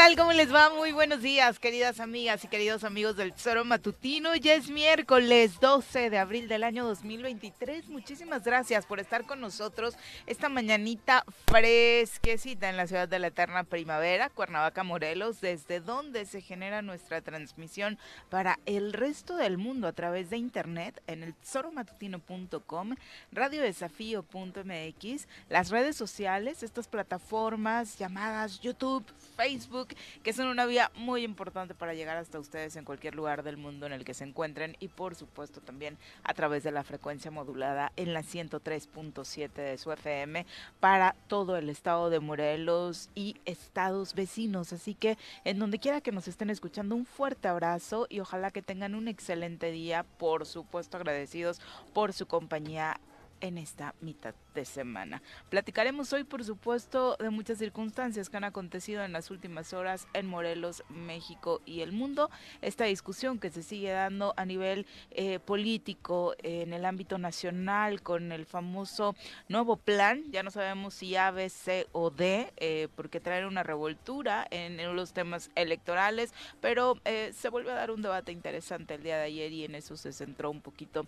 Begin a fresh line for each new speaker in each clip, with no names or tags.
Tal? ¿Cómo les va? Muy buenos días, queridas amigas y queridos amigos del Tesoro Matutino. Ya es miércoles 12 de abril del año 2023. Muchísimas gracias por estar con nosotros esta mañanita fresquecita en la ciudad de la eterna primavera, Cuernavaca, Morelos, desde donde se genera nuestra transmisión para el resto del mundo a través de internet en el tesoromatutino.com, radiodesafío.mx, las redes sociales, estas plataformas llamadas YouTube, Facebook, que son una vía muy importante para llegar hasta ustedes en cualquier lugar del mundo en el que se encuentren y por supuesto también a través de la frecuencia modulada en la 103.7 de su FM para todo el estado de Morelos y estados vecinos. Así que en donde quiera que nos estén escuchando, un fuerte abrazo y ojalá que tengan un excelente día. Por supuesto agradecidos por su compañía en esta mitad de semana. Platicaremos hoy, por supuesto, de muchas circunstancias que han acontecido en las últimas horas en Morelos, México y el mundo. Esta discusión que se sigue dando a nivel eh, político en el ámbito nacional con el famoso nuevo plan, ya no sabemos si A, B, C o D, eh, porque traen una revoltura en, los temas electorales, pero eh, se vuelve a dar un debate interesante el día de ayer y en eso se centró un poquito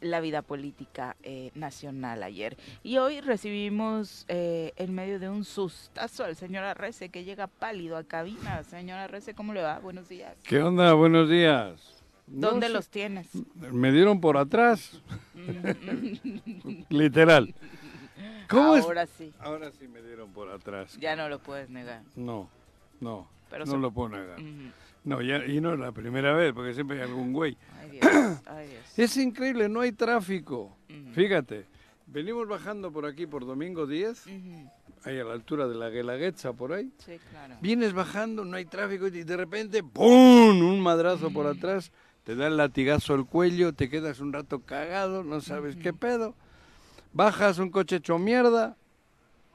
la vida política nacional ayer. Y hoy recibimos eh, en medio de un sustazo al señor Arrece que llega pálido a cabina. Señor Arrece, ¿cómo le va? Buenos días.
¿Qué onda? Buenos días.
¿Dónde los tienes?
Me dieron por atrás. Literal.
¿Cómo Ahora sí.
Ahora sí me dieron por atrás.
Ya no lo puedes negar.
No, no. no lo puedo negar. No, ya, y no es la primera vez, porque siempre hay algún güey. Ay, Dios. Ay, Dios. Es increíble, no hay tráfico. Fíjate. Venimos bajando por aquí por Domingo 10, ahí a la altura de la Guelaguetza, por ahí.
Sí, claro.
Vienes bajando, no hay tráfico y de repente, ¡pum! Un madrazo por atrás, te da el latigazo al cuello, te quedas un rato cagado, no sabes qué pedo. Bajas un coche hecho mierda,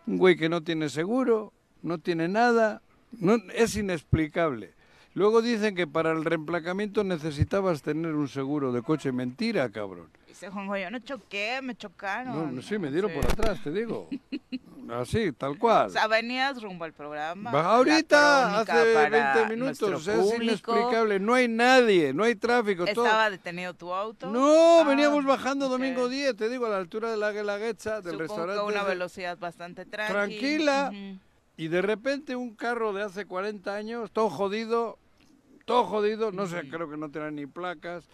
un güey que no tiene seguro, no tiene nada, no, es inexplicable. Luego dicen que para el reemplacamiento necesitabas tener un seguro de coche. Mentira, cabrón.
Dice Juanjo, yo no choqué, me chocaron.
No, sí, me dieron por atrás, te digo. Así, tal cual.
O sea, venías rumbo al programa.
ahorita, hace 20 minutos, es inexplicable. No hay nadie, no hay tráfico.
¿Estaba detenido tu auto?
No, ah, veníamos bajando domingo 10, te digo, a la altura de la Guelaguetza, del restaurante.
una velocidad bastante tranquila.
Tranquila. Y de repente un carro de hace 40 años, todo jodido, todo jodido, no sé, creo que no tenía ni placas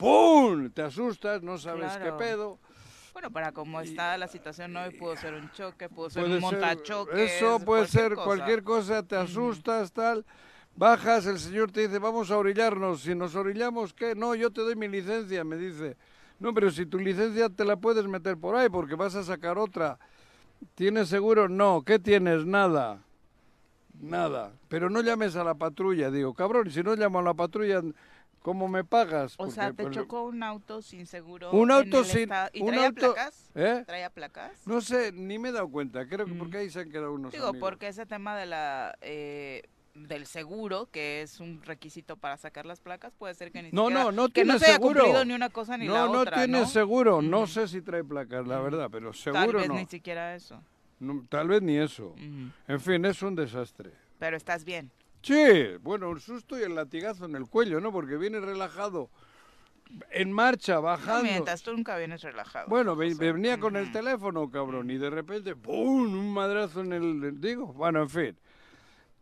¡pum! Te asustas, no sabes qué pedo.
Bueno, para cómo está la situación hoy, pudo ser un choque, pudo ser un montachoque.
Eso puede ser cualquier cosa, te asustas, tal. Bajas, el señor te dice, vamos a orillarnos. Si nos orillamos, ¿qué? No, yo te doy mi licencia, me dice. No, pero si tu licencia te la puedes meter por ahí porque vas a sacar otra. ¿Tienes seguro? No. ¿Qué tienes? Nada. Nada. Pero no llames a la patrulla, digo, cabrón, y si no llamo a la patrulla, ¿cómo me pagas?
O sea, te
pues,
chocó un auto sin seguro.
Un auto sin-
estado- ¿Y
un
traía
auto-
placas?
¿Eh?
¿Traía placas?
No sé, ni me he dado cuenta, creo que
Mm.
porque ahí se han quedado unos
Digo,
amigos.
porque ese tema de la eh, del seguro, que es un requisito para sacar las placas, puede ser que ni
No,
siquiera-
no, no
que no
tiene
se haya
seguro.
cumplido ni una cosa ni
no,
la
no
otra,
tiene
¿no?
seguro, no sé si trae placas, la verdad, pero
Tal
seguro
vez
no.
ni siquiera eso.
No, Tal vez ni eso. En fin, es un desastre.
Pero estás bien.
Sí, bueno, un susto y el latigazo en el cuello, ¿no? Porque viene relajado, en marcha,
No
bajando.
mientas, tú nunca vienes relajado.
Bueno,
José.
venía con el teléfono, cabrón, y de repente, ¡pum! Un madrazo en el... Digo, bueno, en fin.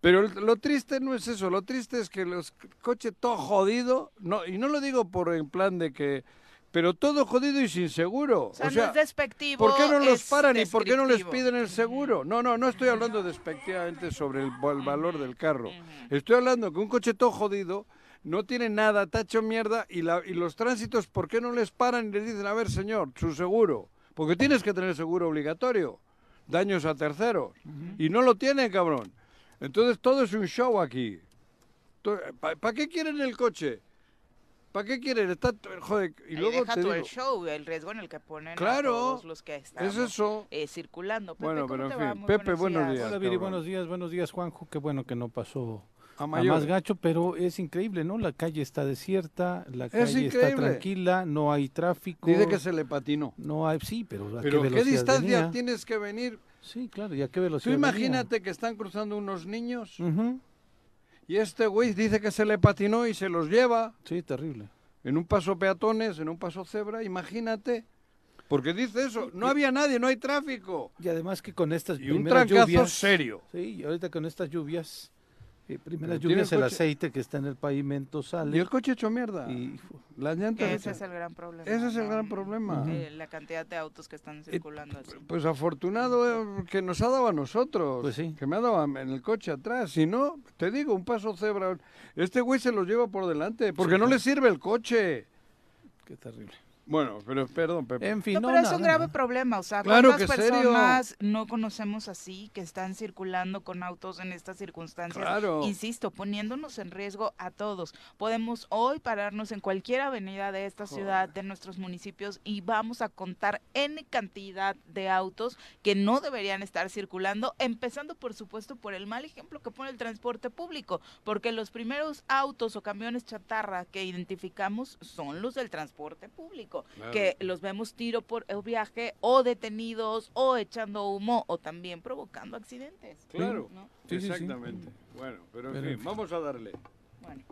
Pero lo triste no es eso, lo triste es que los c- coches todo jodido, no, y no lo digo por en plan de que... Pero todo jodido y sin seguro.
O sea, no es despectivo.
¿Por qué no los paran y por qué no les piden el seguro? No, no, no estoy hablando despectivamente sobre el, el valor del carro. Estoy hablando que un coche todo jodido no tiene nada, hecho mierda y, la, y los tránsitos, ¿por qué no les paran y les dicen, a ver, señor, su seguro? Porque tienes que tener seguro obligatorio, daños a terceros. Y no lo tienen, cabrón. Entonces todo es un show aquí. ¿Para qué quieren el coche? ¿Para qué quieren? Está, joder, y
Y
luego
deja
te
tú
digo,
el show, el riesgo en el que ponen
Claro,
a todos los que están
es eso.
eh, circulando. Pepe,
Bueno,
¿cómo
pero en fin,
va? Muy
Pepe, buenos días.
Hola Viri, buenos días, buenos días Juanjo, qué bueno que no pasó
A
a
mayor.
más gacho, pero es increíble, ¿no? La calle está desierta, la calle está
increíble.
tranquila, no hay tráfico.
Dice que se le patinó.
No hay, sí, pero ¿a
Pero
qué
¿qué, distancia
venía?
tienes que venir?
Sí, claro, ¿y a qué
Tú
velocidad venía?
imagínate que están cruzando unos niños
Ujú,
y este güey dice que se le patinó y se los lleva
Sí, terrible.
en un paso peatones, en un paso cebra, imagínate. Porque dice eso, no había nadie, no hay tráfico.
Y además que con estas
Y un trancazo
lluvias,
serio.
Sí, y ahorita con estas lluvias, eh, primeras
Pero
lluvias, el
coche-
aceite que está en el pavimento
Y
sale.
el coche hecho mierda.
Y,
Las llantas.
ese es el gran problema.
Ese es el gran problema.
Eh, la cantidad de autos que están circulando así.
Pues afortunado eh, que nos ha dado a nosotros.
Pues sí.
Que me ha dado en el coche atrás. Si no, te digo, un paso cebra. Este güey se los lleva por delante. Porque
Sí,
no
claro.
le sirve el coche.
qué terrible.
Bueno, pero perdón, Pepe.
En fin,
No,
no,
pero es un grave
nada.
problema, o sea,
Claro
¿cuántas
que serio.
personas no conocemos así que están circulando con autos en estas circunstancias?
Claro.
Insisto, poniéndonos en riesgo a todos. Podemos hoy pararnos en cualquier avenida de esta ciudad, de nuestros municipios y vamos a contar N cantidad de autos que no deberían estar circulando, empezando por supuesto por el mal ejemplo que pone el transporte público, porque los primeros autos o camiones chatarra que identificamos son los del transporte público
Claro.
que los vemos tiro por el viaje o detenidos o echando humo o también provocando accidentes.
Claro.
¿no?
Sí, sí, sí.
Exactamente. Bueno, pero en
Pero,
fin,
en fin.
vamos a darle.
Bueno,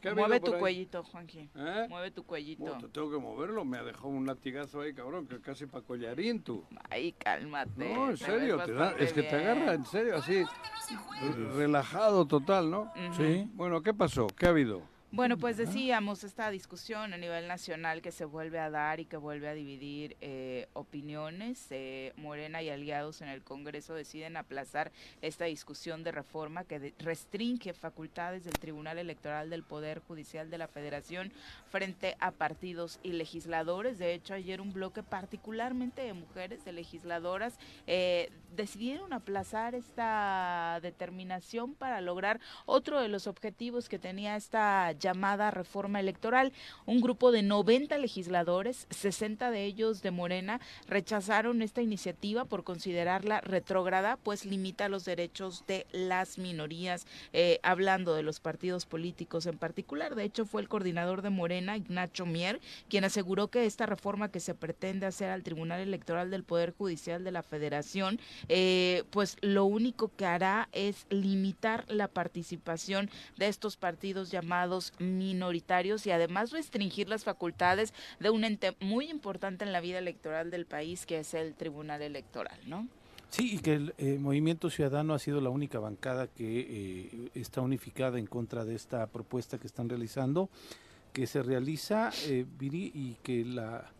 ¿Qué ha habido
mueve tu
ahí?
cuellito, Juanji.
¿Eh?
Mueve tu cuellito.
Bueno, tengo que moverlo, me ha dejado un latigazo ahí, cabrón, que casi para collarín tú.
Ay, cálmate.
No, en serio, te da, es que te agarra, en serio, así, re- relajado total, ¿no?
Sí.
Bueno, ¿qué pasó? ¿Qué ha habido?
Bueno, pues decíamos esta discusión a nivel nacional que se vuelve a dar y que vuelve a dividir eh, opiniones. Eh, Morena y aliados en el Congreso deciden aplazar esta discusión de reforma que restringe facultades del Tribunal Electoral del Poder Judicial de la Federación frente a partidos y legisladores. De hecho, ayer un bloque particularmente de mujeres, de legisladoras, eh, decidieron aplazar esta determinación para lograr otro de los objetivos que tenía esta llamada reforma electoral. Un grupo de 90 legisladores, 60 de ellos de Morena, rechazaron esta iniciativa por considerarla retrógrada, pues limita los derechos de las minorías, eh, hablando de los partidos políticos en particular. De hecho, fue el coordinador de Morena, Ignacio Mier, quien aseguró que esta reforma que se pretende hacer al Tribunal Electoral del Poder Judicial de la Federación, eh, pues lo único que hará es limitar la participación de estos partidos llamados minoritarios y además restringir las facultades de un ente muy importante en la vida electoral del país, que es el Tribunal Electoral, ¿no?
Sí, y que el eh, Movimiento Ciudadano ha sido la única bancada que eh, está unificada en contra de esta propuesta que están realizando, que se realiza, eh, Viri, y que la,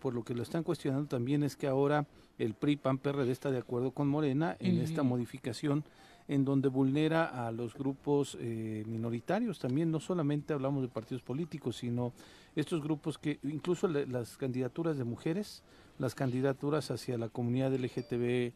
por lo que lo están cuestionando también es que ahora el PRI, PAN, PRD está de acuerdo con Morena en esta modificación en donde vulnera a los grupos eh, minoritarios. También no solamente hablamos de partidos políticos, sino estos grupos que incluso le- las candidaturas de mujeres, las candidaturas hacia la comunidad LGTB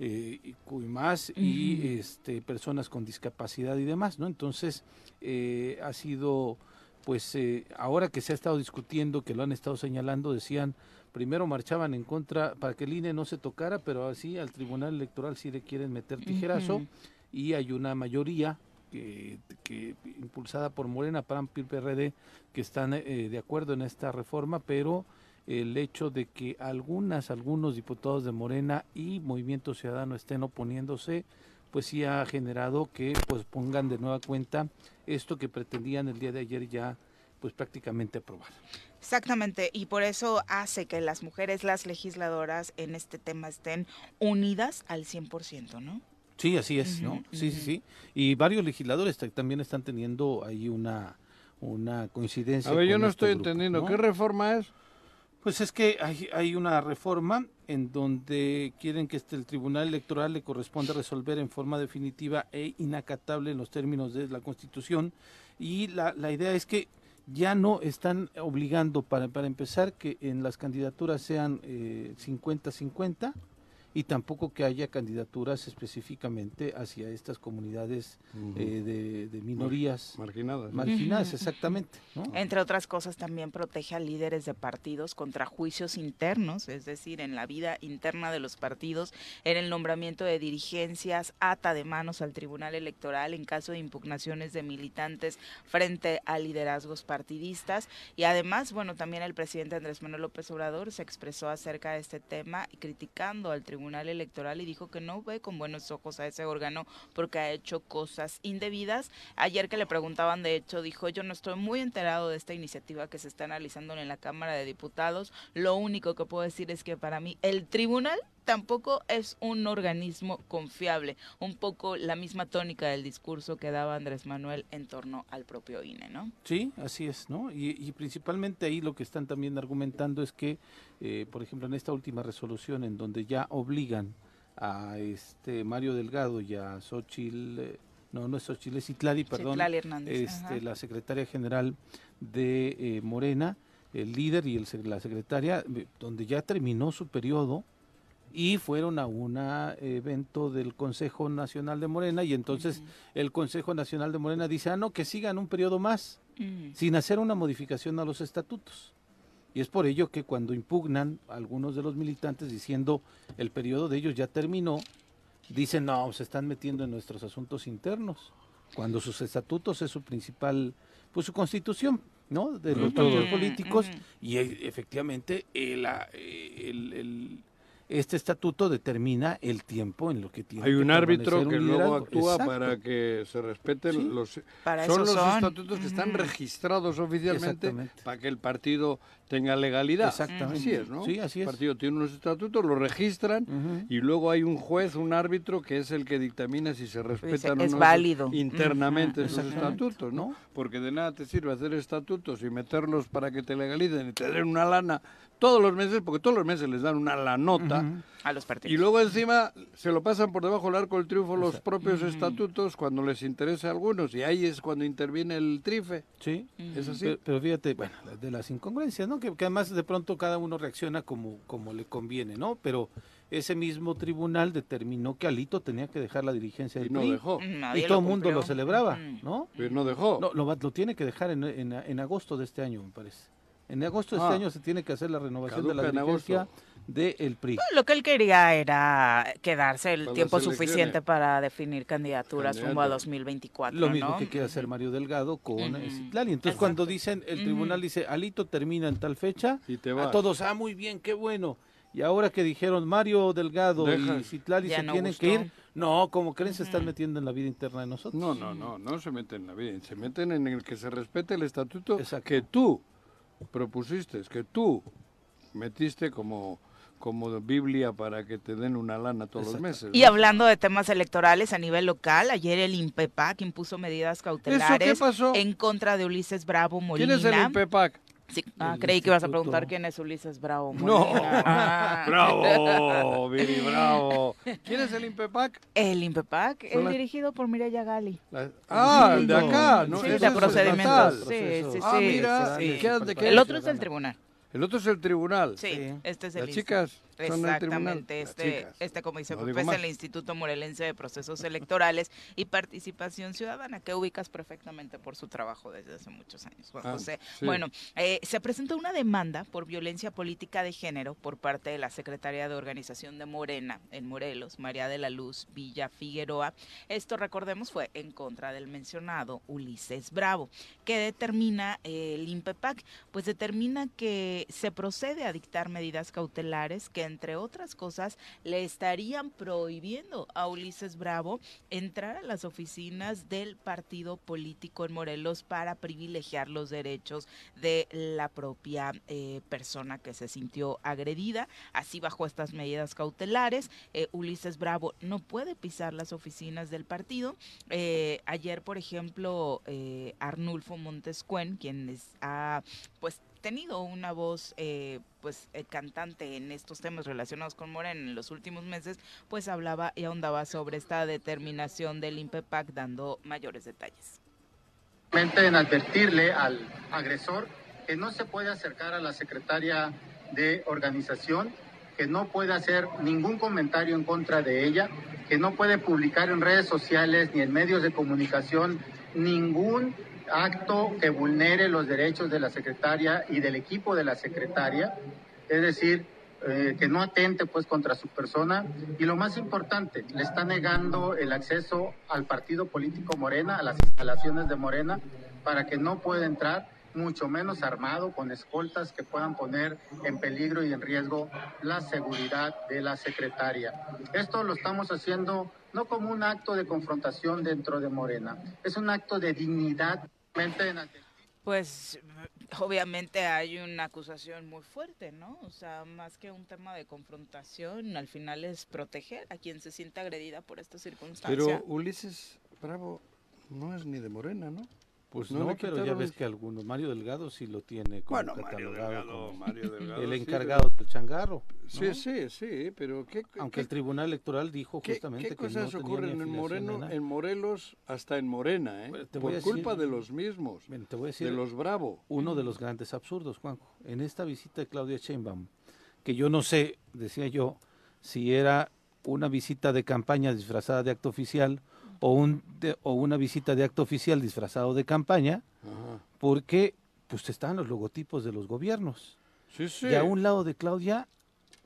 eh, y más y este, personas con discapacidad y demás, ¿no? Entonces, eh, ha sido, pues, eh, ahora que se ha estado discutiendo, que lo han estado señalando, decían, primero marchaban en contra para que el INE no se tocara, pero así al Tribunal Electoral sí le quieren meter tijerazo. Y hay una mayoría que, que impulsada por Morena, PAN, PRI, PRD, que están eh, de acuerdo en esta reforma, pero el hecho de que algunas, algunos diputados de Morena y Movimiento Ciudadano estén oponiéndose, pues sí ha generado que pues pongan de nueva cuenta esto que pretendían el día de ayer ya pues prácticamente aprobar.
Exactamente, y por eso hace que las mujeres, las legisladoras en este tema estén unidas al 100%, ¿no?
Sí, así es, ¿no? Sí, sí, sí. Y varios legisladores ta- también están teniendo ahí una, una coincidencia.
A ver, yo no
este
estoy
grupo,
entendiendo.
¿no?
¿Qué reforma es?
Pues es que hay, hay una reforma en donde quieren que este, el Tribunal Electoral le corresponde resolver en forma definitiva e inacatable en los términos de la Constitución y la, la idea es que ya no están obligando para, para empezar que en las candidaturas sean eh, 50-50 y tampoco que haya candidaturas específicamente hacia estas comunidades eh, de, de minorías
Marginadas. ¿no?
marginadas, exactamente. ¿no?
Entre otras cosas, también protege a líderes de partidos contra juicios internos, es decir, en la vida interna de los partidos, en el nombramiento de dirigencias, ata de manos al Tribunal Electoral en caso de impugnaciones de militantes frente a liderazgos partidistas. Y además, bueno, también el presidente Andrés Manuel López Obrador se expresó acerca de este tema, criticando al Tribunal Electoral y dijo que no ve con buenos ojos a ese órgano porque ha hecho cosas indebidas. Ayer que le preguntaban, de hecho, dijo, yo no estoy muy enterado de esta iniciativa que se está analizando en la Cámara de Diputados. Lo único que puedo decir es que para mí el tribunal tampoco es un organismo confiable. Un poco la misma tónica del discurso que daba Andrés Manuel en torno al propio INE, ¿no?
Sí, así es, ¿no? Y, y principalmente ahí lo que están también argumentando es que, eh, por ejemplo, en esta última resolución en donde ya obligan a este Mario Delgado y a Xochitl, eh, no, no es Xochitl, es Citlali, perdón,
Citlali Hernández,
este,
ajá.
la secretaria general de eh, Morena, el líder y el, la secretaria, eh, donde ya terminó su periodo y fueron a un evento del Consejo Nacional de Morena y entonces el Consejo Nacional de Morena dice, ah, no, que sigan un periodo más sin hacer una modificación a los estatutos. Y es por ello que cuando impugnan algunos de los militantes diciendo el periodo de ellos ya terminó, dicen, no, se están metiendo en nuestros asuntos internos, cuando sus estatutos es su principal, pues su constitución, ¿no? De los partidos políticos, y e- efectivamente el, el- el- este estatuto determina el tiempo en lo que tiene
Hay
que
un árbitro que
un
luego actúa
Exacto.
para que se respeten
Sí.
los...
Para
son los
son.
estatutos que están registrados oficialmente para que el partido tenga legalidad.
Exactamente.
Así es, ¿no?
Sí, así es.
El partido tiene unos estatutos, los registran y luego hay un juez, un árbitro que es el que dictamina si se respetan o
es
no
válido.
internamente esos estatutos. ¿No? Porque de nada te sirve hacer estatutos y meterlos para que te legalicen y te den una lana todos los meses, porque todos los meses les dan una lanota.
Ujú.
A los partidos.
Y luego encima se lo pasan por debajo del arco del triunfo los propios estatutos cuando les interesa a algunos y ahí es cuando interviene el trife.
Sí.
Es así.
Pero, pero fíjate, bueno, de las incongruencias, ¿no? Que, que además de pronto cada uno reacciona como, como le conviene, ¿no? Pero ese mismo tribunal determinó que Alito tenía que dejar la dirigencia
Y
del
no
PRI,
dejó.
Nadie
y todo el mundo lo celebraba. ¿no?
Pero no dejó.
No, lo, va- lo tiene que dejar en, en, en agosto de este año, me parece. En agosto de
Ah.
este año se tiene que hacer la renovación de la dirigencia del PRI.
Lo que él quería era quedarse el
Para
tiempo suficiente para definir candidaturas rumbo a
Candidato.
2024.
Lo mismo
¿no?
que quiere hacer Mario Delgado con eh, Citlali. Entonces,
Exacto.
cuando dicen, el tribunal dice, Alito termina en tal fecha,
Y te
a todos, ah, muy bien, qué bueno. Y ahora que dijeron Mario Delgado y. Citlali
Ya
se
no
tienen
gustó.
que ir, no, como creen, se están metiendo en la vida interna de nosotros.
No, no, no, no se meten en la vida, se meten en el que se respete el estatuto
Exacto.
que tú propusiste, que tú metiste como, como Biblia para que te den una lana todos los
Exacto.
meses.
Y
¿no?
hablando de temas electorales a nivel local, ayer el INPEPAC impuso medidas cautelares
pasó?
en contra de Ulises Bravo
¿Quién
Molina.
es el INPEPAC?
Sí, ah, creí que ibas a preguntar quién es Ulises Bravo
No.
Ah.
bravo, Viri, bravo. ¿Quién es el INPEPAC?
El el
las-
dirigido por Mireya Gali.
La- Ah, el de acá, ¿no?
sí, de
es
procedimientos. Sí, sí,
Ah,
sí,
mira,
sí,
¿y
sí.
qué- de qué
El
es?
otro es el tribunal.
El otro es el tribunal.
Sí,
Sí.
este es el
Las chicas.
Exactamente, este, este como dice
No
es el Instituto Morelense de Procesos Electorales y Participación Ciudadana, que ubicas perfectamente por su trabajo desde hace muchos años, Juan
Ah,
José.
sí.
Bueno, eh, se presentó una demanda por violencia política de género por parte de la secretaria de Organización de Morena en Morelos, María de la Luz Villa Figueroa. Esto, recordemos, fue en contra del mencionado Ulises Bravo, que determina eh, el INPEPAC, pues determina que se procede a dictar medidas cautelares que, entre otras cosas, le estarían prohibiendo a Ulises Bravo entrar a las oficinas del partido político en Morelos para privilegiar los derechos de la propia eh, persona que se sintió agredida. Así, bajo estas medidas cautelares, eh, Ulises Bravo no puede pisar las oficinas del partido. Eh, ayer, por ejemplo, Arnulfo Montescuen, quien ha pues tenido una voz eh, pues eh, cantante en estos temas relacionados con Morena en los últimos meses, pues hablaba y ahondaba sobre esta determinación del INPEPAC dando mayores detalles.
En advertirle al agresor que no se puede acercar a la secretaria de organización, que no puede hacer ningún comentario en contra de ella, que no puede publicar en redes sociales ni en medios de comunicación ningún acto que vulnere los derechos de la secretaria y del equipo de la secretaria, es decir, eh, que no atente pues contra su persona y lo más importante, le está negando el acceso al partido político Morena, a las instalaciones de Morena, para que no pueda entrar, mucho menos armado, con escoltas que puedan poner en peligro y en riesgo la seguridad de la secretaria. Esto lo estamos haciendo no como un acto de confrontación dentro de Morena, es un acto de dignidad.
Pues obviamente hay una acusación muy fuerte, ¿no? O sea, más que un tema de confrontación, al final es proteger a quien se siente agredida por esta circunstancia.
Pero Ulises Bravo no es ni de Morena, ¿no?
Pues
No
no, pero ya ves que algunos, Mario Delgado sí lo tiene como
Bueno, Mario
catalogado
Delgado,
como
Mario Delgado,
el
sí,
encargado del changarro.
Sí,
¿no?
sí, sí, pero ¿qué,
Aunque
qué-
el Tribunal Electoral dijo
qué-
justamente
qué
que no
cosas
tenía ni
ocurren en, Moreno, en Morelos hasta en Morena, ¿eh?
Bueno,
Por
decir-
culpa de los mismos,
Ven, te voy a decir
de los Bravo.
uno de los grandes absurdos, Juanjo. En esta visita de Claudia Sheinbaum, que yo no sé, decía yo, si era una visita de campaña disfrazada de acto oficial o, un, de- o una visita de acto oficial disfrazado de campaña,
Ajá.
porque pues estaban los logotipos de los gobiernos.
Sí, sí.
Y a un lado de Claudia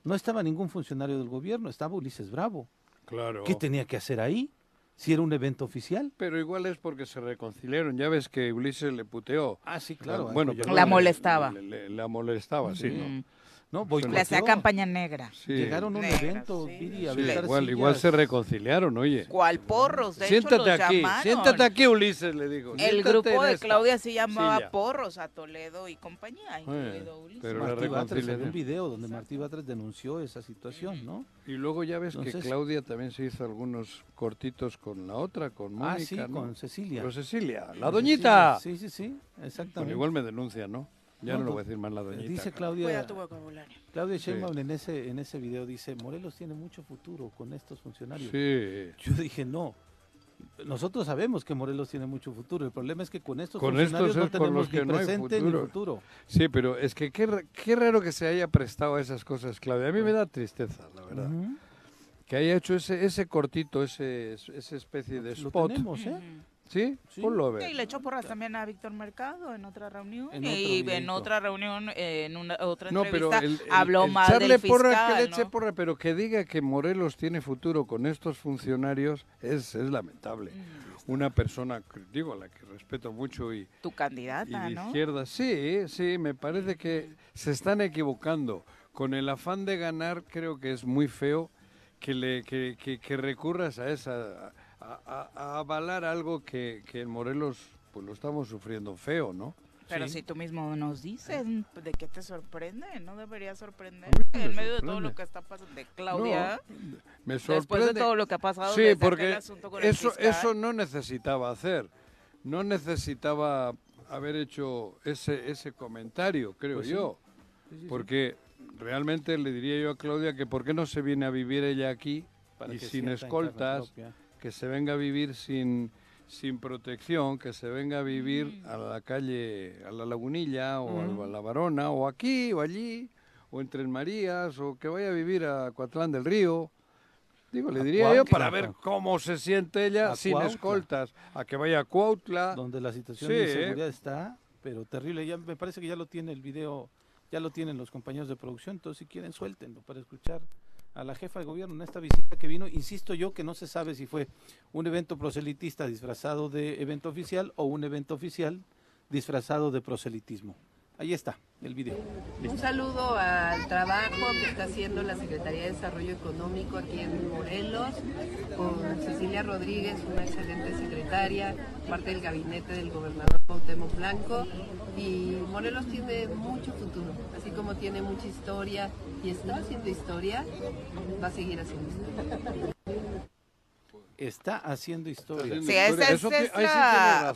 no estaba ningún funcionario del gobierno, estaba Ulises Bravo.
Claro.
¿Qué tenía que hacer ahí? Si era un evento oficial.
Pero igual es porque se reconciliaron. Ya ves que Ulises le puteó.
Ah, sí, claro.
Bueno,
apoyó-
pero
La
le-
molestaba.
le- le- la molestaba, sí, ¿no?
Mm.
No,
Le hacía
boicoteó.
campaña negra.
Sí.
Llegaron a un
Negra,
evento,
sí.
Viri, a
Sí, igual, igual se reconciliaron, oye.
¿Cuál porros? De
siéntate
hecho, los
aquí,
llamaron.
siéntate aquí, Ulises, le digo.
El
siéntate
grupo
en
de
esta
Claudia se llamaba. Porros a Toledo y compañía, incluido Ulises.
pero la
Martí Batres,
reconciliación.
un video donde Martí Batres denunció esa situación, ¿no?
Y luego ya ves que
Entonces-
Claudia también se hizo algunos cortitos con la otra, con Mónica,
ah, sí,
¿no?
con Cecilia.
Con Cecilia, la
Con
doñita.
Cecilia. Sí, sí, sí,
Bueno,
exactamente.
igual me denuncia, ¿no? Ya no,
No, pues,
voy a decir más la doñita.
Dice. Claudia,
Cuida tu vocabulario.
Claudia Sheinbaum en ese en ese video dice, Morelos tiene mucho futuro con estos funcionarios.
Sí.
Yo dije, no. Nosotros sabemos que Morelos tiene mucho futuro. El problema es que con estos
Con
funcionarios
estos
no
es con
tenemos
los que
ni
no hay
presente
futuro.
ni futuro.
Sí, pero es que qué, qué raro que se haya prestado a esas cosas, Claudia. A mí me da tristeza, la verdad.
Ujú.
Que haya hecho ese, ese cortito, ese, esa especie de
Lo
spot.
tenemos, ¿eh?
¿Sí? A ver.
Y le echó porras también a Víctor Mercado en otra reunión.
En
y en otra reunión, eh, en una otra
No, pero
entrevista,
el, el-
habló
el
mal
echarle
del
porra,
fiscal,
que le eche
¿no?
porra, pero que diga que Morelos tiene futuro con estos funcionarios es, es lamentable.
Mm,
Una persona, que- digo, a la que respeto mucho y,
Tu
y
candidata,
de
¿no?
izquierda, sí, sí, me parece que se están equivocando. Con el afán de ganar, creo que es muy feo que, le, que, que- que recurras a esa a, avalar algo que, que en Morelos pues lo estamos sufriendo feo, ¿no?
Pero
Sí.
si tú mismo nos dices, ¿de qué te sorprende? No debería sorprender.
A mí me
En medio de todo lo que está pasando de Claudia,
No, me
después de todo lo que ha pasado
Sí,
desde aquel
porque
asunto con el
eso,
fiscal,
eso no necesitaba hacer. No necesitaba haber hecho ese, ese comentario, creo
Pues
yo.
Sí, sí, sí.
Porque realmente le diría yo a Claudia que por qué no se viene a vivir ella aquí
Para
y
que
sin escoltas. Que se venga a vivir sin, sin protección, que se venga a vivir
Mm.
a la calle, a la lagunilla o a la varona, o aquí o allí, o en Tres Marías, o que vaya a vivir a Coatlán del Río. Digo, le diría yo
Cuautla,
para ver cómo se siente ella
a
sin
Cuautla.
escoltas, a que vaya a Cuautla.
donde la situación
Sí,
de inseguridad está, pero terrible. Ya me parece que ya lo tiene el video, ya lo tienen los compañeros de producción, entonces si quieren suéltenlo para escuchar a la jefa de gobierno en esta visita que vino. Insisto yo que no se sabe si fue un evento proselitista disfrazado de evento oficial o un evento oficial disfrazado de proselitismo. Ahí está el video.
Un saludo al trabajo que está haciendo la Secretaría de Desarrollo Económico aquí en Morelos, con Cecilia Rodríguez, una excelente secretaria, parte del gabinete del gobernador Cuauhtémoc Blanco. Y Morelos tiene mucho futuro, así como tiene mucha historia y está haciendo historia, va a seguir haciendo historia.
Está haciendo historia.
haciendo
Sí, es
sí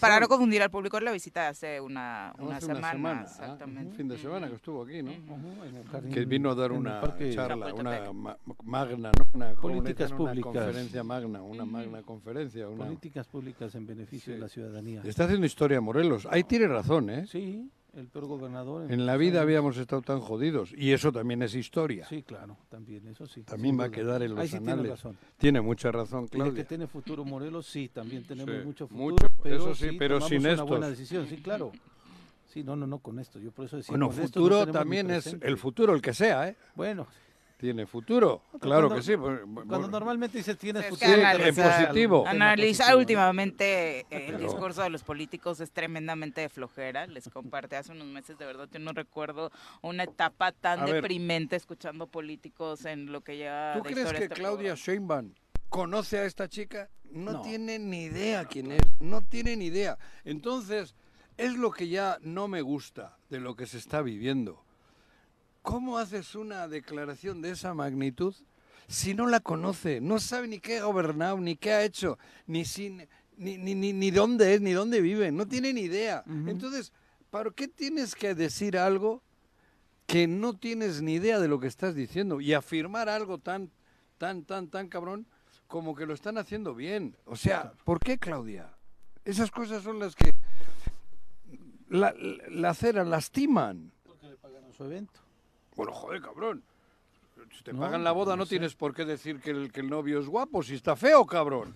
para no confundir al público, es la visita de hace una, una
Hace
semana.
ah,
exactamente.
un fin de semana que estuvo aquí, ¿no?
En el jardín-
Que vino a dar una charla, una ma- magna, ¿no? Una, ¿cómo le
Políticas
dicen? Una
públicas.
conferencia magna, una magna conferencia. Una...
Políticas públicas en beneficio
Sí.
de la ciudadanía.
Está haciendo historia Morelos. Ahí tiene razón, ¿eh?
Sí, el peor gobernador.
En la vida
años.
habíamos estado tan jodidos. Y eso también es historia.
Sí, claro, también, eso sí.
También va a quedar en los
Ahí sí tiene
anales.
razón.
Tiene mucha razón,
Y de que tiene futuro Morelos, sí, también tenemos
Sí,
mucho futuro.
mucho,
pero
eso sí, pero sin
una
estos.
buena decisión, sí, claro. Sí, no, no, no, con esto. Yo por eso decía.
Bueno, futuro también es el futuro, el que sea, ¿eh?
Bueno,
Tiene futuro. Claro
cuando-
que sí.
cuando normalmente dices
que
futuro.
En
analizar-
positivo.
Analizar últimamente eh, el
Pero-
discurso de los políticos es tremendamente de flojera. Les comparte hace unos meses, de verdad, yo no recuerdo una etapa tan
A ver.
deprimente escuchando políticos en lo que lleva
¿Tú
de
crees que
este
Claudia
programa.
Sheinbaum conoce a esta chica? No,
No.
tiene ni idea quién es, no tiene ni idea. Entonces, es lo que ya no me gusta de lo que se está viviendo. ¿Cómo haces una declaración de esa magnitud si no la conoce? No sabe ni qué ha gobernado, ni qué ha hecho, ni, sin, ni, ni, ni, ni dónde es, ni dónde vive. No tiene ni idea. Entonces, ¿para qué tienes que decir algo que no tienes ni idea de lo que estás diciendo y afirmar algo tan, tan, tan, tan cabrón como que lo están haciendo bien? O sea, ¿por qué, Claudia? Esas cosas son las que la, la, la acera lastiman.
Pagaron su evento.
Bueno, joder, cabrón. Si te
No,
pagan la boda
no
no
sé.
tienes por qué decir que el, que el novio es guapo, si está feo, cabrón.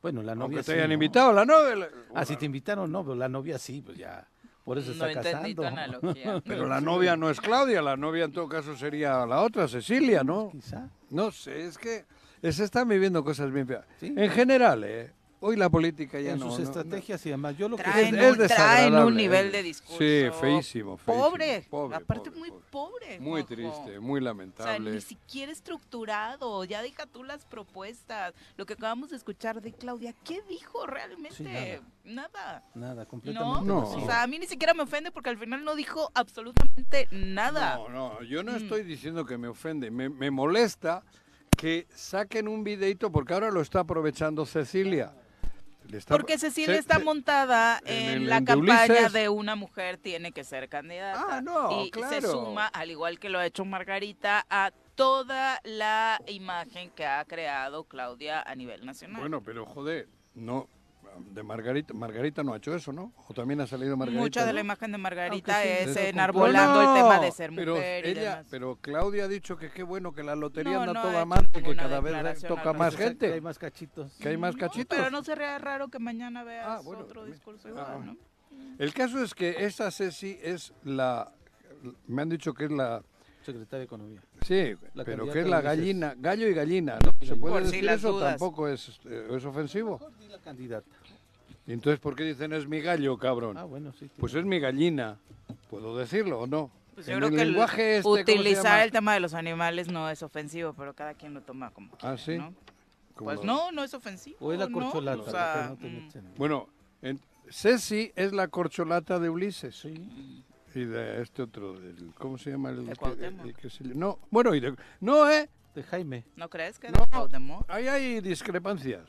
Bueno, la novia
Aunque te
sí,
hayan
¿no?
invitado la novia.
Ah, si te invitaron, no, pero la novia sí, pues ya. Por eso
No
está
entendí tu analogía.
Pero la novia no es Claudia, la novia en todo caso sería la otra, Cecilia, ¿no?
Quizá.
No sé, es que se están viviendo cosas bien feas.
Sí.
En general, ¿eh? Hoy la política ya
en
no.
sus
no-
estrategias y demás. Yo lo que
Traen,
Es- es
un, traen un
desagradable,
nivel
¿eh?
de discurso.
Sí, feísimo, feísimo.
Pobre.
Pobre,
Aparte,
pobre,
muy
pobre. Muy triste, muy
O sea,
lamentable.
ni siquiera estructurado. Ya deja tú las propuestas. Lo que acabamos de escuchar de Claudia, ¿qué dijo realmente?
Sí, nada.
nada.
Nada,
¿No?
completamente
No.
vacío.
O sea, a mí ni siquiera me ofende porque al final no dijo absolutamente nada.
No, no, yo no
Mm.
estoy diciendo que me ofende, me, me molesta que saquen un videito porque ahora lo está aprovechando Cecilia. Le está-
Porque Cecilia
Se-
está
se-
montada
en
la
en
campaña
Ulises.
de una mujer tiene que ser candidata.
Ah, no,
y
claro.
se suma, al igual que lo ha hecho Margarita, a toda la imagen que ha creado Claudia a nivel nacional.
Bueno, pero joder, no. De Margarita, Margarita no ha hecho eso, ¿no? O también ha salido Margarita.
Mucha de
¿no?
la imagen de Margarita
sí,
es
pero
enarbolando el tema de ser
pero
mujer y
ella,
demás.
Pero Claudia ha dicho que qué bueno que la lotería
No,
anda toda madre, que cada vez toca más
respecto.
Que hay
gente,
más cachitos.
que hay más
No,
cachitos.
pero no sería raro que mañana veas
Ah, bueno,
otro discurso
Ah,
igual, ¿no?
El caso es que esta Ceci es la... Me han dicho que es la...
Secretaria de Economía.
Sí,
La
pero que es la gallina, gallo y gallina, ¿no? ¿Se puede
Por si
decir
las
eso?
dudas.
Tampoco es, eh, es ofensivo.
Di la candidata.
¿Y entonces por qué dicen es mi gallo, cabrón?
Ah, bueno, sí.
Pues es mi gallina. ¿Puedo decirlo o no?
Pues yo
En
creo
el
que el-
lenguaje este, ¿cómo se
utilizar el tema de los animales no es ofensivo, pero cada quien lo toma como
Ah,
quiera,
¿sí?
¿no? Pues no, no es ofensivo.
O es la
¿no?
corcholata.
O
la
sea,
que no te
mm,
Bueno, en- Ceci es la corcholata de Ulises.
Sí.
Y de este otro, del- ¿cómo se llama? El,
De
que-
Cuauhtémoc.
el que se- no, bueno, y de- no, ¿eh?
De Jaime.
¿No crees que
No.
de Cuauhtémoc?
Ahí hay discrepancias.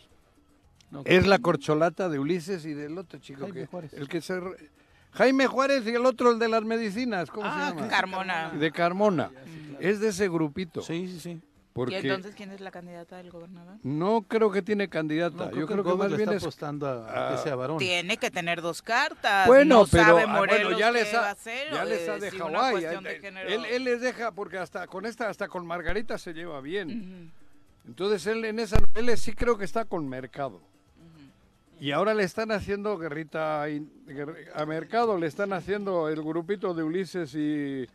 No,
Es la corcholata de Ulises y del otro chico
Jaime
que
Juárez.
el que se re- Jaime Juárez y el otro el de las medicinas, ¿cómo
Ah,
se llama?
Carmona.
De Carmona. Es de ese grupito.
Sí, sí, sí.
Porque
¿Y entonces quién es la candidata del gobernador?
no creo que tiene candidata.
No,
Yo
creo que
más
le
bien
está
es
apostando a, a que sea varón.
Tiene que tener dos cartas.
Bueno,
no
pero
sabe
ah,
Morelos
bueno, ya les ha,
hacer,
ya
o
les ha
de si
él- él les deja porque hasta con esta, hasta con Margarita se lleva bien. Entonces él en esa él sí creo que está con Mercado. Y ahora le están haciendo guerrita a Mercado, le están haciendo el grupito de Ulises y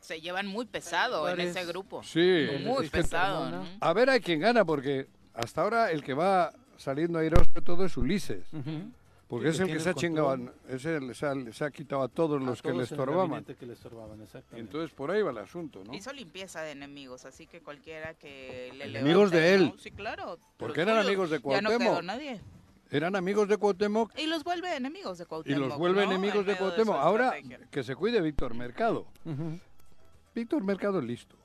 Se llevan muy pesado en ese grupo.
sí.
Muy
es que-
pesado. ¿no?
a ver a quién gana porque hasta ahora el que va saliendo airoso de todo es Ulises.
Ujú.
Porque
Sí,
es
que
el que se ha
el
chingado, ese le se ha, le se ha quitado a todos
A
los que
todos
le
en el
estorbaban.
que le estorbaban, exactamente.
Entonces por ahí va el asunto, ¿no?
Hizo limpieza de enemigos, así que cualquiera que le
Enemigos
levante,
de él.
¿no? Sí, claro.
Porque eran amigos de
Ya no
Cuauhtémoc.
quedó nadie.
Eran amigos de Cuauhtémoc
Y los vuelve enemigos de
y
Cuauhtémoc.
los vuelve
¿no?
enemigos
En
de Cuauhtémoc. Ahora que se cuide Víctor Mercado. Víctor Mercado es listo.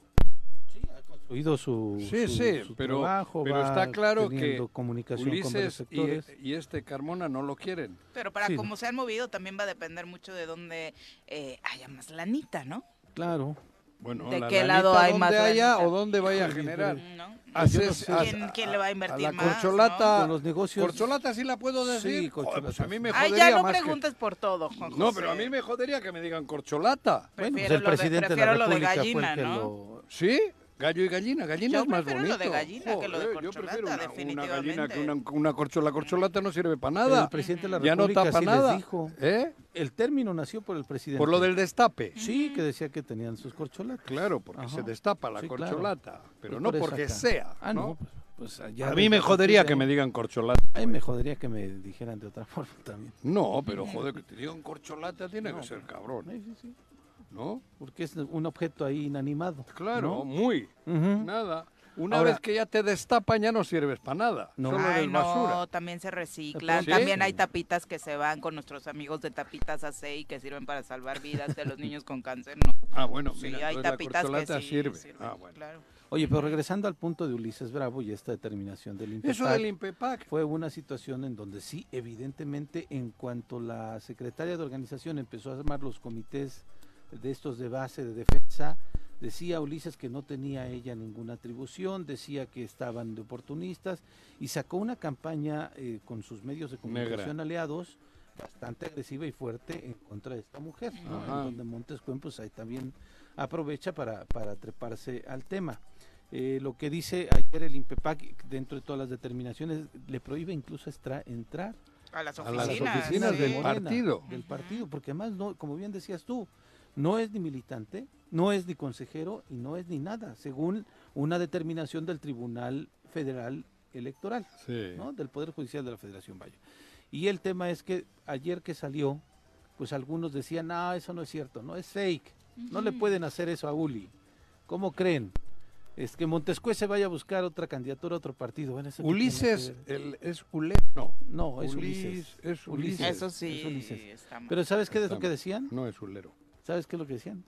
Oído su,
Sí,
su-
sí,
su
pero,
trabajo,
pero está claro que
comunicación con
Ulises y,
sectores.
y este Carmona no lo quieren.
Pero para
Sí.
cómo se han movido también va a depender mucho de dónde eh, haya más lanita, ¿no?
Claro.
Bueno,
¿De
la
qué lado hay
donde
más
haya o dónde vaya a generar.
¿No?
Haces-
sé.
haz-
¿Quién- quién le va a invertir
la
más,
corcholata.
Con los negocios.
Corcholata sí la puedo decir.
Sí, corcholata,
pues a mí me
Ay,
jodería
ya no
más que-
preguntes por todo, Juan
No,
José.
pero a mí me jodería que me digan corcholata.
Bueno, pues
Prefiero
el
lo de-
presidente de,
prefiero
la
lo de
República
gallina,
fue el que
¿no?
lo...
¿Sí? Gallo y gallina. Gallina
Yo
es más
prefiero
bonito.
lo de gallina que lo de
yo
corcholata,
prefiero una, una
definitivamente.
gallina que una, una corcholata. La corcholata no sirve para
Pero
nada.
el presidente de la
ya no
República
tapa
sí
nada.
les dijo.
¿Eh?
El término nació por el presidente.
Por lo del destape.
Sí, que decía que tenían sus corcholatas.
Claro, porque
Ajá.
se destapa la
Sí, claro.
corcholata. Pero
Pues
no
por
porque
acá.
sea.
Ah,
¿no?
no, pues, pues,
a mí me jodería que me digan corcholata.
A mí me jodería que me dijeran de otra forma también.
No, pero joder, que te digan corcholata tiene que ser cabrón.
Sí, sí, sí.
¿No?
Porque es un objeto ahí inanimado.
Claro,
¿no?
muy. Nada. Una
Ahora-
vez que ya te destapan ya no sirves para nada.
No.
Solo
Ay,
basura.
no, también se reciclan.
¿Sí?
También hay tapitas que se van con nuestros amigos de tapitas AC y que sirven para salvar vidas de los niños con cáncer. No.
Ah, bueno,
Sí,
mira,
hay
la
tapitas que
corcholata
sí
sirve.
sirven,
Ah, bueno.
claro.
Oye, pero regresando al punto de Ulises Bravo y esta determinación del
Eso
INPEPAC,
del INPEPAC.
fue una situación en donde sí, evidentemente, en cuanto la secretaria de organización empezó a armar los comités de estos de base de defensa, decía Ulises que no tenía ella ninguna atribución, decía que estaban de oportunistas y sacó una campaña eh, con sus medios de comunicación aliados bastante agresiva y fuerte en contra de esta mujer, ¿no? En donde Montescuen pues ahí también aprovecha para, para treparse al tema. Eh, lo que dice ayer el INPEPAC, dentro de todas las determinaciones, le prohíbe incluso extra- entrar
A las
A
oficinas.
las oficinas
sí.
del partido.
Del partido, porque además, no, como bien decías tú, no es ni militante, no es ni consejero y no es ni nada, según una determinación del Tribunal Federal Electoral,
Sí.
¿no? del Poder Judicial de la Federación Vaya. Y el tema es que ayer que salió, pues algunos decían, no, eso no es cierto, no es fake, no le pueden hacer eso a Uli. ¿Cómo creen? Es que Montescue se vaya a buscar otra candidatura a otro partido. Bueno, ¿eso qué tiene
Ulises
que
el, es Ule. No.
No, es
Ulis-
Ulises.
Es Ulises.
Eso sí.
Es Ulises.
está mal.
Pero ¿sabes qué es lo que decían?
No es Ulero.
¿Sabes qué es lo que decían?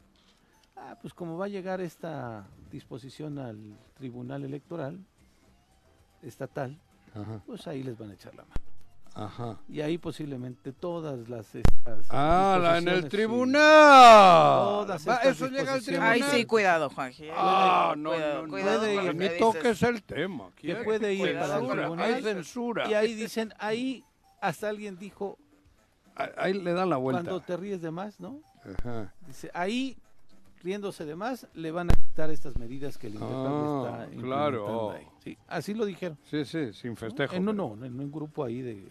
Ah, pues como va a llegar esta disposición al Tribunal Electoral estatal,
Ajá.
pues ahí les van a echar la mano.
Ajá.
Y ahí posiblemente todas las estas
Ah, la en el tribunal.
Todas
Va,
estas
eso llega al tribunal.
Ay, sí, cuidado, Juanji. ¿eh?
Ah, no,
Cuidado,
no, no.
cuidado
Puede ir.
Ni
que
toques el tema.
Que puede ir
para el
tribunal.
Hay censura.
Y ahí dicen, ahí hasta alguien dijo,
Ahí- Ahí le dan la vuelta.
cuando te ríes de más, ¿no?
Ajá.
Dice, ahí riéndose de más, le van a quitar estas medidas que el
Ah,
está
claro.
ahí. Sí, así lo dijeron.
Sí, sí, sin festejo.
No,
pero
no, en un grupo ahí de,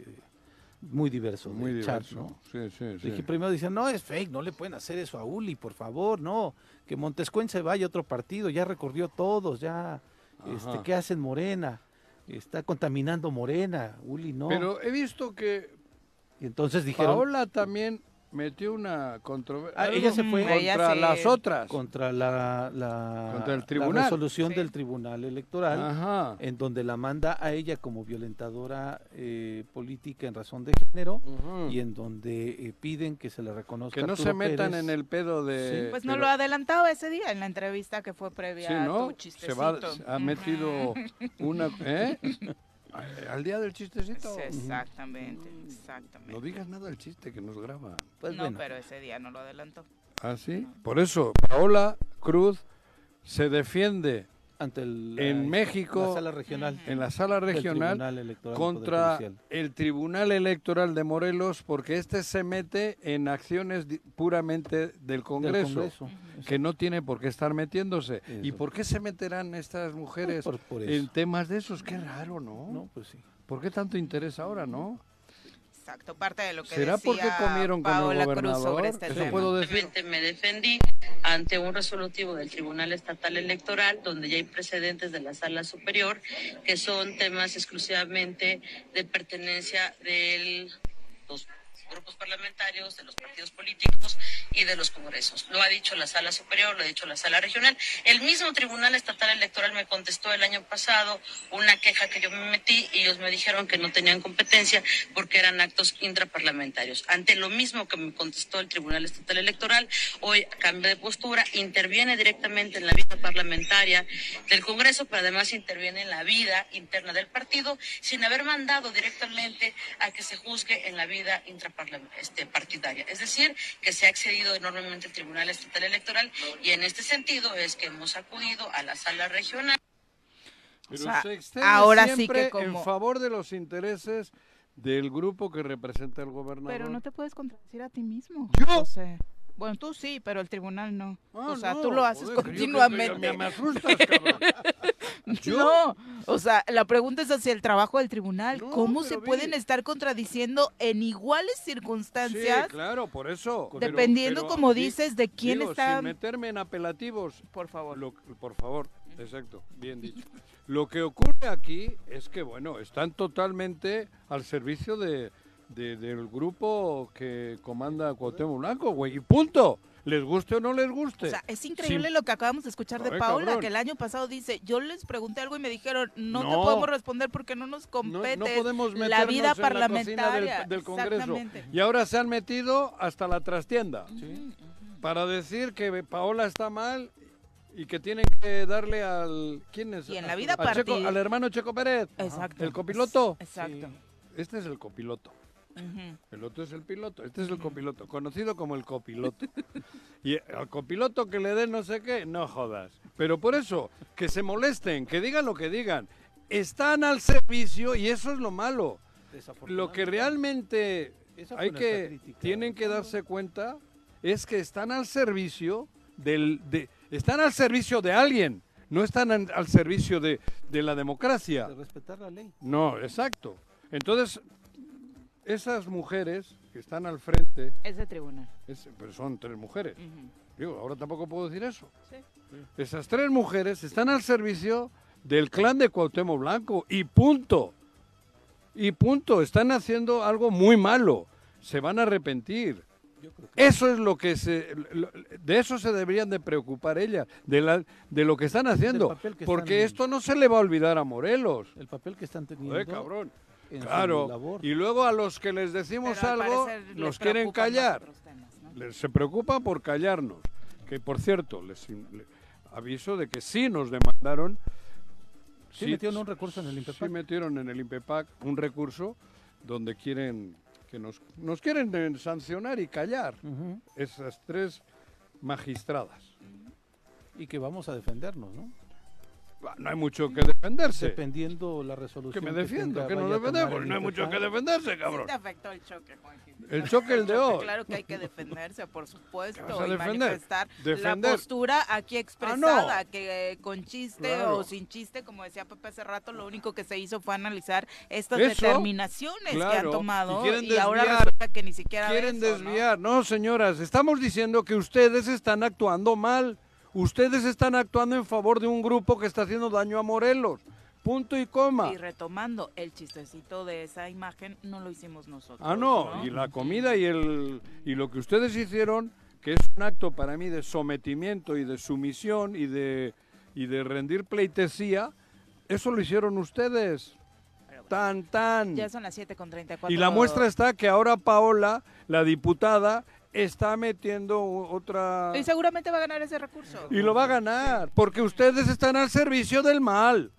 muy diverso.
Muy
de chat,
diverso.
¿no?
Sí, sí, sí.
Dije, primero dicen, no, es fake, no le pueden hacer eso a Uli, por favor, no. Que Montescuen se vaya a otro partido, ya recorrió todos, ya. Este. ¿Qué hacen Morena? Está contaminando Morena, Uli no.
Pero he visto que
y entonces dijeron,
Paola también metió una controversia.
Ah, ella se fue.
contra las otras.
contra la, la,
Contra el
la
tribunal.
resolución
Sí.
del Tribunal Electoral.
Ajá.
en donde la manda a ella como violentadora eh, política en razón de género y en donde eh, piden que se le reconozca
Que no
Arturo
se metan
Pérez.
en el pedo de.
Sí.
Pues no
pero-
lo adelantaba ese día en la entrevista que fue previa
Sí,
a
¿no?
tu
Se
chistecito.
va, ha metido una. ¿Eh? Al día del chistecito.
Sí, exactamente, exactamente.
No digas nada del chiste que nos graba.
Pues
no,
bueno,
pero ese día no lo adelantó.
¿Ah, sí? Por eso, Paola Cruz se defiende
ante el,
en
la-
México,
la sala regional
en la sala regional contra el Tribunal Electoral de Morelos porque este se mete en acciones di- puramente del
del
Congreso, que no tiene por qué estar metiéndose. ¿Y por qué se meterán estas mujeres
Por- por
en temas de esos? Qué raro, ¿no?
No, pues sí.
¿Por qué tanto interés ahora, no?
Exacto, parte de lo que
¿Será porque comieron con el
Paola Cruz sobre este
Eso
tema.
puedo decir.
Simplemente me defendí ante un resolutivo del Tribunal Estatal Electoral, donde ya hay precedentes de la Sala Superior, que son temas exclusivamente de pertenencia de los grupos parlamentarios, de los partidos políticos y de los congresos. Lo ha dicho la Sala Superior, lo ha dicho la Sala Regional. El mismo Tribunal Estatal Electoral me contestó el año pasado una queja que yo me metí y ellos me dijeron que no tenían competencia porque eran actos intraparlamentarios. Ante lo mismo que me contestó el Tribunal Estatal Electoral, hoy cambia de postura, interviene directamente en la vida parlamentaria del Congreso, pero además interviene en la vida interna del partido sin haber mandado directamente a que se juzgue en la vida intraparlamentaria este, partidaria. Es decir, que se ha accedido enormemente el Tribunal Estatal Electoral y en este sentido es que hemos acudido a la sala regional.
Pero
O sea,
se extiende
ahora sí
siempre
que como-
en favor de los intereses del grupo que representa el gobernador.
Pero no te puedes contradecir a ti mismo.
¿Yo?
José. Bueno, tú sí, pero el tribunal no.
Ah,
o sea,
no,
tú lo haces
joder, yo
continuamente.
Me, me asustas, cabrón. ¿Yo?
No, o sea, la pregunta es hacia el trabajo del tribunal.
No,
¿Cómo se
vi-
pueden estar contradiciendo en iguales
Sí,
circunstancias?
claro, por eso.
Dependiendo,
pero
como
di-
dices, de quién
digo,
está-
Sin meterme en apelativos.
Por favor.
Lo- por favor, exacto, bien dicho. Lo que ocurre aquí es que, bueno, están totalmente al servicio de, de- del grupo que comanda Cuauhtémoc Blanco, güey, y punto. Les guste o no les guste.
O sea, es increíble lo que acabamos de escuchar de
Ay,
Paola,
cabrón.
que el año pasado dice, yo les pregunté algo y me dijeron, no, te
No.
podemos responder porque no nos
no,
compete
no podemos meternos
la vida
en la cocina
parlamentaria.
del, del Congreso. Y ahora se han metido hasta la trastienda
Sí.
para decir que Paola está mal y que tienen que darle al... ¿Quién es?
Y en la
A-
vida
a Checo-
partid-
Al hermano Checo Pérez.
Exacto.
El copiloto.
Exacto.
Este es el copiloto. El otro es el piloto. Este es el copiloto, conocido como el copiloto. Y al copiloto que le den no sé qué, no jodas. Pero por eso, que se molesten, que digan lo que digan. Están al servicio y eso es lo malo. Lo que realmente hay que
crítica.
tienen que darse cuenta es que están al servicio del de están al servicio de alguien, no están al servicio de, de la democracia.
De respetar la ley.
No, exacto. Entonces, esas mujeres que están al frente,
Ese tribunal.
es- pero son tres mujeres.
Ujú.
Digo, ahora tampoco puedo decir eso.
Sí.
Esas tres mujeres están al servicio del clan de Cuauhtémoc Blanco y punto. Y punto. Están haciendo algo muy malo. Se van a arrepentir.
Yo creo que
Eso es lo que se... De eso se deberían de preocupar ellas, de, la, de lo que están haciendo.
que
Porque
están-
esto no se le va a olvidar a Morelos.
el papel que están teniendo
Joder, cabrón.
En su
Claro.
labor.
Y luego a los que les decimos
Pero
algo,
les
nos quieren callar.
otros temas, ¿no?
Les- se preocupan por callarnos. Que por cierto, les aviso de que sí nos demandaron.
Sí metieron un recurso en el
Sí
INPEPAC.
metieron en el INPEPAC un recurso donde quieren que nos, nos quieren eh, sancionar y callar esas tres magistradas.
Y que vamos a defendernos, ¿no?
Bah, No hay mucho que defenderse.
Dependiendo la resolución.
Que me defiendo,
tenga,
que
tomar
defendemos. No hay mucho que defenderse,
Sí
cabrón.
te afectó el choque, Juanji.
El choque, el de hoy.
Claro que hay que defenderse, por supuesto,
¿Qué vas a
y
defender?
manifestar
Defender.
la postura aquí expresada,
no.
que eh, con chiste
Claro.
o sin chiste, como decía Pepe hace rato, lo único que se hizo fue analizar estas
Eso,
determinaciones que han tomado
y
y,
quieren
ahora
desviar,
resulta que ni siquiera
Quieren
eso, ¿no?
desviar. ¿no? señoras, estamos diciendo que ustedes están actuando mal. Ustedes están actuando en favor de un grupo que está haciendo daño a Morelos. Punto y coma.
Y retomando el chistecito de esa imagen, no lo hicimos nosotros.
Ah, no, y la comida y el y lo que ustedes hicieron, que es un acto para mí de sometimiento y de sumisión y de y de rendir pleitesía, eso lo hicieron ustedes. Tan tan.
Ya son las 7 con 34.
Y la muestra está que ahora Paola, la diputada, está metiendo otra
Y seguramente va a ganar ese recurso.
y lo va a ganar, porque ustedes están al servicio del mal.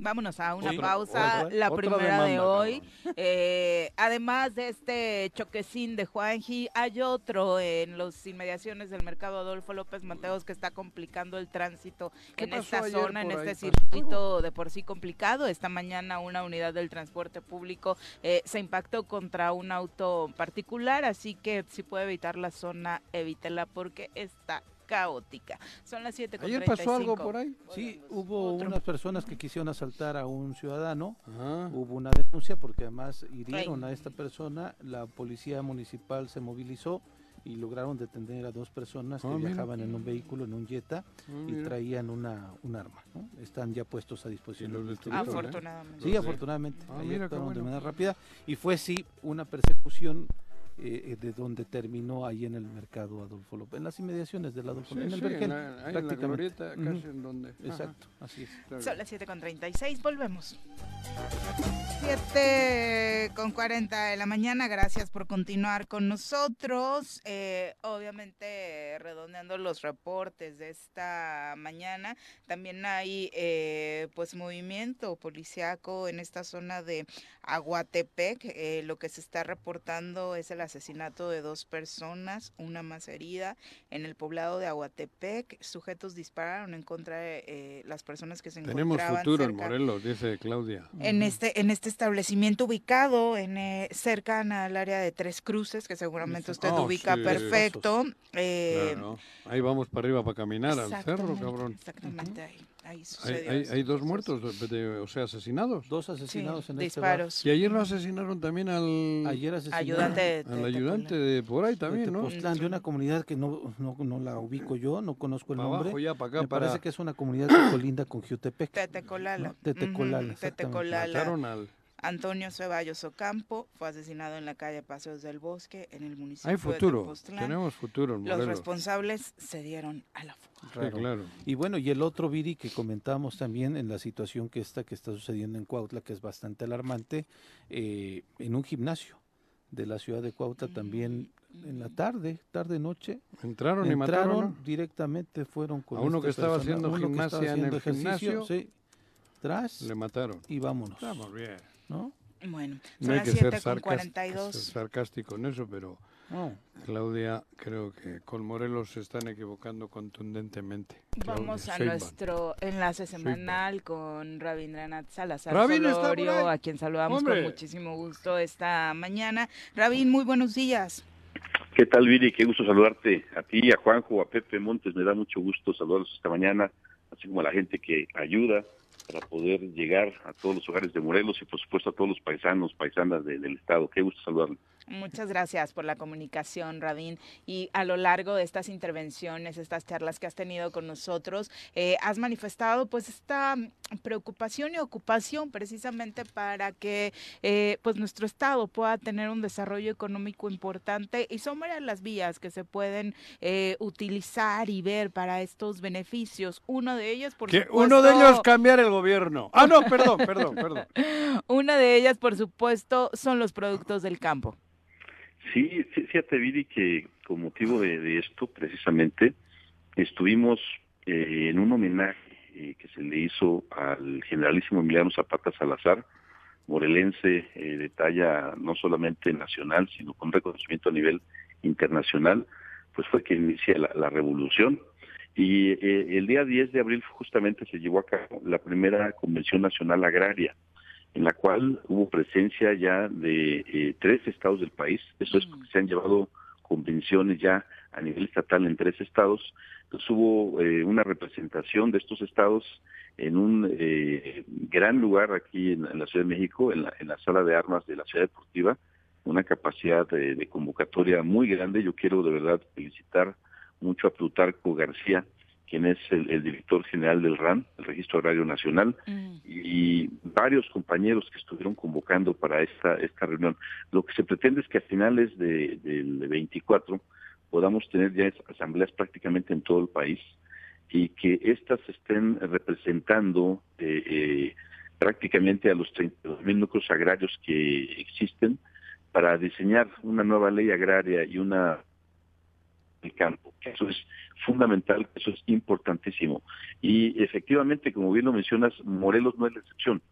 Vámonos a una pausa,
otra-
la primera de hoy. Eh, además de este choquecín de Juanji, hay otro en los inmediaciones del mercado Adolfo López Mateos que está complicando el tránsito
¿Qué
en esta zona, en este
ahí? ¿Pasó
circuito de por sí complicado. Esta mañana una unidad del transporte público eh, se impactó contra un auto particular, así que si puede evitar la zona, evítela porque está caótica. Son las 7
¿Ayer pasó algo por ahí?
Sí, hubo
Otro.
unas personas que quisieron asaltar a un ciudadano.
Ah,
Hubo una denuncia porque además hirieron
Ay.
a esta persona. La policía municipal se movilizó y lograron detener a dos personas que
Ah, mira.
viajaban en un vehículo, en un Jetta,
ah,
y
mira.
traían una, un arma. ¿no? Están ya puestos a disposición.
Los ¿eh?
Afortunadamente.
Sí, afortunadamente.
Ah,
Ayer
mira qué
actuaron de manera rápida y fue sí una persecución eh, de donde terminó ahí en el mercado Adolfo López, en las inmediaciones del Adolfo
Sí,
en el
sí,
Vergel,
en la, ahí en la
prácticamente.
en donde... ajá,
Exacto, así es.
bien.
Son las 7 con 36, volvemos. 7 con 40 de la mañana, gracias por continuar con nosotros. Eh, obviamente, redondeando los reportes de esta mañana, también hay eh, pues movimiento policiaco en esta zona de Aguatepec. Eh, lo que se está reportando es el asesinato de dos personas, una más herida en el poblado de Aguatepec. Sujetos dispararon en contra de eh, las personas que se
Tenemos
encontraban
futuro en Morelos, dice Claudia.
en este en este establecimiento ubicado en eh, cercana al área de Tres Cruces que seguramente usted
Ah,
ubica
sí.
perfecto eh,
Claro, Ahí vamos para arriba para caminar al cerro,
exactamente,
cabrón.
exactamente ahí, ahí
Hay,
sucedió
hay,
eso.
hay dos muertos, de- de- o sea, asesinados.
Dos
Sí,
asesinados en este
disparos
Y ayer no asesinaron también al,
bar. Ayer asesinaron
ayudante de-
al
de
ayudante de por ahí también, ¿no?
de una comunidad que no, no, no la ubico yo, no conozco el
Para
nombre.
abajo ya, para acá,
Me
para...
parece que es una comunidad que colinda con Jutepec.
Tetecolala
No, Tetecolala,
Ujú,
exactamente.
Tetecolala.
Mataron al...
Antonio Ceballos Ocampo fue asesinado en la calle Paseos del Bosque en el municipio
Hay
de
futuro,
Tepoztlán.
tenemos futuro en
los responsables se dieron a la fuga
Sí,
Raro.
claro.
Y bueno, y el otro Viri que comentábamos también en la situación que está que está sucediendo en Cuautla, que es bastante alarmante, eh, en un gimnasio de la ciudad de Cuautla también en la tarde, tarde noche,
Entraron y
entraron
mataron. ¿no?
directamente, fueron con
A uno
esta
que estaba
persona,
haciendo
uno que estaba
gimnasia en el
haciendo ejercicio,
gimnasio.
sí, tras
Le mataron.
y vámonos,
Estamos bien.
¿No?
bueno
No
son
hay
las
que
7
ser
con
sarcas-
42
ser sarcástico en eso, pero
No.
Claudia, creo que con Morelos se están equivocando contundentemente. Claudia
Vamos a
Sheinbaum.
nuestro enlace semanal con Rabindranath Salazar
Rabin
Solorio, a quien saludamos
Hombre.
con muchísimo gusto esta mañana. Rabin, muy buenos días.
¿Qué tal, Viri? Qué gusto saludarte a ti, a Juanjo, a Pepe Montes. Me da mucho gusto saludarlos esta mañana, así como a la gente que ayuda para poder llegar a todos los hogares de Morelos y, por supuesto, a todos los paisanos, paisanas de- del Estado. Qué gusto saludarlos.
Muchas gracias por la comunicación, Rabin. Y a lo largo de estas intervenciones, estas charlas que has tenido con nosotros, eh, has manifestado pues esta preocupación y ocupación precisamente para que eh, pues nuestro estado pueda tener un desarrollo económico importante y son varias las vías que se pueden eh, utilizar y ver para estos beneficios. Uno de ellos, por
Que
supuesto,
uno de ellos cambiar el gobierno. Ah, no, perdón, perdón, perdón.
una de ellas, por supuesto, son los productos del campo.
Sí, fíjate, Viri, que con motivo de, de esto, precisamente, estuvimos eh, en un homenaje eh, que se le hizo al generalísimo Emiliano Zapata Salazar, morelense eh, de talla no solamente nacional, sino con reconocimiento a nivel internacional, pues fue quien inicia la, la revolución. Y eh, el día 10 de abril justamente se llevó a cabo la primera Convención Nacional Agraria, en la cual hubo presencia ya de eh, tres estados del país. Eso es porque se han llevado convenciones ya a nivel estatal en tres estados. Entonces hubo eh, una representación de estos estados en un eh, gran lugar aquí en, en la Ciudad de México, en la, en la sala de armas de la Ciudad Deportiva, una capacidad de, de convocatoria muy grande. Yo quiero de verdad felicitar mucho a Plutarco García, quien es el, el director general del RAN, el Registro Agrario Nacional, y varios compañeros que estuvieron convocando para esta, esta reunión. Lo que se pretende es que a finales de, del 24 podamos tener ya asambleas prácticamente en todo el país y que éstas estén representando eh, eh, prácticamente a los 32 mil núcleos agrarios que existen para diseñar una nueva ley agraria y una el campo. Eso es fundamental, eso es importantísimo. Y efectivamente, como bien lo mencionas, Morelos no es la excepción.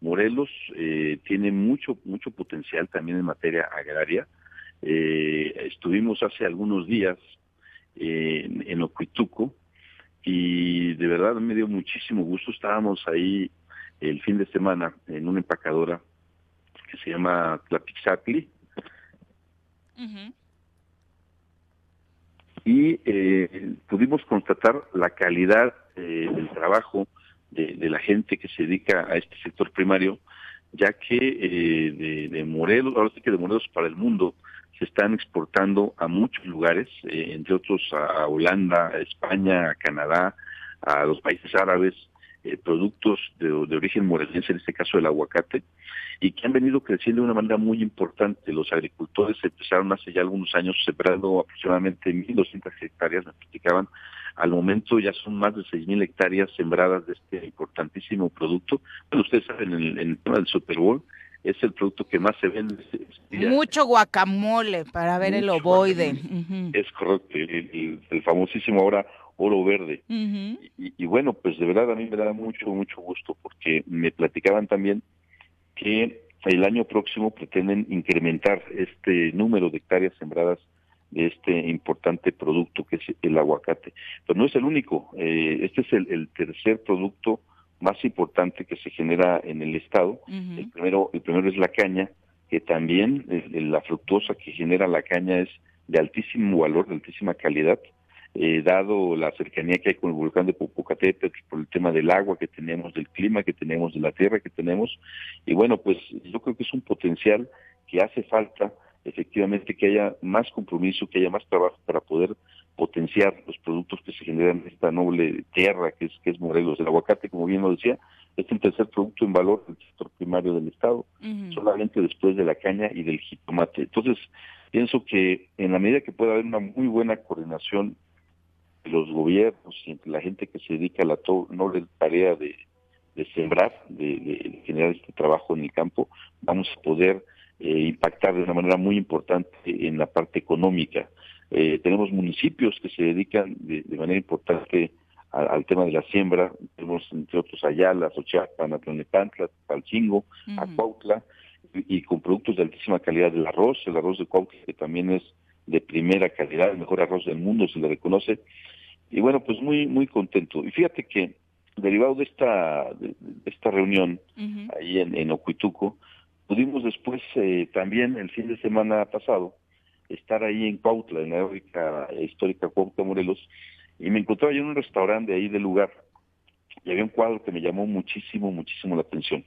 Morelos eh, tiene mucho, mucho potencial también en materia agraria. Eh, estuvimos hace algunos días en, en Ocuituco y de verdad me dio muchísimo gusto. Estábamos ahí el fin de semana en una empacadora que se llama Tlapixatli. Y eh, pudimos constatar la calidad eh, del trabajo de, la gente que se dedica a este sector primario, ya que eh, de, Morelos, ahora sí que de Morelos para el mundo, se están exportando a muchos lugares, entre otros a Holanda, a España, a Canadá, a los países árabes, eh, productos de, origen morelense, en este caso el aguacate, y que han venido creciendo de una manera muy importante. Los agricultores empezaron hace ya algunos años sembrando aproximadamente 1.200 hectáreas, me platicaban. Al momento ya son más de 6.000 hectáreas sembradas de este importantísimo producto. Bueno, ustedes saben, en, el tema del Super Bowl, es el producto que más se vende.
Mucho guacamole para ver el ovoide.
Es correcto, el, famosísimo ahora oro verde. y, bueno, pues de verdad a mí me da mucho, mucho gusto porque me platicaban también que el año próximo pretenden incrementar este número de hectáreas sembradas de este importante producto que es el aguacate. Pero no es el único, eh, este es el, tercer producto más importante que se genera en el estado. El primero, el primero es la caña, que también la fructosa que genera la caña es de altísimo valor, de altísima calidad. Eh, dado la cercanía que hay con el volcán de Popocatépetl, por el tema del agua que tenemos, del clima que tenemos, de la tierra que tenemos. Y bueno, pues yo creo que es un potencial que hace falta efectivamente que haya más compromiso, que haya más trabajo para poder potenciar los productos que se generan en esta noble tierra que es, que es Morelos. El aguacate, como bien lo decía, es el tercer producto en valor del sector primario del Estado, solamente después de la caña y del jitomate. Entonces, pienso que en la medida que pueda haber una muy buena coordinación los gobiernos y la gente que se dedica a la noble tarea de, sembrar, de, generar este trabajo en el campo, vamos a poder eh, impactar de una manera muy importante en la parte económica. Eh, tenemos municipios que se dedican de, manera importante al tema de la siembra, tenemos entre otros Ayala, Xochiapan, Atlanepantla, Palchingo, Acuautla, y, y, con productos de altísima calidad del arroz, el arroz de Cuautla que también es de primera calidad, el mejor arroz del mundo, se le reconoce, y bueno, pues muy muy contento. Y fíjate que derivado de esta de, esta reunión ahí en, en, Ocuituco, pudimos después eh, también el fin de semana pasado estar ahí en Cuautla, en la histórica, histórica Cuautla Morelos, y me encontraba yo en un restaurante ahí del lugar y había un cuadro que me llamó muchísimo, muchísimo la atención.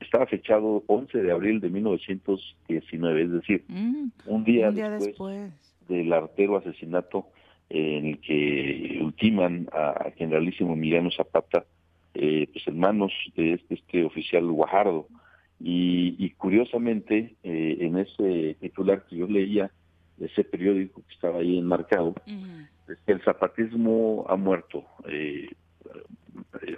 Estaba fechado 11 de abril de 1919, es decir, mm, un día, después, del artero asesinato en el que ultiman a, generalísimo Emiliano Zapata eh, pues en manos de este, este oficial Guajardo. Y, curiosamente, eh, en ese titular que yo leía, ese periódico que estaba ahí enmarcado, es que el zapatismo ha muerto. Eh,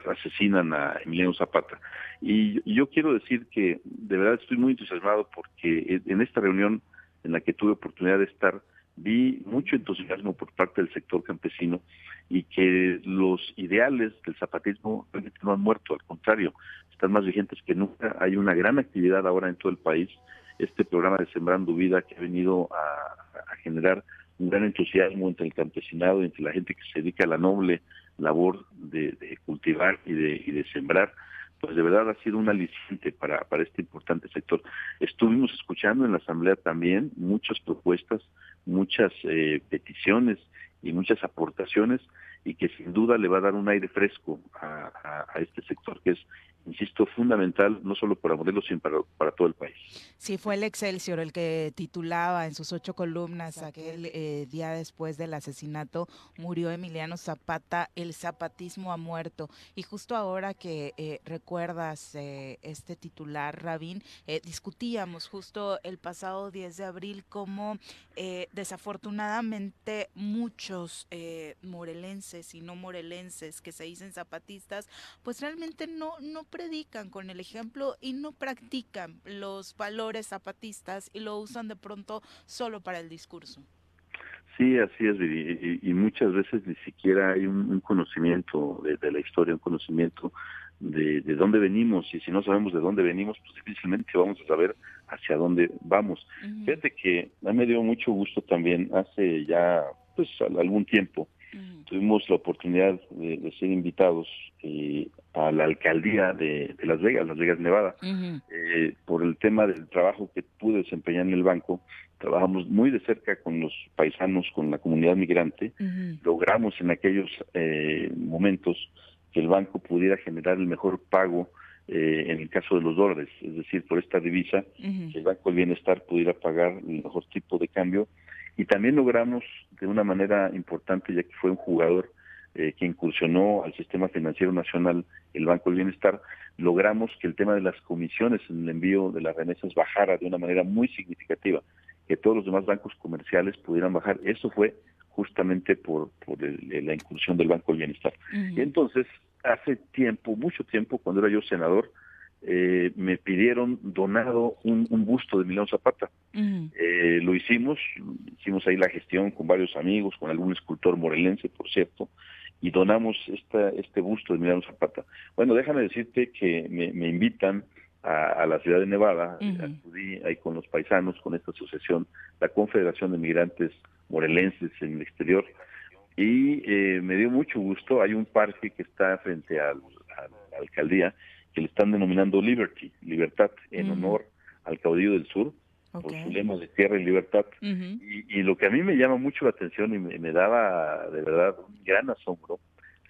asesinan a Emiliano Zapata. Y, y, yo quiero decir que de verdad estoy muy entusiasmado porque en esta reunión en la que tuve oportunidad de estar, vi mucho entusiasmo por parte del sector campesino y que los ideales del zapatismo realmente no han muerto, al contrario, están más vigentes que nunca. Hay una gran actividad ahora en todo el país, este programa de Sembrando Vida que ha venido a, generar un gran entusiasmo entre el campesinado, entre la gente que se dedica a la noble labor de, cultivar y de, y de sembrar pues de verdad ha sido un aliciente para, para este importante sector. Estuvimos escuchando en la Asamblea también muchas propuestas, muchas eh, peticiones y muchas aportaciones y que sin duda le va a dar un aire fresco a, a este sector que es insisto, fundamental no solo para Morelos, sino para, para, todo el país.
Sí, fue el Excelsior el que titulaba en sus ocho columnas aquel eh, día después del asesinato, murió Emiliano Zapata, el zapatismo ha muerto. Y justo ahora que eh, recuerdas eh, este titular, Rabín, discutíamos justo el pasado 10 de abril cómo desafortunadamente muchos morelenses y no morelenses que se dicen zapatistas, pues realmente no, no predican con el ejemplo y no practican los valores zapatistas y lo usan de pronto solo para el discurso.
Sí, así es, y, y, muchas veces ni siquiera hay un, conocimiento de, la historia, un conocimiento de, de, dónde venimos, y si no sabemos de dónde venimos, pues difícilmente vamos a saber hacia dónde vamos. Fíjate que a mí me dio mucho gusto también, hace ya pues algún tiempo, tuvimos la oportunidad de, ser invitados eh, a la alcaldía de, Las Vegas, Las Vegas, Nevada, eh, por el tema del trabajo que pude desempeñar en el banco. Trabajamos muy de cerca con los paisanos, con la comunidad migrante. Logramos en aquellos eh, momentos que el banco pudiera generar el mejor pago en el caso de los dólares, es decir, por esta divisa, que el Banco del Bienestar pudiera pagar el mejor tipo de cambio y también logramos de una manera importante, ya que fue un jugador eh, que incursionó al sistema financiero nacional, el Banco del Bienestar, logramos que el tema de las comisiones en el envío de las remesas bajara de una manera muy significativa, que todos los demás bancos comerciales pudieran bajar. Eso fue justamente por, por la incursión del Banco del Bienestar. Y entonces, hace tiempo, mucho tiempo, cuando era yo senador, eh, me pidieron donado un, busto de Milán Zapata. Eh, lo hicimos, hicimos ahí la gestión con varios amigos, con algún escultor morelense, por cierto, y donamos esta, este busto de Milano Zapata. Bueno, déjame decirte que me, invitan a, la ciudad de Nevada, acudí ahí con los paisanos, con esta asociación, la Confederación de Migrantes Morelenses en el exterior, y eh, me dio mucho gusto, hay un parque que está frente a la alcaldía, que le están denominando Liberty, libertad, en honor al caudillo del sur, por su lema de tierra y libertad. y, lo que a mí me llama mucho la atención y me, daba de verdad un gran asombro,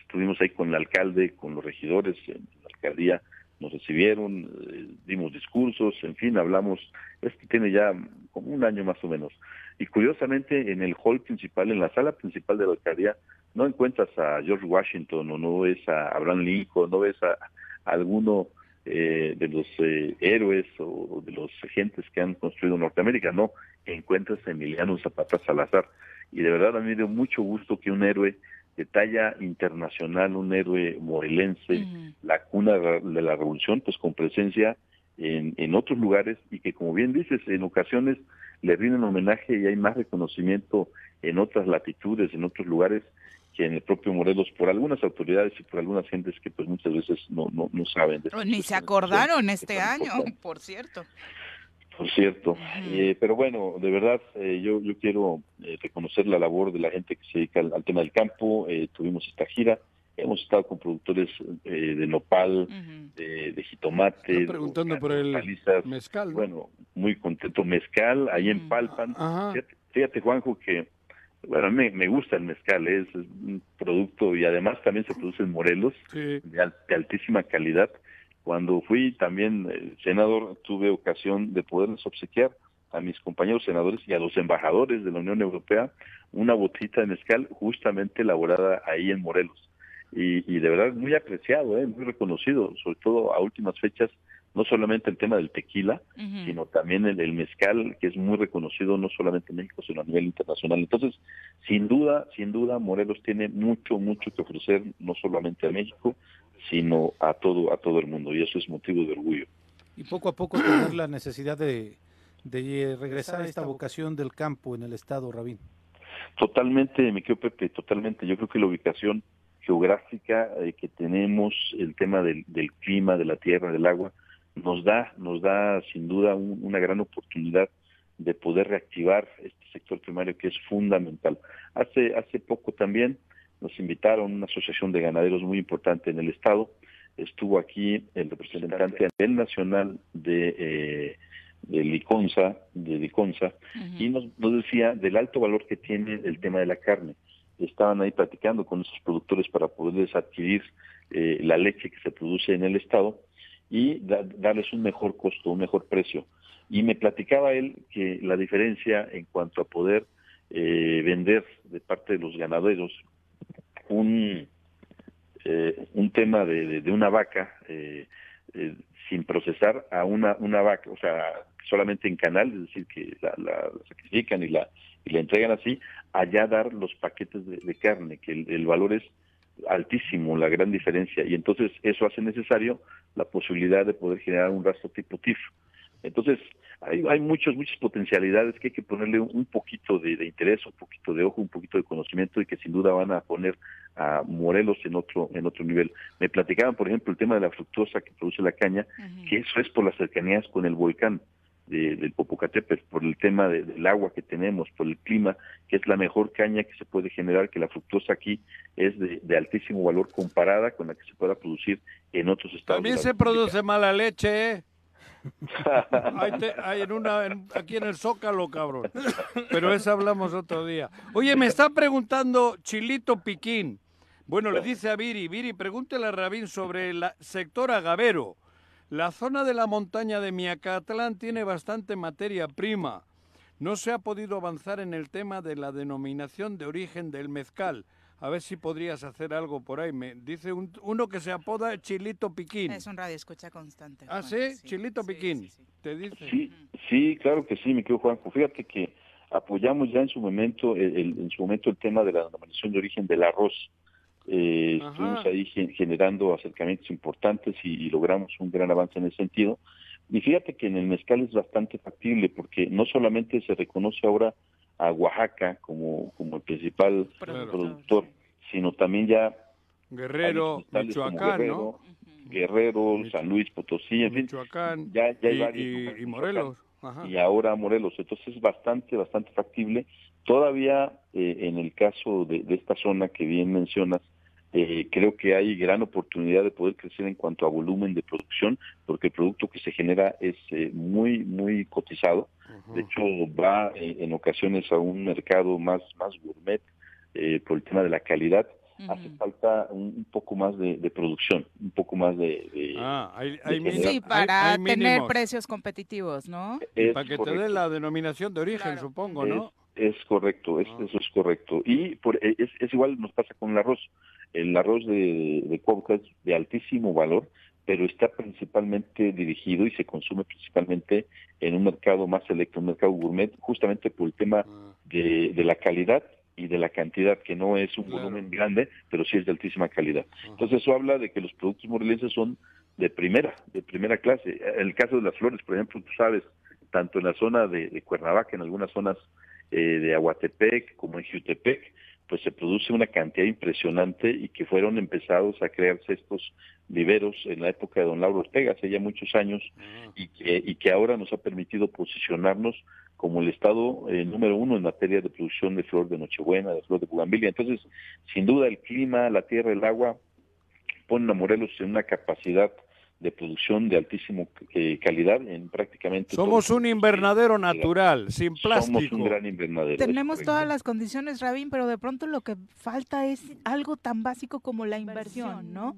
estuvimos ahí con el alcalde, con los regidores en la alcaldía, nos recibieron, eh, dimos discursos, en fin, hablamos, esto tiene ya como un año más o menos. Y curiosamente en el hall principal, en la sala principal de la alcaldía, no encuentras a George Washington o no ves a Abraham Lincoln, no ves a, alguno eh, de los eh, héroes o de los agentes que han construido Norteamérica, no, encuentras a Emiliano Zapata Salazar. Y de verdad a mí me dio mucho gusto que un héroe de talla internacional, un héroe morelense, la cuna de la revolución, pues con presencia en, en otros lugares y que como bien dices, en ocasiones le rinden homenaje y hay más reconocimiento en otras latitudes, en otros lugares, que en el propio Morelos por algunas autoridades y por algunas gentes que pues muchas veces no, no, no saben. De
Ni se acordaron este año, por cierto.
Por cierto. Eh, pero bueno, de verdad, eh, yo, yo quiero eh, reconocer la labor de la gente que se dedica al, tema del campo. tuvimos esta gira. Hemos estado con productores de nopal, de, jitomate.
preguntando por el mezcal.
Bueno, muy contento. Mezcal, ahí en Palpan. fíjate, Juanjo, que bueno, a mí me gusta el mezcal, es, un producto y además también se produce en Morelos de, altísima calidad. Cuando fui también eh, senador, tuve ocasión de poderles obsequiar a mis compañeros senadores y a los embajadores de la Unión Europea una botita de mezcal justamente elaborada ahí en Morelos. Y, y de verdad muy apreciado, ¿eh? muy reconocido, sobre todo a últimas fechas no solamente el tema del tequila, sino también el, mezcal, que es muy reconocido no solamente en México, sino a nivel internacional. Entonces, sin duda, sin duda, Morelos tiene mucho, mucho que ofrecer, no solamente a México, sino a todo, a todo el mundo, y eso es motivo de orgullo.
Y poco a poco tener la necesidad de, de regresar a esta vocación del campo en el estado, Rabín.
Totalmente, me quedo Pepe, totalmente. Yo creo que la ubicación geográfica eh, que tenemos, el tema del, del clima, de la tierra, del agua, nos da, nos da sin duda una gran oportunidad de poder reactivar este sector primario que es fundamental. Hace, hace poco también nos invitaron una asociación de ganaderos muy importante en el estado. Estuvo aquí el representante a nivel nacional de, eh, de Liconza, de Liconza, y nos, nos decía del alto valor que tiene el tema de la carne. Estaban ahí platicando con esos productores para poderles adquirir eh, la leche que se produce en el estado y darles un mejor costo, un mejor precio. Y me platicaba él que la diferencia en cuanto a poder eh, vender de parte de los ganaderos un, eh, un tema de, una vaca eh, sin procesar a una, una vaca, o sea, solamente en canal, es decir, que la, la, sacrifican y la, y la entregan así, allá dar los paquetes de, carne, que el valor es altísimo la gran diferencia y entonces eso hace necesario la posibilidad de poder generar un rastro tipo TIF. Entonces, hay, hay muchos, muchas potencialidades que hay que ponerle un, poquito de, interés, un poquito de ojo, un poquito de conocimiento y que sin duda van a poner a Morelos en otro, en otro nivel. Me platicaban, por ejemplo, el tema de la fructosa que produce la caña, que eso es por las cercanías con el volcán del Popocatépetl, por el tema del agua que tenemos, por el clima, que es la mejor caña que se puede generar, que la fructosa aquí es de, altísimo valor comparada con la que se pueda producir en otros estados.
También se produce mala leche, ¿eh? hay, en una, aquí en el Zócalo, cabrón. Pero eso hablamos otro día. Oye, me está preguntando Chilito Piquín. Bueno, le dice a Viri, Viri, pregúntele a Rabín sobre el sector agavero. La zona de la montaña de Miacatlán tiene bastante materia prima. No se ha podido avanzar en el tema de la denominación de origen del mezcal. A ver si podrías hacer algo por ahí. Me dice uno que se apoda Chilito Piquín.
Es un radio escucha constante.
Ah, ¿sí? Chilito Piquín. ¿Te dice?
Sí, sí, claro que sí, mi querido Juanjo. Fíjate que apoyamos ya en su momento el, en su momento el tema de la denominación de origen del arroz. Eh, estuvimos ahí generando acercamientos importantes y, logramos un gran avance en ese sentido. Y fíjate que en el mezcal es bastante factible porque no solamente se reconoce ahora a Oaxaca como, como el principal productor, sino también ya
Guerrero, Michoacán,
Guerrero, Guerrero, San Luis Potosí, en
Michoacán,
ya, ya hay
y,
varios.
Y, Morelos.
Y ahora Morelos, entonces es bastante, bastante factible. Todavía eh, en el caso de, de esta zona que bien mencionas, eh, creo que hay gran oportunidad de poder crecer en cuanto a volumen de producción, porque el producto que se genera es eh, muy, muy cotizado. De hecho, va eh, en ocasiones a un mercado más, más gourmet por el tema de la calidad. Hace falta un, poco más de, producción, un poco más de...
ah, hay,
sí, para tener precios competitivos, ¿no?
para que te dé la denominación de origen, supongo, ¿no?
Es, correcto, es, ah. eso es correcto. Y por, es, es igual nos pasa con el arroz. El arroz de, de es de altísimo valor, pero está principalmente dirigido y se consume principalmente en un mercado más selecto, un mercado gourmet, justamente por el tema ah. de, de la calidad y de la cantidad, que no es un volumen grande, pero sí es de altísima calidad. Entonces eso habla de que los productos morelenses son de primera, de primera clase. En el caso de las flores, por ejemplo, tú sabes, tanto en la zona de, de Cuernavaca, en algunas zonas eh, de Aguatepec como en Jutepec, pues se produce una cantidad impresionante y que fueron empezados a crearse estos viveros en la época de don Lauro Ortega, hace ya muchos años, ah. y, que, y que ahora nos ha permitido posicionarnos como el estado eh, número uno en materia de producción de flor de Nochebuena, de flor de Bugambilia. Entonces, sin duda, el clima, la tierra, el agua ponen a Morelos en una capacidad de producción de altísimo eh, calidad en prácticamente
somos un invernadero natural sin plástico
somos un gran invernadero
tenemos todas las condiciones Rabín pero de pronto lo que falta es algo tan básico como la inversión no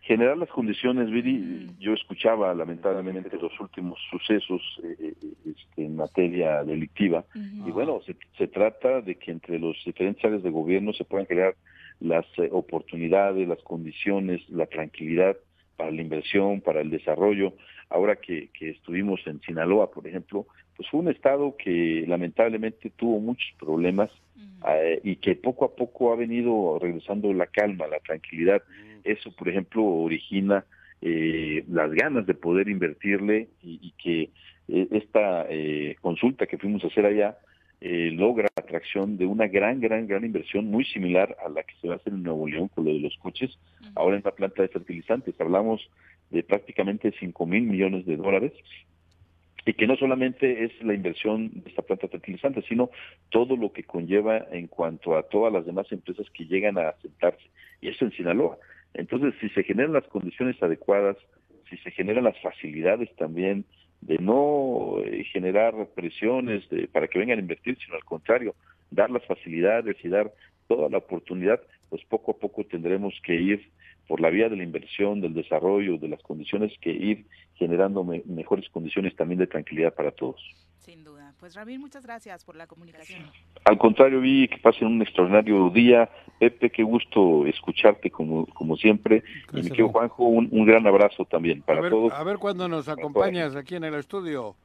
generar las condiciones Viri yo escuchaba lamentablemente los últimos sucesos eh, eh, este, en materia delictiva y bueno se, se trata de que entre los diferentes áreas de gobierno se puedan crear las oportunidades, las condiciones, la tranquilidad para la inversión, para el desarrollo. Ahora que, estuvimos en Sinaloa, por ejemplo, pues fue un estado que lamentablemente tuvo muchos problemas eh, y que poco a poco ha venido regresando la calma, la tranquilidad. Eso, por ejemplo, origina eh, las ganas de poder invertirle y, que eh, esta consulta que fuimos a hacer allá eh, logra la atracción de una gran, gran, gran inversión muy similar a la que se va a hacer en Nuevo León con lo de los coches, ahora en la planta de fertilizantes. Hablamos de prácticamente 5 mil millones de dólares y que no solamente es la inversión de esta planta de fertilizantes, sino todo lo que conlleva en cuanto a todas las demás empresas que llegan a asentarse, y eso en Sinaloa. Entonces, si se generan las condiciones adecuadas, si se generan las facilidades también de no eh, generar presiones de, para que vengan a invertir, sino al contrario, dar las facilidades y dar toda la oportunidad, pues poco a poco tendremos que ir por la vía de la inversión, del desarrollo, de las condiciones, que ir generando mejores condiciones también de tranquilidad para todos.
Sin duda. Pues Ramín, muchas gracias por la comunicación.
Al contrario, vi que pasen un extraordinario día. Pepe, qué gusto escucharte como, como siempre. y me quedo, Juanjo, un, gran abrazo también para todos.
A ver cuándo nos acompañas aquí en el estudio.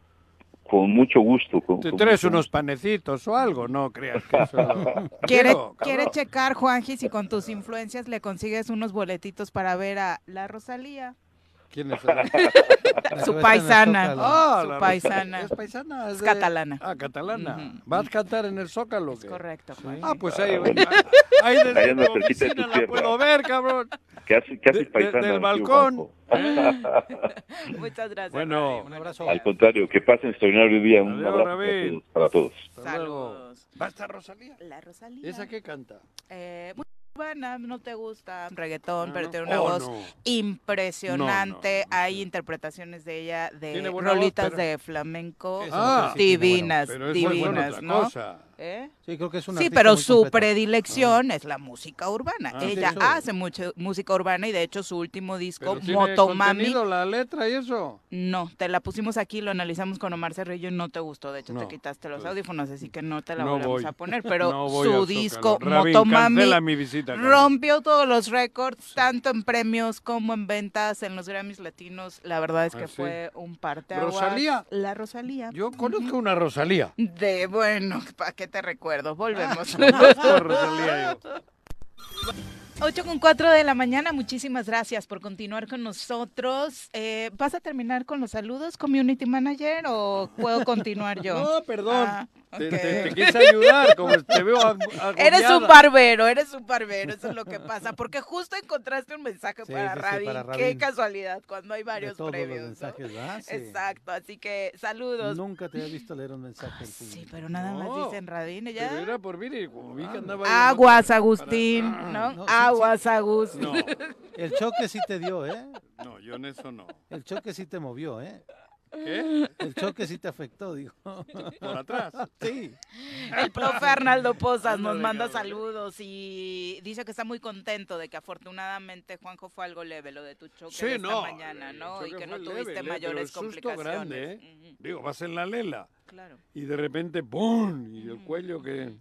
Con mucho gusto.
Te traes unos panecitos o algo, no creas que eso...
¿Quiere, quiere checar, Juanji, si con tus influencias le consigues unos boletitos para ver a la Rosalía?
¿Quién es?
Su paisana.
Ah,
Su paisana.
Es paisana.
Es
de-
catalana.
Ah, catalana.
Ujú.
¿Vas a cantar en el Zócalo? qué?
Correcto. Juan.
Ah, pues ahí, ahí desde
Ahí anda
tu
cerquita de
oficina
tu
la
tierra.
puedo ver, cabrón.
¿Qué haces, qué haces
De- de-
paisana,
del balcón.
Muchas gracias.
Bueno,
Ravi.
Un abrazo.
Al contrario, que pasen extraordinario día. Un
Adiós,
abrazo para todos.
hasta luego.
Saludos.
¿Va a estar Rosalía?
La Rosalía.
¿Esa qué canta?
Eh, muy urbana, no te gusta reggaetón, pero
no.
tiene una
Oh,
voz
no.
impresionante.
No, no, no,
Hay interpretaciones de ella de
voz,
rolitas
pero-
de flamenco
Ah,
sí
divinas,
Pero es muy buena
divinas,
otra
¿no?
cosa.
¿Eh?
Sí, creo que es una
Sí, pero su predilección es la música urbana.
Ah,
Ella
sí,
hace mucho música urbana y de hecho su último disco,
Pero tiene
Motomami,
contenido la letra y eso.
no, te la pusimos aquí, lo analizamos con Omar Cerrillo y no te gustó. De hecho,
No,
te quitaste los
pues,
audífonos, así que no te la
no
volvemos
voy.
a poner. Pero
No
su disco.
Rabín,
Motomami,
mi visita,
rompió todos los récords, tanto en premios como en ventas en los Grammys latinos. La verdad es que
Ah,
fue un parteaguas.
¿Rosalía?
La Rosalía.
Yo conozco una Rosalía.
De bueno, ¿para qué te recuerdo? Volvemos.
Conozco a Rosalía yo.
8 con 4 de la mañana, muchísimas gracias por continuar con nosotros. Eh, ¿Vas a terminar con los saludos, Community Manager, o puedo continuar yo?
No, perdón.
Ah,
Te,
ok.
te- te quise ayudar, como te veo
Eres un barbero, eres un barbero, eso es lo que pasa, porque justo encontraste un mensaje
Sí,
para,
sí,
Rabin.
para
Qué
Rabin.
casualidad, cuando hay varios
todos
premios.
los
¿no?
mensajes, ¿verdad? Sí.
Exacto, así que saludos.
Nunca te había visto leer un mensaje público.
Sí, pero nada más
No,
dicen Radín,
Pero
ya.
era por mí, como vi que andaba ahí
Aguas, Agustín, ¿no?
No, sí, sí.
Aguas, Agustín.
No,
El choque sí te dio, ¿eh?
no, yo en eso no.
El choque sí te movió, ¿eh?
¿Qué?
El choque sí te afectó, digo.
Por atrás.
Sí.
El profe Arnaldo Pozas nos manda saludos y dice que está muy contento de que afortunadamente Juanjo fue algo leve lo de tu choque
Sí,
de esta
no.
mañana, ¿no? Y que no tuviste
leve,
mayores
pero el susto
complicaciones.
grande, ¿eh? Digo, vas en la lela
Claro.
y de repente ¡pum! Y el cuello que...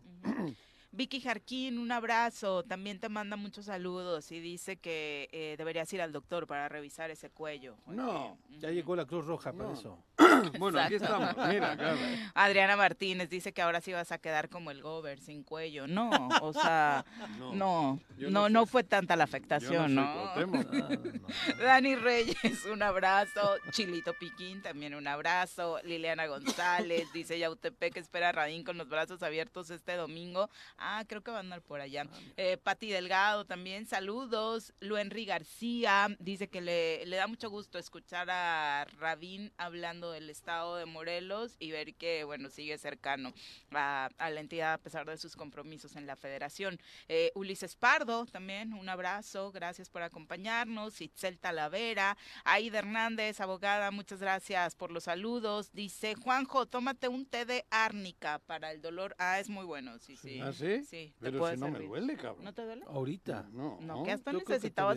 Vicky Jarquín, un abrazo. También te manda muchos saludos y dice que eh, deberías ir al doctor para revisar ese cuello.
No,
Ya llegó la Cruz Roja para
No.
eso.
Bueno, aquí estamos. Mira, claro.
Adriana Martínez dice que ahora sí vas a quedar como el Gober, sin cuello. No, o sea,
No,
no, no, fue tanta la afectación,
no
¿no?
soy Cuauhtémoc.
Dani Reyes, un abrazo. Chilito Piquín, también un abrazo. Liliana González, dice Yautepec, espera a Radín con los brazos abiertos este domingo. Ah, creo que van a andar por allá. Eh, Pati Delgado también, saludos. Luenri García dice que le, le da mucho gusto escuchar a Radín hablando del estado de Morelos y ver que, bueno, sigue cercano a, a la entidad a pesar de sus compromisos en la federación. Eh, Ulises Pardo también, un abrazo, gracias por acompañarnos. Itzel Talavera, Aida Hernández, abogada, muchas gracias por los saludos. Dice Juanjo, tómate un té de árnica para el dolor. Ah, es muy bueno, sí, sí.
¿Ah, sí?
Sí, te
Pero
puede
si no me duele, cabrón.
¿No te duele?
Ahorita.
No,
No, que hasta
yo creo que
necesitabas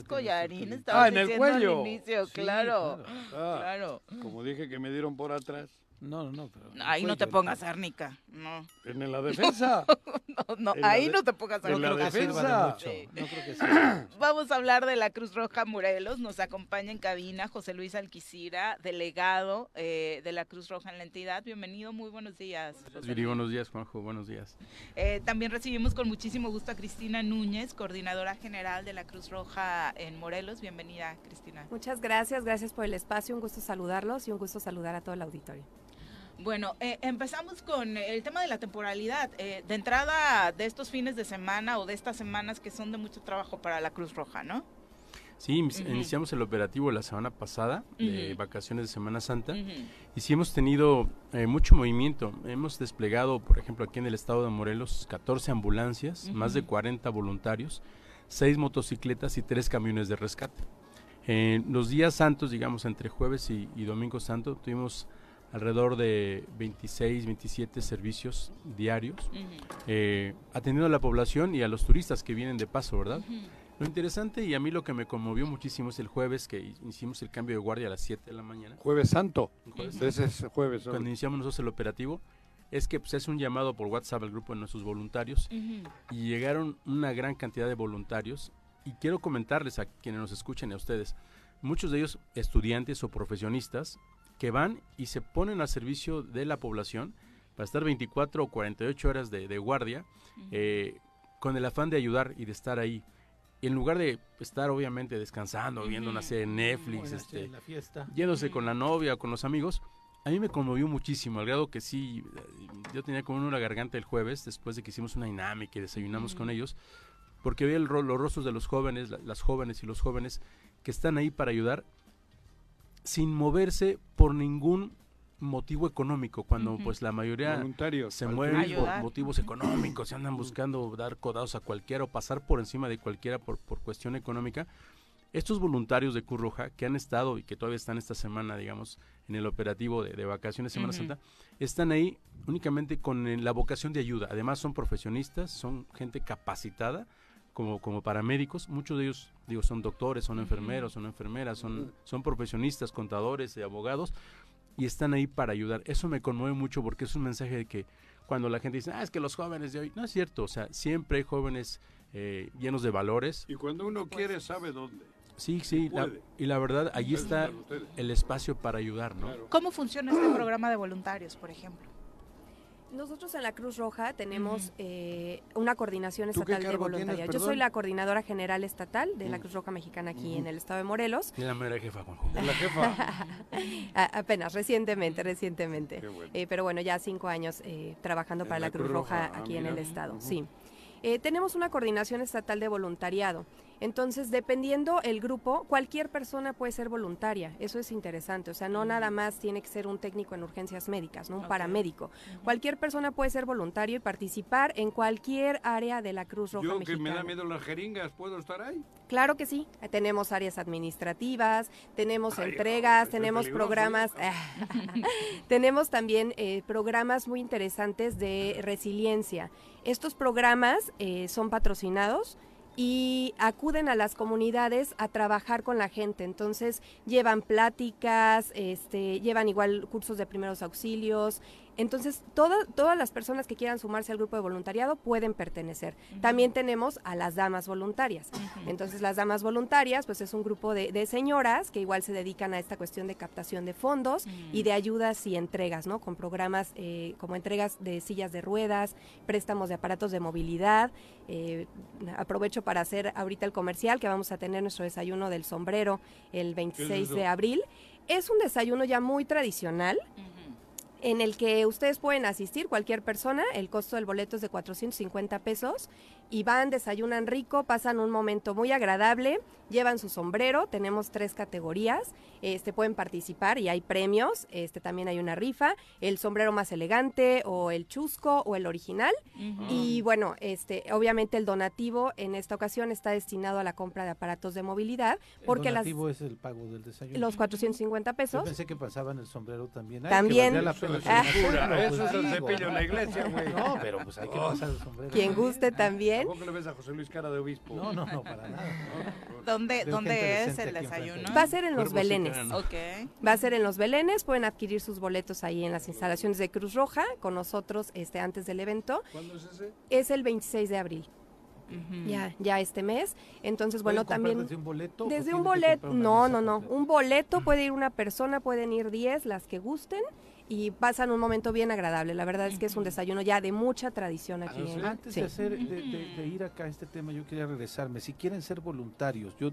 estabas
Ah, en el
diciendo al
cuello.
inicio,
Sí,
claro,
claro.
Ah,
claro.
Como dije que me dieron por atrás.
No, no, no. Pero
Ahí no te pongas árnica, no,
En la defensa.
no, no,
En la
ahí
de-
no te pongas
en la
árnica.
creo que sirva
defensa.
de mucho.
Sí.
No creo que sirva.
Vamos a hablar de la Cruz Roja Morelos. Nos acompaña en cabina José Luis Alquicira, delegado eh, de la Cruz Roja en la entidad. Bienvenido, muy buenos días.
Viri, buenos días, Juanjo, buenos días.
Eh, también recibimos con muchísimo gusto a Cristina Núñez, coordinadora general de la Cruz Roja en Morelos. Bienvenida, Cristina.
Muchas gracias, gracias por el espacio, un gusto saludarlos y un gusto saludar a todo el auditorio.
Bueno, eh, empezamos con el tema de la temporalidad. Eh, de entrada de estos fines de semana o de estas semanas que son de mucho trabajo para la Cruz Roja, ¿no?
Sí, iniciamos el operativo la semana pasada de vacaciones de Semana Santa y sí hemos tenido eh, mucho movimiento. Hemos desplegado, por ejemplo, aquí en el estado de Morelos, 14 ambulancias, más de
Ujú.
40 voluntarios, 6 motocicletas y 3 camiones de rescate. En los días santos, digamos, entre jueves y, y domingo santo, tuvimos alrededor de 26, 27 servicios diarios,
Ujú.
eh, atendiendo a la población y a los turistas que vienen de paso, ¿verdad?
Ujú.
Lo interesante y a mí lo que me conmovió muchísimo es el jueves que hi- hicimos el cambio de guardia a las 7 de la mañana.
Jueves Santo.
Jueves
Ese es jueves.
Cuando iniciamos nosotros el operativo, es que pues, es un llamado por WhatsApp al grupo de nuestros voluntarios
Ujú.
y llegaron una gran cantidad de voluntarios y quiero comentarles a quienes nos escuchen y a ustedes, muchos de ellos estudiantes o profesionistas que van y se ponen al servicio de la población para estar 24 o 48 horas de, de guardia eh, con el afán de ayudar y de estar ahí. Y en lugar de estar obviamente descansando, viendo una serie de Netflix,
Bueno,
este,
la fiesta.
yéndose con la novia o con los amigos, a mí me conmovió muchísimo, al grado que sí, yo tenía como una garganta el jueves, después de que hicimos una dinámica y desayunamos con ellos, porque vi el ro- los rostros de los jóvenes, la- las jóvenes y los jóvenes que están ahí para ayudar sin moverse por ningún motivo económico, cuando pues la mayoría
Voluntarios,
se mueven por motivos económicos, se andan buscando dar codados a cualquiera o pasar por encima de cualquiera por, por cuestión económica. Estos voluntarios de Cruz Roja que han estado y que todavía están esta semana, digamos, en el operativo de, de vacaciones Semana. Santa, están ahí únicamente con eh, la vocación de ayuda. Además son profesionistas, son gente capacitada como, como paramédicos. Muchos de ellos, digo, son doctores, son enfermeros, son enfermeras, son, son profesionistas, contadores, eh, abogados, y están ahí para ayudar. Eso me conmueve mucho porque es un mensaje de que cuando la gente dice, ah, es que los jóvenes de hoy, no es cierto, o sea, siempre hay jóvenes eh, llenos de valores.
Y cuando uno quiere, sabe dónde.
Sí, sí, la- y la verdad, allí está el espacio para ayudar, ¿no?
¿Cómo funciona este programa de voluntarios, por ejemplo?
Nosotros en la Cruz Roja tenemos eh, una coordinación
¿Tú qué
estatal de voluntariado. Yo soy la coordinadora general estatal de la. Cruz Roja Mexicana aquí en el estado de Morelos.
Y la mera jefa, Juanjo.
La jefa.
A- apenas, recientemente, recientemente.
Qué bueno.
Eh, pero bueno, ya cinco años eh, trabajando
En
para
la
Cruz
Cruz
Roja,
Roja, ah,
aquí en el estado, sí. Eh, tenemos una coordinación estatal de voluntariado. Entonces, dependiendo el grupo, cualquier persona puede ser voluntaria. Eso es interesante. O sea, no nada más tiene que ser un técnico en urgencias médicas, no un paramédico. Cualquier persona puede ser voluntario y participar en cualquier área de la Cruz Roja
Yo que
Mexicana.
me da miedo las jeringas, ¿puedo estar ahí?
Claro que sí. Tenemos áreas administrativas, tenemos
Ay,
entregas, tenemos programas, tenemos también eh, programas muy interesantes de resiliencia. Estos programas eh, son patrocinados y acuden a las comunidades a trabajar con la gente. Entonces llevan pláticas, este, llevan igual cursos de primeros auxilios. Entonces toda- todas las personas que quieran sumarse al grupo de voluntariado pueden pertenecer. También tenemos a las damas voluntarias. Entonces las damas voluntarias pues es un grupo de, de señoras que igual se dedican a esta cuestión de captación de fondos y de ayudas y entregas, ¿no? Con programas eh, como entregas de sillas de ruedas, préstamos de aparatos de movilidad. Eh, aprovecho para hacer ahorita el comercial que vamos a tener nuestro desayuno del sombrero el 26
eso?
de abril. Es un desayuno ya muy tradicional en el que ustedes pueden asistir, cualquier persona, el costo del boleto es de 450 pesos, y van, desayunan rico, pasan un momento muy agradable, llevan su sombrero, tenemos tres categorías, este pueden participar y hay premios, este también hay una rifa, el sombrero más elegante o el chusco o el original, y bueno, este obviamente el donativo en esta ocasión está destinado a la compra de aparatos de movilidad, porque
el
las
donativo es el pago del desayuno.
los 450
Yo
pesos
pensé que pasaban el sombrero también. Ay,
También.
Que la pena
Ah.
hacerlo,
Eso es el cepillo en la iglesia, güey.
No, pero pues hay que
Oh.
pasar el sombrero.
quien guste también.
¿Cómo que le ves a José Luis cara de obispo?
No, no, no, para nada.
¿Dónde, dónde es el desayuno?
Va a ser en los Belenes.
cráneo.
Ok.
Va a ser en los Belenes, pueden adquirir sus boletos ahí en las instalaciones de Cruz Roja con nosotros este antes del evento.
¿Cuándo es ese?
Es el 26 de abril.
Ujú.
Ya, ya este mes. Entonces, bueno,
¿Pueden comprar
también
desde un boleto?
desde un boleto, no, no, no, un boleto puede ir una persona, pueden ir 10, las que gusten y pasan un momento bien agradable. La verdad es que es un desayuno ya de mucha tradición aquí. en-
Antes
sí.
de, hacer, de, de- de ir acá a este tema, yo quería regresarme. Si quieren ser voluntarios, yo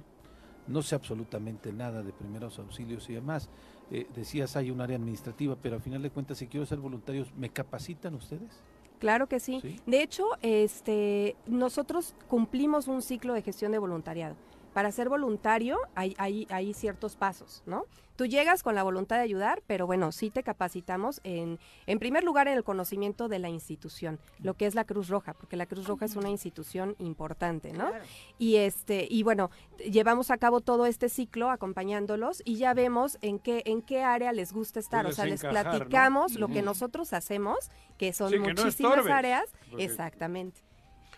no sé absolutamente nada de primeros auxilios y demás. Eh, decías, hay un área administrativa, pero al final de cuentas, si quiero ser voluntarios, ¿me capacitan ustedes?
Claro que sí.
Sí.
De hecho, este, nosotros cumplimos un ciclo de gestión de voluntariado. Para ser voluntario hay, hay, hay ciertos pasos, ¿no? Tú llegas con la voluntad de ayudar, pero bueno, sí te capacitamos en, en primer lugar en el conocimiento de la institución, lo que es la Cruz Roja, porque la Cruz Roja es una institución importante, ¿no?
Claro.
Y este, y bueno, llevamos a cabo todo este ciclo acompañándolos y ya vemos en qué, en qué área les gusta estar.
Puedes
o sea, les platicamos lo que nosotros hacemos, que son
Sí, que no
muchísimas áreas.
porque-
Exactamente.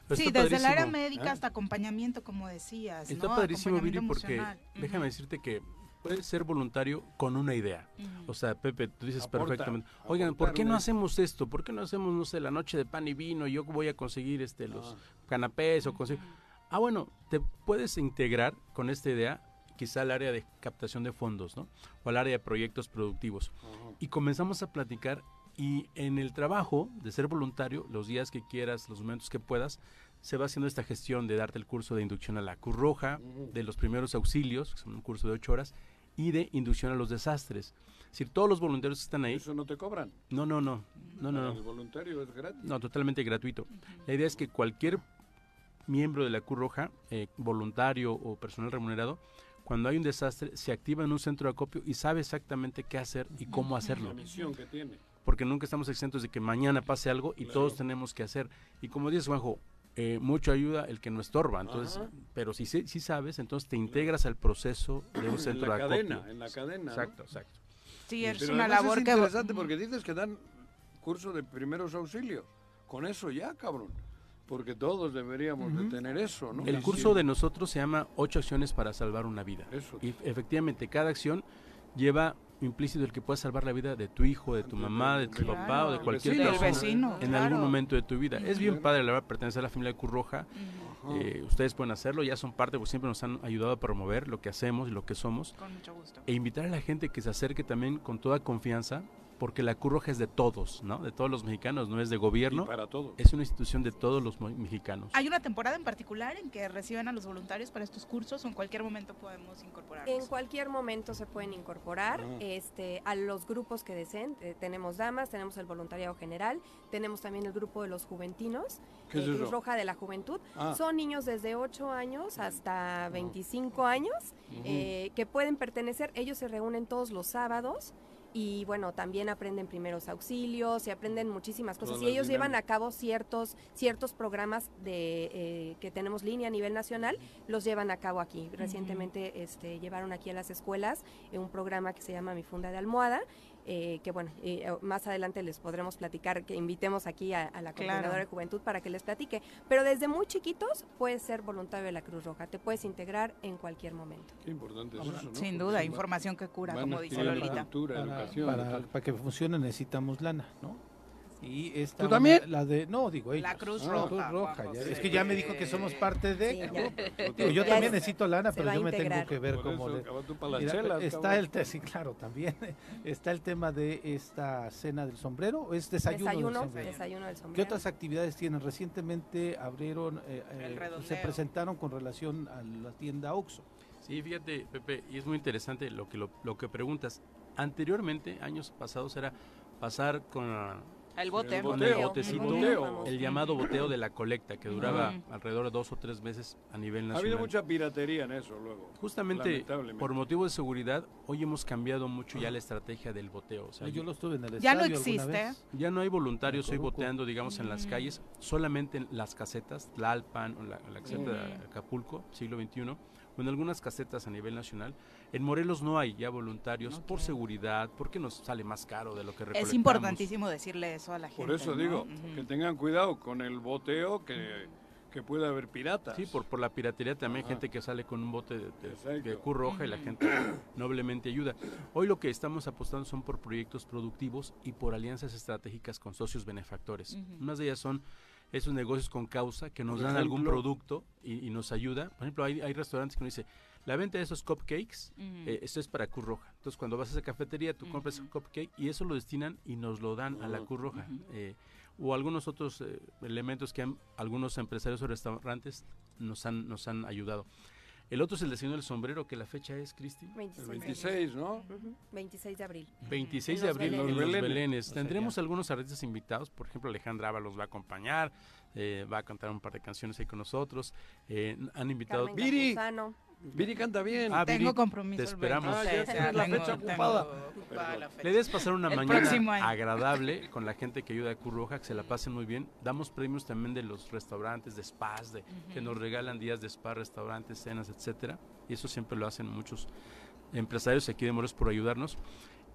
Pero
Sí, desde el área médica
Ah.
hasta acompañamiento, como decías.
Está
¿no?
padrísimo, Viri, porque déjame decirte que puedes ser voluntario con una idea. O sea, Pepe, tú dices
Aporta,
perfectamente, oigan, ¿por qué no hacemos esto? ¿Por qué no hacemos, no sé, la noche de pan y vino yo voy a conseguir este los canapés o conseguir... Ah, bueno, te puedes integrar con esta idea quizá al área de captación de fondos, ¿no? O al área de proyectos productivos. Y comenzamos a platicar y en el trabajo de ser voluntario, los días que quieras, los momentos que puedas, se va haciendo esta gestión de darte el curso de inducción a la Cruz Roja, de los primeros auxilios, que son un curso de ocho horas, y de inducción a los desastres. Es decir, todos los voluntarios que están ahí...
¿Eso no te cobran?
No, no, no. No, no,
El
no.
voluntario es gratis.
No, totalmente gratuito. La idea es que cualquier miembro de la Cruz Roja, eh, voluntario o personal remunerado, cuando hay un desastre, se activa en un centro de acopio y sabe exactamente qué hacer y cómo hacerlo.
La misión que tiene.
Porque nunca estamos exentos de que mañana pase algo y
Claro.
todos tenemos que hacer. Y como dices, Juanjo, eh, mucho ayuda el que no estorba. Entonces,
Ajá.
pero si, si sabes, entonces te integras al proceso de un
En
centro
la
de acopio.
cadena, en la cadena, ¿no?
Exacto, exacto.
Sí, es
Pero
una labor
es
que...
interesante porque dices que dan curso de primeros auxilios. Con eso ya, cabrón. Porque todos deberíamos de tener eso, ¿no?
El curso
sí.
de nosotros se llama Ocho acciones para salvar una vida.
Eso.
Y efectivamente, cada acción lleva implícito el que puedas salvar la vida de tu hijo, de tu mamá, de tu
Claro.
papá o de cualquier
vecino.
persona
vecino,
en
claro.
algún momento de tu vida. Es bien padre, la verdad, pertenecer a la familia Cruz Roja. Eh, ustedes pueden hacerlo, ya son parte, porque siempre nos han ayudado a promover lo que hacemos y lo que somos.
Con mucho gusto.
E invitar a la gente que se acerque también con toda confianza, porque la Cruz Roja es de todos, ¿no? De todos los mexicanos, no es de gobierno.
Y para todos.
Es una institución de todos los mo- mexicanos.
¿Hay una temporada en particular en que reciben a los voluntarios para estos cursos o en cualquier momento podemos incorporarnos?
En cualquier momento se pueden incorporar
Ah.
este, a los grupos que deseen. Eh, tenemos damas, tenemos el voluntariado general, tenemos también el grupo de los juventinos,
¿Qué es
eh, Cruz? Roja de la Juventud.
Ah.
Son niños desde 8 años hasta 25 años eh, que pueden pertenecer. Ellos se reúnen todos los sábados. Y bueno, también aprenden primeros auxilios y aprenden muchísimas cosas.
Todas
Y ellos llevan a cabo ciertos, ciertos programas de, eh, que tenemos línea a nivel nacional, los llevan a cabo aquí. Recientemente este, llevaron aquí a las escuelas eh, un programa que se llama Mi Funda de Almohada, eh, que bueno, eh, más adelante les podremos platicar, que invitemos aquí a, a la
Claro.
coordinadora de juventud para que les platique. Pero desde muy chiquitos puedes ser voluntario de la Cruz Roja, te puedes integrar en cualquier momento.
Qué importante es eso, ¿no?
Sin
Porque
duda,
va-
información que cura, como dice Lolita.
cultura,
para,
educación,
para-
tal.
para que funcione necesitamos lana, ¿no? Y esta
¿Tú también?
La de, no, digo ellos.
La Cruz
Ah,
Roja,
Cruz Roja, ya-
José.
Es que ya me dijo que somos parte de...
Sí, ya.
Digo, yo también
es-
necesito lana, pero yo me tengo que ver
Por
cómo...
eso,
le- Mira,
chelas,
está el te- sí, claro, también está el tema de esta cena del sombrero, es desayuno, del sombrero.
desayuno del sombrero.
¿Qué otras actividades tienen? Recientemente abrieron, eh, eh, se presentaron con relación a la tienda Oxxo.
Sí, fíjate, Pepe, y es muy interesante lo que, lo, lo que preguntas. Anteriormente, años pasados, era pasar con, la-
El bote.
El boteo,
el botecito,
el boteo.
el llamado boteo de la colecta, que duraba alrededor de dos o tres meses a nivel
Ha
nacional.
habido mucha piratería en eso luego.
Justamente por motivo de seguridad, hoy hemos cambiado mucho ya la estrategia del boteo. O sea,
yo lo estuve en el
Ya no existe.
vez.
ya no hay voluntarios hoy boteando, digamos, en las
Mm.
calles, solamente en las casetas, Tlalpan o la, la caseta de. Acapulco, siglo XXI, o en algunas casetas a nivel nacional. En Morelos no hay ya voluntarios por seguridad, porque nos sale más caro de lo que recolectamos.
Es importantísimo decirle eso a la gente.
Por eso
¿no?
digo, que tengan cuidado con el boteo, que, que puede haber piratas.
Sí, por, por la piratería también,
Ajá.
gente que sale con un bote de, de, Cruz Roja y la gente noblemente ayuda. Hoy lo que estamos apostando son por proyectos productivos y por alianzas estratégicas con socios benefactores.
Ujú.
Unas de ellas son esos negocios con causa que nos
Por
dan algún producto y, y nos ayuda. Por ejemplo, hay, hay restaurantes que nos dicen, la venta de esos cupcakes, eh, esto es para Cruz Roja. Entonces, cuando vas a esa cafetería, tú compras un cupcake y eso lo destinan y nos lo dan a la
Ujú.
Cruz Roja. Eh, o algunos otros eh, elementos que han, algunos empresarios o restaurantes nos han, nos han ayudado. El otro es el diseño del sombrero, que la fecha es, Cristi.
26,
El 26, ¿no?
Ujú, 26 de abril.
26
En
de
los
abril en los
Belenes.
Belenes.
O sea,
Tendremos algunos artistas invitados, por ejemplo Alejandra Ábalos va a acompañar, eh, va a cantar un par de canciones ahí con nosotros. Eh, han invitado...
Carmen
Viri.
Campuzano.
Viri canta bien.
Ah,
Tengo
Viri,
compromiso.
te esperamos.
26,
Ah, ya la fecha
tengo
ocupada.
ocupada la fecha.
Le debes pasar una
El
mañana agradable con la gente que ayuda a Cruz Roja, que se la pasen muy bien. Damos premios también de los restaurantes, de spas, de, que nos regalan días de spa, restaurantes, cenas, etcétera. Y eso siempre lo hacen muchos empresarios aquí de Morelos por ayudarnos.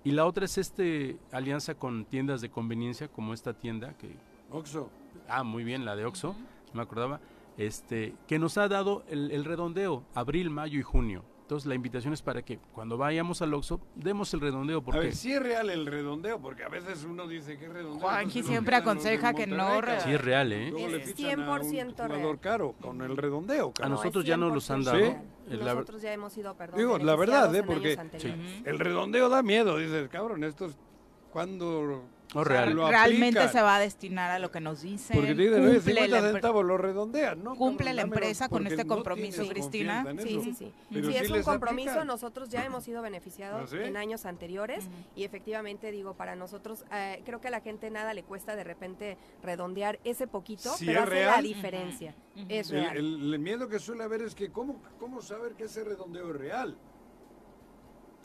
Y la otra es este alianza con tiendas de conveniencia, como esta tienda que
Oxo.
ah, muy bien, la de Oxxo, no me acordaba, este, que nos ha dado el, el redondeo, abril, mayo y junio. Entonces la invitación es para que cuando vayamos al Oxxo demos el redondeo
A
porque
ver, si es real el redondeo, porque a veces uno dice que es redondeo.
Juanji siempre aconseja que no re-
sí es real, ¿eh?
Luego le
Es
fichan a un
100%
jugador
real.
caro con el redondeo,
A
cabrón.
No,
nosotros
es
ya nos los han
100%
dado. la-
Nosotros ya hemos sido, perdón,
Digo, la verdad, ¿eh? Porque el redondeo da miedo, dices, cabrón, esto es cuando
O real.
lo
Realmente se va a destinar a lo que nos dicen.
Porque oye,
cumple
50
la empre-
centavos lo redondean, ¿no?
Cumple la empresa con este
no
compromiso, Cristina.
Sí, sí, sí.
Pero
sí, es un compromiso, nosotros ya hemos sido beneficiados
¿Ah, sí?
en años anteriores y efectivamente digo, para nosotros eh, creo que a la gente nada le cuesta de repente redondear ese poquito,
Si
pero
es
hace
real.
la diferencia. Es
El,
real.
el- el miedo que suele haber es que, ¿cómo, cómo saber que ese redondeo es real?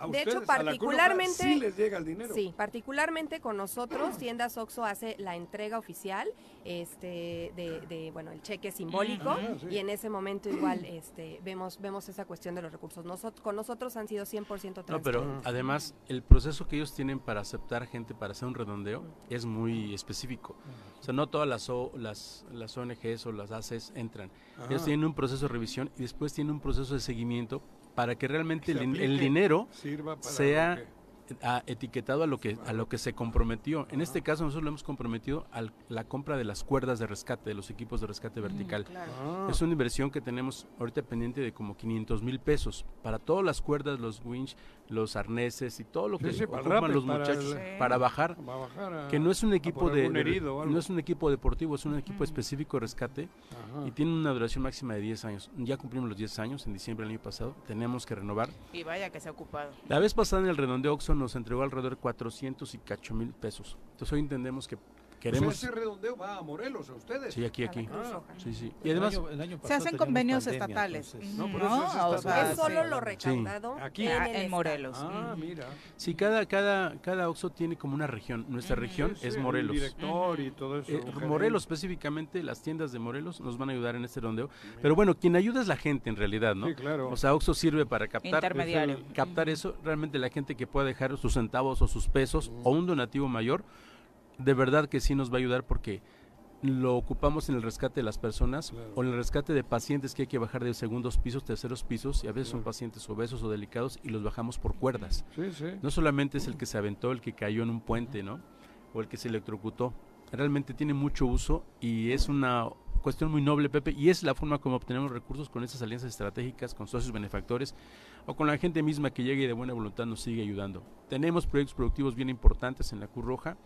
A
De hecho,
ustedes, a la Cruz Roja,
particularmente-
sí les llega el dinero.
Sí, particularmente con nosotros, Tiendas Oxxo hace la entrega oficial este, de, de, bueno, el cheque simbólico
Ah, sí.
y en ese momento igual este, vemos, vemos esa cuestión de los recursos. Nosot- con nosotros han sido 100%
No,
transparentes.
pero además el proceso que ellos tienen para aceptar gente para hacer un redondeo es muy específico. O sea, no todas las, O- las, las ONGs o las ACES entran. Ellos tienen un proceso de revisión y después tienen un proceso de seguimiento para que realmente el, dinero
sirva para
sea a- etiquetado a lo que a lo que se comprometió. En este caso nosotros lo hemos comprometido a la compra de las cuerdas de rescate, de los equipos de rescate vertical.
Ah.
Es una inversión que tenemos ahorita pendiente de como 500 mil pesos para todas las cuerdas, los winch, los arneses y todo lo que
sí,
ocupan los
para
muchachos
el-
para bajar.
para bajar a-
que no es un equipo de,
herido
no es un equipo deportivo, es un equipo específico de rescate
Ajá.
y tiene una duración máxima de 10 años. Ya cumplimos los 10 años en diciembre del año pasado, tenemos que renovar.
Y vaya que se ha ocupado.
La vez pasada en el redondeo Oxxo nos entregó alrededor de 400 y cacho mil pesos. Entonces hoy entendemos que queremos...
O sea, ese redondeo va a Morelos, a ustedes.
Sí, aquí, aquí.
Roja.
Sí, sí.
El
Y además,
año- el año
Se hacen convenios
pandemia,
estatales.
entonces-
No,
No,
por eso es
o sea,
es solo
sí.
lo recaudado
Aquí.
en,
Ah,
el
en. Morelos.
Ah, mira.
sí, cada, cada, cada Oxxo tiene como una región. Nuestra región
Sí,
es
sí, el
Morelos.
director y todo eso.
Eh. Morelos específicamente, las tiendas de Morelos nos van a ayudar en este rondeo. Pero bueno, quien ayuda es la gente en realidad, ¿no?
Sí, claro.
O sea, Oxxo sirve para captar,
Intermediario.
el- captar eso. Realmente la gente que pueda dejar sus centavos o sus pesos o un donativo mayor, de verdad que sí nos va a ayudar porque lo ocupamos en el rescate de las personas
Claro.
o en el rescate de pacientes que hay que bajar de segundos pisos, terceros pisos y a veces son pacientes obesos o delicados y los bajamos por cuerdas.
Sí, sí.
No solamente es el que se aventó, el que cayó en un puente, ¿no? O el que se electrocutó. Realmente tiene mucho uso y es una cuestión muy noble, Pepe, y es la forma como obtenemos recursos con estas alianzas estratégicas, con socios benefactores o con la gente misma que llegue y de buena voluntad nos sigue ayudando. Tenemos proyectos productivos bien importantes en la Cruz Roja,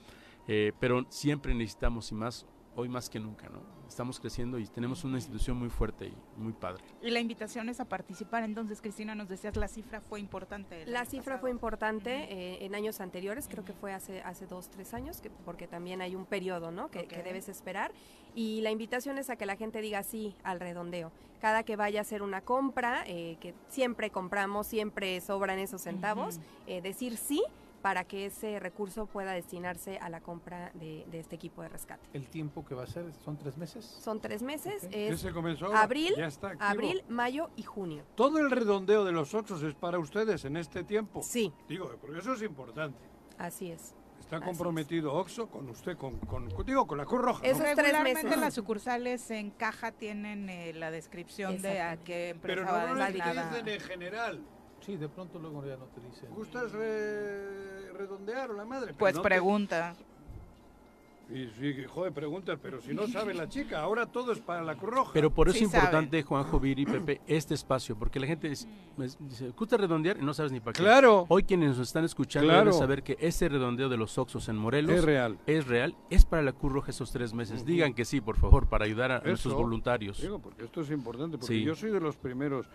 eh, pero siempre necesitamos y más, hoy más que nunca, ¿no? Estamos creciendo y tenemos una institución muy fuerte y muy padre.
Y la invitación es a participar. Entonces, Cristina, nos decías, la cifra fue importante.
La cifra
pasado.
fue importante eh, en años anteriores, creo que fue hace, hace dos, tres años, que, porque también hay un periodo ¿no? que, que
Ok.
debes esperar. Y la invitación es a que la gente diga sí al redondeo. Cada que vaya a hacer una compra, eh, que siempre compramos, siempre sobran esos centavos, eh, decir sí para que ese recurso pueda destinarse a la compra de, de este equipo de rescate.
¿El tiempo que va a ser son tres meses?
Son tres meses,
Ok.
es
comenzó
abril,
ya está activo.
abril, mayo y junio.
Todo el redondeo de los otros es para ustedes en este tiempo.
Sí,
Digo, porque eso es importante.
así es.
Está comprometido Oxxo con usted, con, con, digo, con la Cruz Roja. ¿no?
Tres
Regularmente
meses.
las sucursales en caja tienen eh, la descripción de a qué empresa
Pero
va
normalmente
destinada.
dicen en general.
Sí, de pronto luego ya no te dicen.
¿Gustas re- redondear o la madre?
Pues
no te-
pregunta.
Y sí, joder, preguntas, pero si no sabe la chica, ahora todo es para la Cruz Roja.
Pero por eso
Sí
es importante, Juanjo, Viri y Pepe, este espacio, porque la gente dice, pues, dice, ¿gusta redondear? Y no sabes ni para qué.
Claro.
Hoy quienes nos están escuchando
Claro.
deben saber que ese redondeo de los Oxos en Morelos
Es real.
es real, es para la Cruz Roja esos tres meses. Digan que sí, por favor, para ayudar a nuestros
Eso.
voluntarios.
Digo, porque esto es importante, porque
Sí.
yo soy de los primeros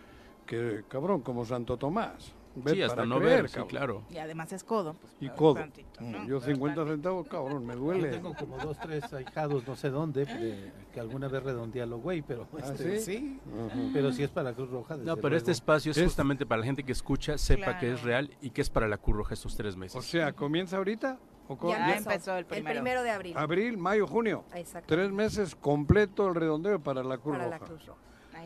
que, cabrón, como Santo Tomás.
Sí, hasta
para
no
creer,
ver, sí, claro.
Y además es codo. pues,
Y codo.
tantito, ¿no?
Mm, Yo 50 centavos, cabrón, me
Yo
duele.
tengo como dos, tres ahijados, no sé dónde, de- que alguna vez redondealo, güey, pero
¿Ah,
este,
sí?
sí. Pero si es para la Cruz Roja, desde
No, pero este espacio es,
Es-
justamente para la gente que escucha, sepa que es real y que es para la Cruz Roja estos tres meses.
O sea, ¿comienza ahorita? ¿O
Ya
ya-
empezó el primero.
de abril.
Abril, mayo, junio.
Exacto.
Tres meses completo el redondeo para la Cruz
para la. Cruz Roja.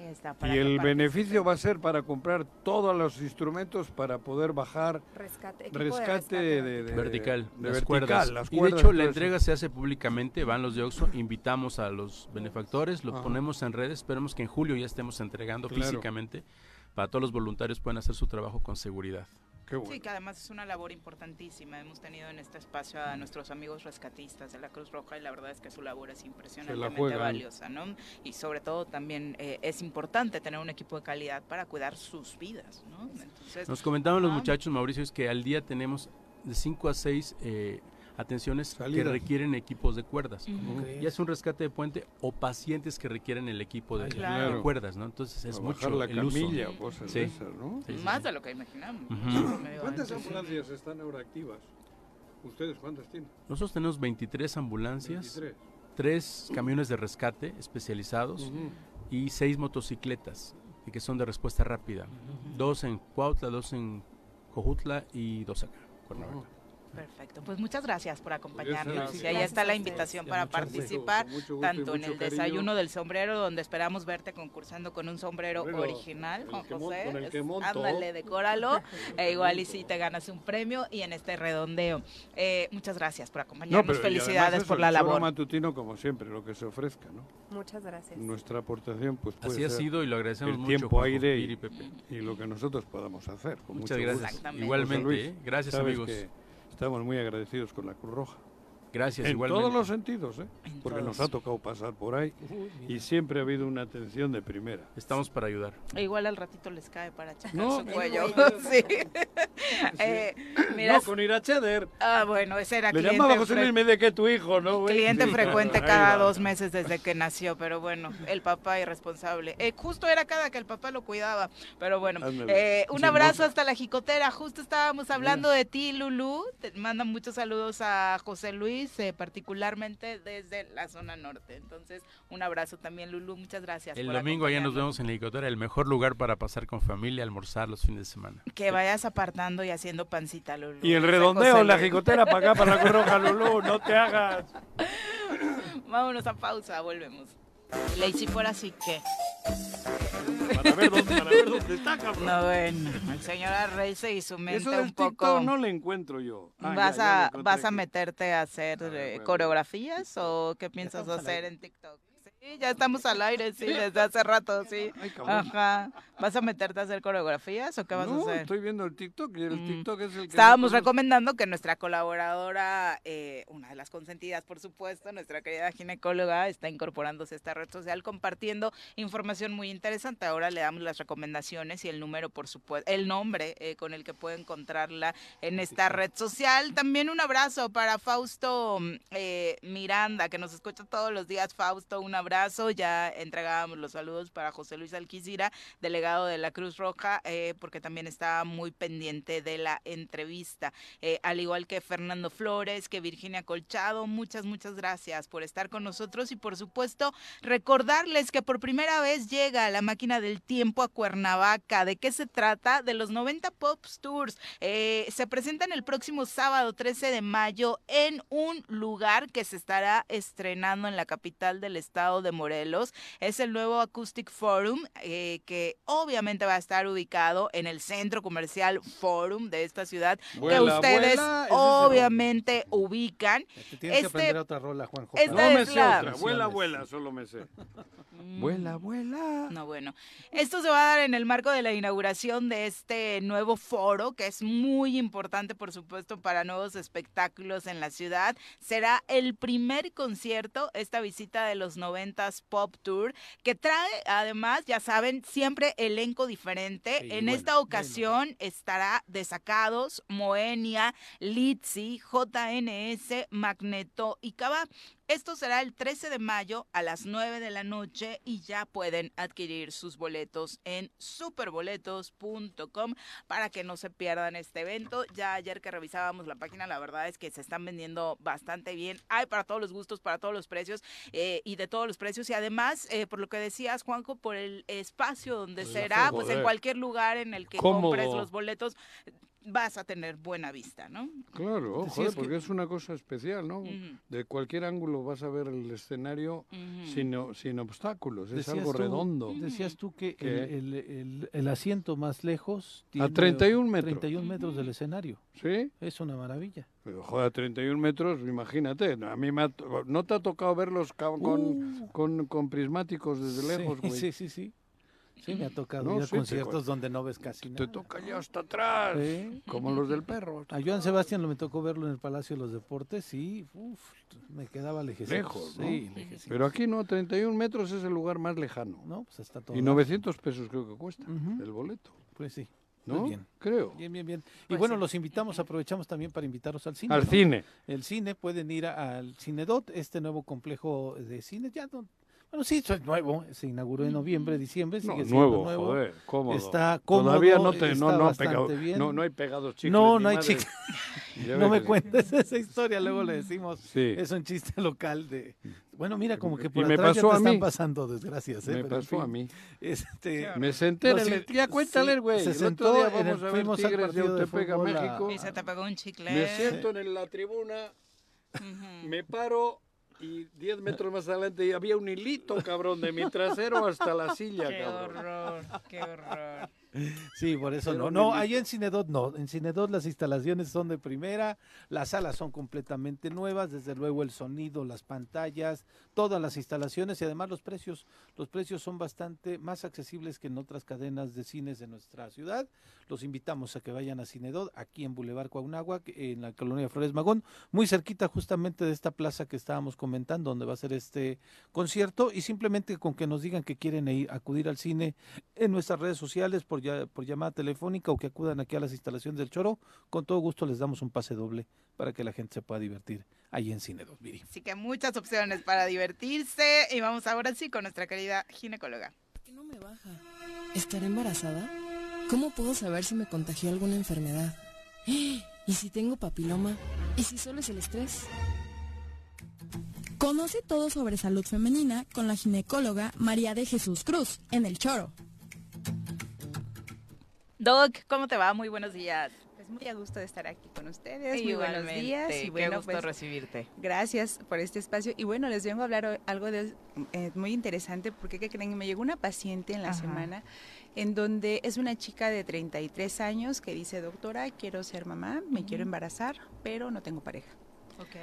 Ahí está. para
Y el beneficio va a ser para comprar todos los instrumentos para poder bajar
Rescate, de
rescate
rescate
de,
vertical.
de-
vertical,
de
las
vertical,
cuerdas.
las
y de hecho la entrega se hace públicamente, van los de Oxxo, invitamos a los benefactores, lo
Ajá.
ponemos en redes, esperemos que en julio ya estemos entregando
Claro.
físicamente para todos los voluntarios puedan hacer su trabajo con seguridad.
Qué bueno.
Sí, que además es una labor importantísima. Hemos tenido en este espacio a nuestros amigos rescatistas de la Cruz Roja y la verdad es que su labor es impresionantemente valiosa, ¿no? Y sobre todo también eh, es importante tener un equipo de calidad para cuidar sus vidas, ¿no? Entonces,
Nos comentaban los
ajá.
muchachos, Mauricio, es que al día tenemos de 5 a 6 atenciones que requieren equipos de cuerdas.
Ujú.
Ok.
Ya es un rescate de puente o pacientes que requieren el equipo de, cuerdas, ¿no? Entonces es
A
mucho
la
el uso.
camilla o cosas
Sí.
de esas, ¿no?
Sí, sí,
Más
sí.
de lo que imaginamos.
¿Cuántas ambulancias están ahora activas? ¿Ustedes cuántas tienen?
Nosotros tenemos 23 ambulancias,
23.
tres camiones de rescate especializados y seis motocicletas y que son de respuesta rápida. Dos en Cuautla, dos en Cojutla y dos acá, Cuernavaca.
Perfecto, pues muchas gracias por acompañarnos.
Gracias.
Y ahí está la invitación para participar,
gusto
tanto en el
cariño.
desayuno del sombrero, donde esperamos verte concursando con un sombrero original, Juan
mon-
José.
con el que
Es-
monto.
Ándale, decóralo. e igual y si te ganas un premio y en este redondeo. Eh, muchas gracias por acompañarnos. Felicidades
eso,
por
el
la labor.
matutino, como siempre, lo que se ofrezca, ¿no?
Muchas gracias.
Nuestra aportación, pues puede
Así ha sido y lo agradecemos
el
mucho.
tiempo,
Juanjo,
aire y,
y Pepe.
y lo que nosotros podamos hacer. Con
Muchas
mucho
gracias. Igualmente,
Luis,
¿eh? gracias amigos.
Estamos muy agradecidos con la Cruz Roja.
Gracias,
en
igualmente.
todos los sentidos, ¿eh? Porque nos ha tocado pasar por ahí
Uy,
y siempre ha habido una atención de primera.
Estamos para ayudar.
E Igual al ratito les cae para checar
No,
su
el
cuello. sí. Eh, mira,
No, con Iracheder.
ah, bueno, ese era
Le
cliente
llamaba José Luis, que tu hijo, ¿no? güey?
Cliente
Sí,
frecuente cada dos meses desde que nació, pero bueno, el papá irresponsable. Eh, justo era cada que el papá lo cuidaba, pero bueno. Eh, un
Sí,
abrazo hasta la jicotera. Justo estábamos hablando de ti, Lulú. Te mandan muchos saludos a José Luis, eh, particularmente desde la zona norte. Entonces, un abrazo también, Lulú. Muchas gracias.
El
por
domingo allá nos vemos en la Icotera, el mejor lugar para pasar con familia, almorzar los fines de semana.
Que vayas apartando y haciendo pancita, Lulú.
Y el redondeo, la jicotera para acá, para la Cruz Roja, Lulú, no te hagas.
Vámonos a pausa, volvemos. Le hice por así que.
Para ver dónde, para ver dónde está, cabrón.
No, bueno, el señor Arrece y su mente
Eso del
un poco.
TikTok no le encuentro yo. Ah,
¿Vas,
ya, ya
a, ¿Vas a meterte a hacer
A ver,
eh, coreografías o qué piensas hacer en TikTok? Sí, ya estamos al aire, sí, desde hace rato, sí.
Ay, cabrón.
Ajá. ¿Vas a meterte a hacer coreografías o qué vas
no,
a hacer?
estoy viendo el TikTok y el
Mm.
TikTok es el que...
Estábamos recomendando que nuestra colaboradora, eh, una de las consentidas, por supuesto, nuestra querida ginecóloga, está incorporándose a esta red social compartiendo información muy interesante. Ahora le damos las recomendaciones y el número, por supuesto, el nombre eh, con el que puede encontrarla en esta red social. También un abrazo para Fausto eh, Miranda, que nos escucha todos los días. Fausto, un abrazo. Ya entregábamos los saludos para José Luis Alquicira, delegado de la Cruz Roja, eh, porque también estaba muy pendiente de la entrevista. Eh, al igual que Fernando Flores, que Virginia Colchado, muchas, muchas gracias por estar con nosotros y por supuesto recordarles que por primera vez llega la máquina del tiempo a Cuernavaca. ¿De qué se trata? De los 90 Pops Tours. Eh, se presentan el próximo sábado 13 de mayo en un lugar que se estará estrenando en la capital del estado de Morelos. Es el nuevo Acoustic Forum, eh, que obviamente va a estar ubicado en el centro comercial Forum de esta ciudad, que ustedes
vuela, es
obviamente ubican.
Tienes que
Este-
aprender otra rola, Juanjo.
esta
No me sé
la-
otra. Vuela, vuela, solo me sé. Vuela, vuela.
No, bueno. Esto se va a dar en el marco de la inauguración de este nuevo foro, que es muy importante, por supuesto, para nuevos espectáculos en la ciudad. Será el primer concierto, esta visita de los 90s Pop Tour, que trae, además, ya saben, siempre elenco diferente.
Sí,
en
bueno,
esta ocasión estará Desacados, Moenia, Litzy, JNS, Magneto y Cava. Esto será el 13 de mayo a las 9 de la noche y ya pueden adquirir sus boletos en superboletos.com para que no se pierdan este evento. Ya ayer que revisábamos la página, la verdad es que se están vendiendo bastante bien. Hay para todos los gustos, para todos los precios eh, y de todos los precios. Y además, eh, por lo que decías, Juanjo, por el espacio donde
Pues
será, pues en cualquier lugar en el que
Cómodo.
compres los boletos, vas a tener buena vista, ¿no?
Claro, joder,
que-
porque es una cosa especial, ¿no?
Ujú.
De cualquier ángulo vas a ver el escenario
Ujú.
sin, o- sin obstáculos, es algo
tú-
redondo.
Decías tú que el, el- el- el asiento más lejos tiene
31 metros.
31 metros del escenario.
¿Sí?
Es una maravilla.
Pero joder, 31 metros, imagínate. A mí me ha to- ¿No te ha tocado verlos con,
Uh.
con, con prismáticos desde
Sí,
lejos, güey?
Sí, sí, sí. Sí, me ha tocado
No,
ir a
sí, te
conciertos donde no ves casi
Te
nada.
toca ya hasta atrás, como los del perro.
A Joan Sebastián lo me tocó verlo en el Palacio de los Deportes y uf, me quedaba lejecito.
Lejos, ¿no?
Sí, lejecito.
Pero aquí no, 31 metros es el lugar más lejano.
No, pues está todo.
Y 900 pesos creo que cuesta el boleto.
Pues sí.
¿no?
Muy bien.
Creo.
Bien, bien, bien. Y
Pues
bueno,
sí.
los invitamos, aprovechamos también para invitarlos al cine.
Al
¿no?
cine.
El cine, pueden ir a- al Cinedot, este nuevo complejo de cine, ya no, bueno, sí, es nuevo, se inauguró en noviembre, diciembre,
No,
sigue siendo
nuevo,
nuevo.
joder, cómodo.
Está cómodo,
Todavía no, te, no, no, pegado,
bien.
no, no hay pegados chicles.
No, no hay chicles.
Ya
No me cuentes esa historia, luego le decimos,
Sí.
es un chiste local de... Bueno, mira, como que
Y
por
me
atrás ya
pasó
te
a
están
mí.
pasando desgracias. ¿eh?
Me
Pero en
pasó a mí.
Este,
Me senté en
Los
el... Ya cuéntale,
sí,
güey.
se
El otro
sentó
día
en el-
vamos a ver
fuimos al
Tigres de México.
Y se te pegó un chicle.
Me siento en la tribuna, me paro y 10 metros más adelante había un hilito, cabrón, de mi trasero hasta la silla,
Qué
cabrón.
horror, qué horror.
Sí, por eso
Pero
no. No, allá en Cinedot no. En Cinedot las instalaciones son de primera, las salas son completamente nuevas, desde luego el sonido, las pantallas, todas las instalaciones y además los precios. Los precios son bastante más accesibles que en otras cadenas de cines de nuestra ciudad. Los invitamos a que vayan a Cinedot, aquí en Boulevard Cuauhnáhuac, en la colonia Flores Magón, muy cerquita justamente de esta plaza que estábamos comentando, donde va a ser este concierto y simplemente con que nos digan que quieren ir, acudir al cine en nuestras redes sociales por, ya, por llamada telefónica o que acudan aquí a las instalaciones del Choro, con todo gusto les damos un pase doble para que la gente se pueda divertir ahí en Cine 2, Viri.
Así que muchas opciones para divertirse. Y vamos ahora sí con nuestra querida ginecóloga.
¿Por qué no me baja? ¿Estaré embarazada? ¿Cómo puedo saber si me contagió alguna enfermedad? ¿Y si tengo papiloma? ¿Y si solo es el estrés?
Conoce todo sobre salud femenina con la ginecóloga María de Jesús Cruz en El Choro.
Doc, ¿cómo te va? Muy buenos días.
Pues muy a gusto de estar aquí con ustedes. Muy buenos días. Y
qué gusto
pues,
recibirte.
gracias por este espacio. Y bueno, les vengo a hablar algo de, eh, muy interesante porque ¿qué creen? Me llegó una paciente en la
Ajá.
semana en donde es una chica de 33 años que dice, doctora, quiero ser mamá, me quiero embarazar, pero no tengo pareja.
Ok.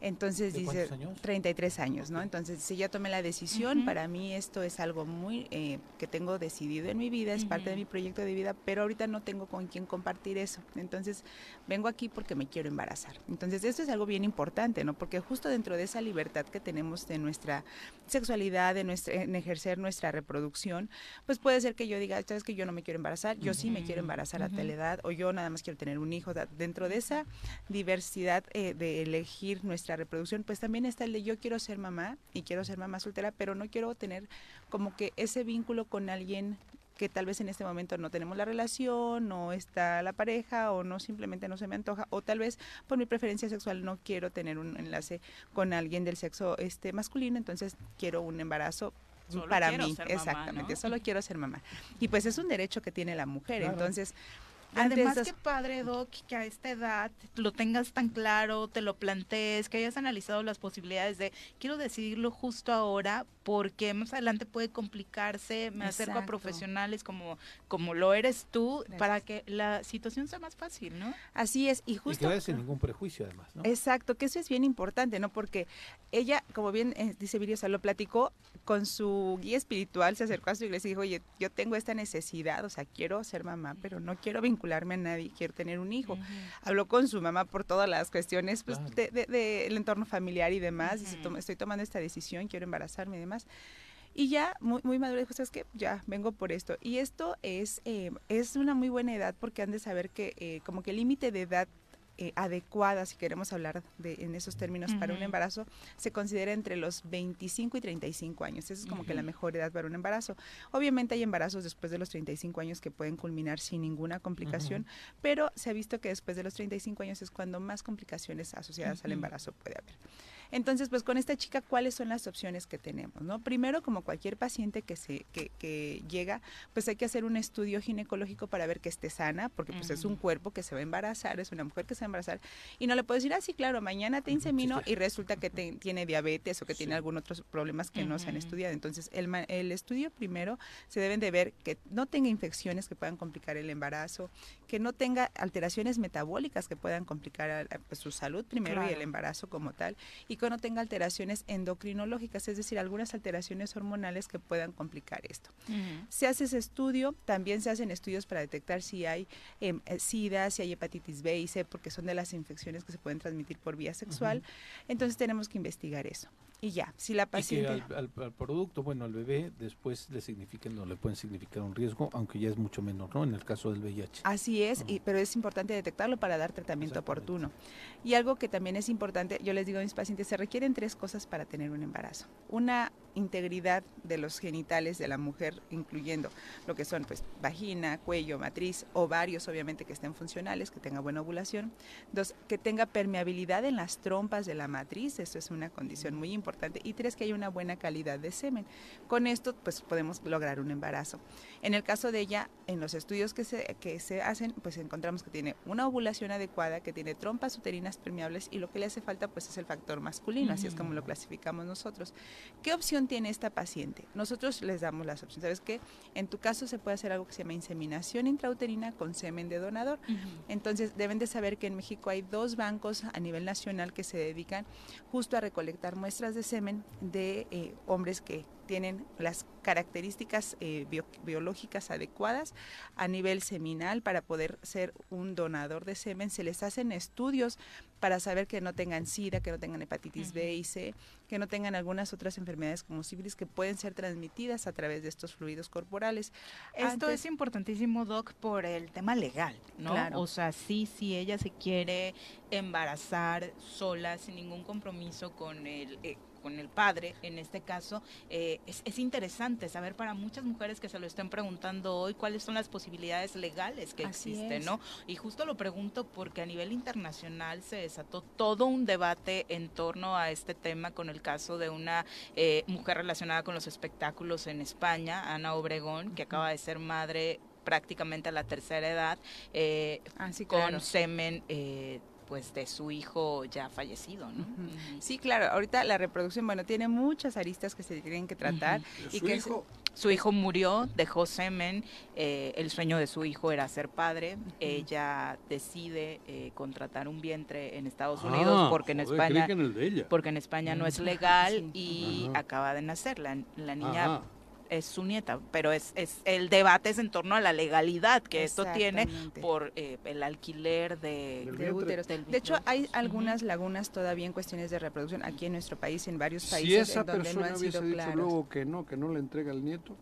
Entonces
¿De
dice,
años?
33 años, ¿no? Entonces, si ya tomé la decisión,
Ujú.
para mí esto es algo muy eh, que tengo decidido en mi vida, es parte de mi proyecto de vida, pero ahorita no tengo con quién compartir eso. Entonces, vengo aquí porque me quiero embarazar. Entonces, esto es algo bien importante, ¿no? Porque justo dentro de esa libertad que tenemos de nuestra sexualidad, de nuestra, en ejercer nuestra reproducción, pues puede ser que yo diga, sabes que yo no me quiero embarazar, yo sí me quiero embarazar a tal edad, o yo nada más quiero tener un hijo. Dentro de esa diversidad eh, de elegir nuestra reproducción, pues también está el de yo quiero ser mamá y quiero ser mamá soltera, pero no quiero tener como que ese vínculo con alguien que tal vez en este momento no tenemos la relación, no está la pareja o no simplemente no se me antoja o tal vez por mi preferencia sexual no quiero tener un enlace con alguien del sexo este masculino, entonces quiero un embarazo
Solo
para mí,
ser mamá,
exactamente,
¿no?
solo quiero ser mamá. Y pues es un derecho que tiene la mujer,
Claro.
entonces
Además, qué padre, Doc, que a esta edad lo tengas tan claro, te lo plantees, que hayas analizado las posibilidades de quiero decidirlo justo ahora porque más adelante puede complicarse, me acerco a profesionales como, como lo eres tú
Gracias.
para que la situación sea más fácil, ¿no?
así es y
Y que
justo
vaya sin ningún prejuicio además, ¿no?
Exacto, que eso es bien importante, ¿no? Porque ella, como bien eh, dice Viri, o sea, lo platicó con su guía espiritual, se acercó a su iglesia y dijo, oye, yo tengo esta necesidad, o sea, quiero ser mamá, pero no quiero vincularme a nadie, quiero tener un hijo. Habló con su mamá por todas las cuestiones pues,
Claro.
de- de- del entorno familiar y demás, dice,
Ujú.
"Toma- estoy tomando esta decisión, quiero embarazarme y demás. Y ya, muy, muy maduro, dijo, ¿sabes qué? Ya, vengo por esto. Y esto es, eh, es una muy buena edad porque han de saber que eh, como que el límite de edad eh, adecuada, si queremos hablar de, en esos términos, para un embarazo, se considera entre los 25 y 35 años. Esa es como que la mejor edad para un embarazo. Obviamente hay embarazos después de los 35 años que pueden culminar sin ninguna complicación, pero se ha visto que después de los 35 años es cuando más complicaciones asociadas al embarazo puede haber. Entonces, pues con esta chica, ¿cuáles son las opciones que tenemos? ¿no? Primero, como cualquier paciente que, se, que, que llega, pues hay que hacer un estudio ginecológico para ver que esté sana, porque pues es un cuerpo que se va a embarazar, es una mujer que se va a embarazar, y no le puedo decir, ah, sí, claro, mañana te insemino y resulta que te- tiene diabetes o que tiene algún otros problemas que no se han estudiado. Entonces, el, el estudio primero se deben de ver que no tenga infecciones que puedan complicar el embarazo, que no tenga alteraciones metabólicas que puedan complicar a- a, pues, su salud primero y el embarazo como tal, y y que no tenga alteraciones endocrinológicas, es decir, algunas alteraciones hormonales que puedan complicar esto. Se hace ese estudio, también se hacen estudios para detectar si hay eh, SIDA, si hay hepatitis B y C, porque son de las infecciones que se pueden transmitir por vía sexual. Entonces tenemos que investigar eso. Y ya, si la paciente...
Y que al, al- al producto, bueno, al bebé, después le signifiquen, no le pueden significar un riesgo, aunque ya es mucho menor, ¿no? En el caso del VIH.
Así es, y- pero es importante detectarlo para dar tratamiento oportuno. Y algo que también es importante, yo les digo a mis pacientes, se requieren tres cosas para tener un embarazo. Una integridad de los genitales de la mujer, incluyendo lo que son pues vagina, cuello, matriz, ovarios, obviamente que estén funcionales, que tenga buena ovulación. Dos, que tenga permeabilidad en las trompas de la matriz, eso es una condición muy importante. Y tres, que haya una buena calidad de semen. Con esto pues podemos lograr un embarazo. En el caso de ella, en los estudios que se, que se hacen, pues encontramos que tiene una ovulación adecuada, que tiene trompas uterinas permeables y lo que le hace falta pues es el factor masculino, así es como lo clasificamos nosotros. ¿Qué opción tiene esta paciente? Nosotros les damos las opciones. ¿Sabes qué? En tu caso se puede hacer algo que se llama inseminación intrauterina con semen de donador. Entonces deben de saber que en México hay dos bancos a nivel nacional que se dedican justo a recolectar muestras de semen de eh, hombres que tienen las características eh, bio- biológicas adecuadas a nivel seminal para poder ser un donador de semen. Se les hacen estudios para saber que no tengan SIDA, que no tengan hepatitis B y C, que no tengan algunas otras enfermedades como sífilis que pueden ser transmitidas a través de estos fluidos corporales.
Esto
Antes-
es importantísimo, Doc, por el tema legal, ¿no?
Claro.
O sea, sí, si ella se quiere embarazar sola, sin ningún compromiso con el... eh, con el padre, en este caso, eh, es, es interesante saber para muchas mujeres que se lo estén preguntando hoy cuáles son las posibilidades legales que
Así
existen,
es.
¿no? Y justo lo pregunto porque a nivel internacional se desató todo un debate en torno a este tema con el caso de una eh, mujer relacionada con los espectáculos en España, Ana Obregón, que acaba de ser madre prácticamente a la tercera edad, eh, con
claro.
semen eh, pues de su hijo ya fallecido, ¿no?
Sí, claro, ahorita la reproducción, bueno, tiene muchas aristas que se tienen que tratar. Y
¿Su
que
hijo? Su hijo murió, dejó semen, eh, el sueño de su hijo era ser padre, ella decide eh, contratar un vientre en Estados
Ah,
Unidos porque en
joder,
España
en
porque en España no es
Mm.
legal y acaba de nacer la, la niña. Es su nieta, pero es, es el debate es en torno a la legalidad que esto tiene por eh, el alquiler de,
de úteros.
del
De hecho, hay algunas lagunas todavía en cuestiones de reproducción aquí en nuestro país, en varios
Si
países
esa
en donde no
persona
han
hubiese
sido
dicho
claros.
luego que no, que no le entrega al nieto.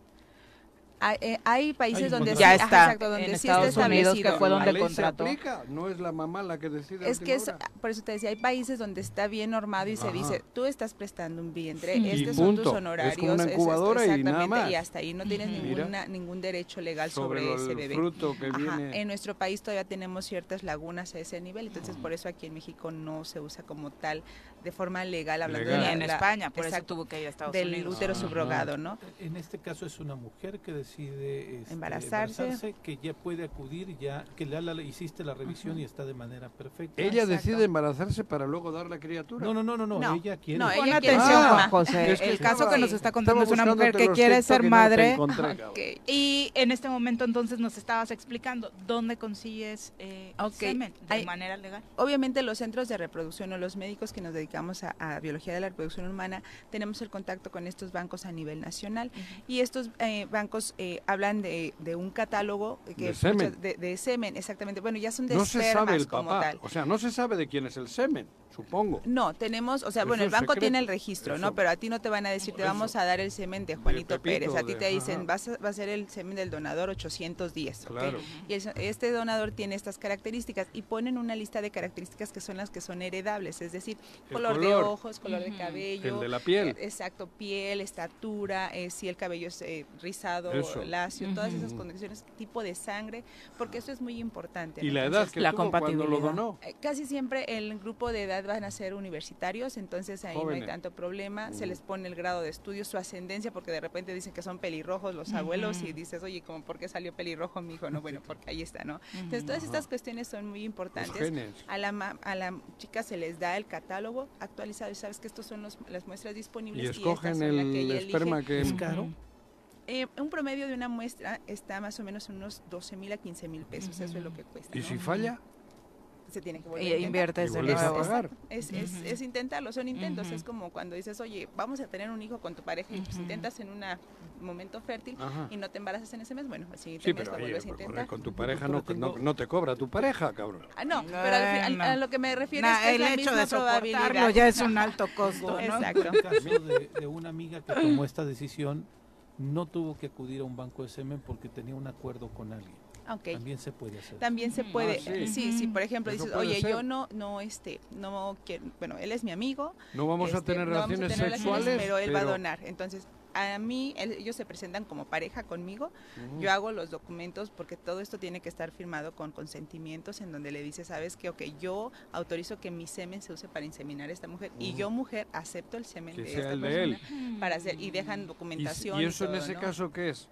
Hay, eh, hay países
Hay
donde sí,
Ya
ajá,
está,
exacto, donde
en
sí está
Estados Unidos, que fue donde
se
contrató.
aplica, no es la mamá la que decide.
Es que es,
hora.
por eso te decía, hay países donde está bien normado y se
Ajá.
dice, tú estás prestando un vientre,
Sí.
estos
Y
son tus
punto. Es
honorarios.
como una
es esto,
incubadora y nada
exactamente,
más.
y hasta ahí no tienes
Ujú.
ninguna, ningún derecho legal
Sobre
sobre, ese bebé.
fruto que
Ajá,
viene.
En nuestro país todavía tenemos ciertas lagunas a ese nivel, entonces por eso aquí en México no se usa como tal de forma legal, hablando
Legal.
de la-
en
la-
España, por eso
exacto,
tuvo que ir a Estados
del
Unidos.
útero subrogado, ¿no?
En este caso es una mujer que decide este,
Embarazarse.
que ya puede acudir, ya que ya la, hiciste la revisión y está de manera perfecta.
Ella decide embarazarse para luego dar la criatura.
No, no, no, no, no,
No.
ella quiere.
No, ella
atención. José.
Es que
el caso que nos está contando es una mujer que quiere ser madre. Y en este momento entonces nos estabas explicando dónde consigues eh, semen de
Hay-
manera legal.
Obviamente los centros de reproducción o los médicos que nos dedicamos a, a biología de la reproducción humana tenemos el contacto con estos bancos a nivel nacional y estos eh, bancos eh, hablan de, de un catálogo que
De semen.
muchas- de, de semen, exactamente. Bueno, ya son de
No se sabe el
como
papá.
tal.
O sea, no se sabe de quién es el semen, supongo.
No, tenemos, o sea,
Eso
bueno, el banco
secreto.
tiene el registro, ¿no? Pero a ti no te van a decir, te
Eso.
vamos a dar el semen de Juanito
Pepito,
Pérez. A ti
de-
te dicen, vas a- va a ser el semen del donador 810, ¿ok?
Claro.
Y eso- este donador tiene estas características y ponen una lista de características que son las que son heredables, es decir,
El
color, de
color.
ojos, color de cabello.
El de la piel.
eh, Exacto, piel, estatura, eh, si el cabello es eh, rizado,
Eso.
lacio, todas esas condiciones, tipo de sangre, porque eso es muy importante.
Y
¿no?
la edad
Entonces,
que tuvo cuando lo donó.
eh, Casi siempre el grupo de edad van a ser universitarios, entonces ahí no hay tanto problema. Se les pone el grado de estudio, su ascendencia, porque de repente dicen que son pelirrojos los abuelos y dices, oye, ¿cómo, ¿por qué salió pelirrojo mi hijo? No, bueno, porque ahí está, ¿no? Entonces todas estas cuestiones son muy importantes.
genes.
A la, ma- a la chica se les da el catálogo actualizado y sabes que estos son los- las muestras disponibles.
Y
estas
escogen
son las que
el
ella
esperma
elige.
que...
¿Es caro?
Eh, un promedio de una muestra está más o menos en unos 12 mil a 15 mil pesos, eso es lo que cuesta.
¿Y
¿no?
si falla?
Se tiene que volver
Y
a intentar.
inviertes de nuevo.
Es, es,
Ujú.
es intentarlo, son intentos. Es como cuando dices, oye, vamos a tener un hijo con tu pareja y pues intentas en un momento fértil
Ajá.
y no te embarazas en ese mes. Bueno, siguiente
Sí,
mes
pero
lo
oye,
vuelves a intentar.
con tu pareja no, no, no te cobra tu pareja, cabrón.
Ah, no, pero al a lo que me refiero
Nah,
es que es
el
la
hecho
misma
de soportarlo
probabilidad.
ya es un alto costo, ¿no?
Exacto.
El caso de, de una amiga que tomó esta decisión no tuvo que acudir a un banco de semen porque tenía un acuerdo con alguien. También se puede hacer.
También se puede,
Ah, sí.
sí, sí, por ejemplo,
Eso
dices, oye,
ser.
yo no, no, este, no quiero, bueno, él es mi amigo.
No vamos a
este,
tener
no vamos a
relaciones sexuales,
pero él va a donar. Entonces, a mí, él- ellos se presentan como pareja conmigo, yo hago los documentos porque todo esto tiene que estar firmado con consentimientos en donde le dice, sabes que, ok, yo autorizo que mi semen se use para inseminar a esta mujer y yo, mujer, acepto el semen
Que
de
sea
esta
el de
persona para hacer, y dejan
¿Y,
documentación.
y eso en
todo,
ese
¿no?
caso qué es?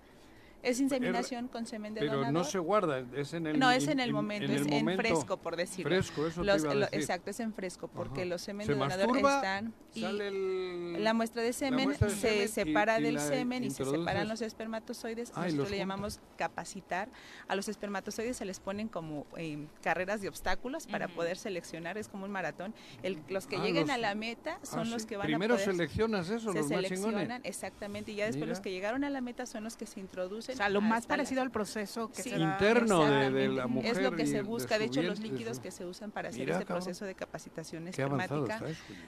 Es inseminación con semen de
Pero
donador.
no se guarda, es en el
No, es en el momento,
en
es
el
en fresco, por decirlo.
Fresco, eso te
Los-
iba a
lo-
decir.
exacto, es en fresco, porque
Ajá.
los semen
Se
de donador
masturba,
están y
sale el-
la muestra de semen
muestra de
se
semen
separa
y
del semen y se separan los espermatozoides.
Ah,
Nosotros
los
le llamamos capacitar. A los espermatozoides se les ponen como eh, carreras de obstáculos para poder seleccionar, es como un maratón. El- los que
Ah,
lleguen
los-
a la meta son
Ah,
los que van
Primero
a poder...
seleccionas eso,
se
los más chingones.
seleccionan, exactamente, y ya después
Mira.
los que llegaron a la meta son los que se introducen.
O sea, lo más
hasta la-
parecido al proceso que
Sí,
se da
Interno de- la mujer
Es lo que se busca. De hecho, los líquidos que se usan para hacer
Mira,
este
cabrón.
proceso de capacitación espermática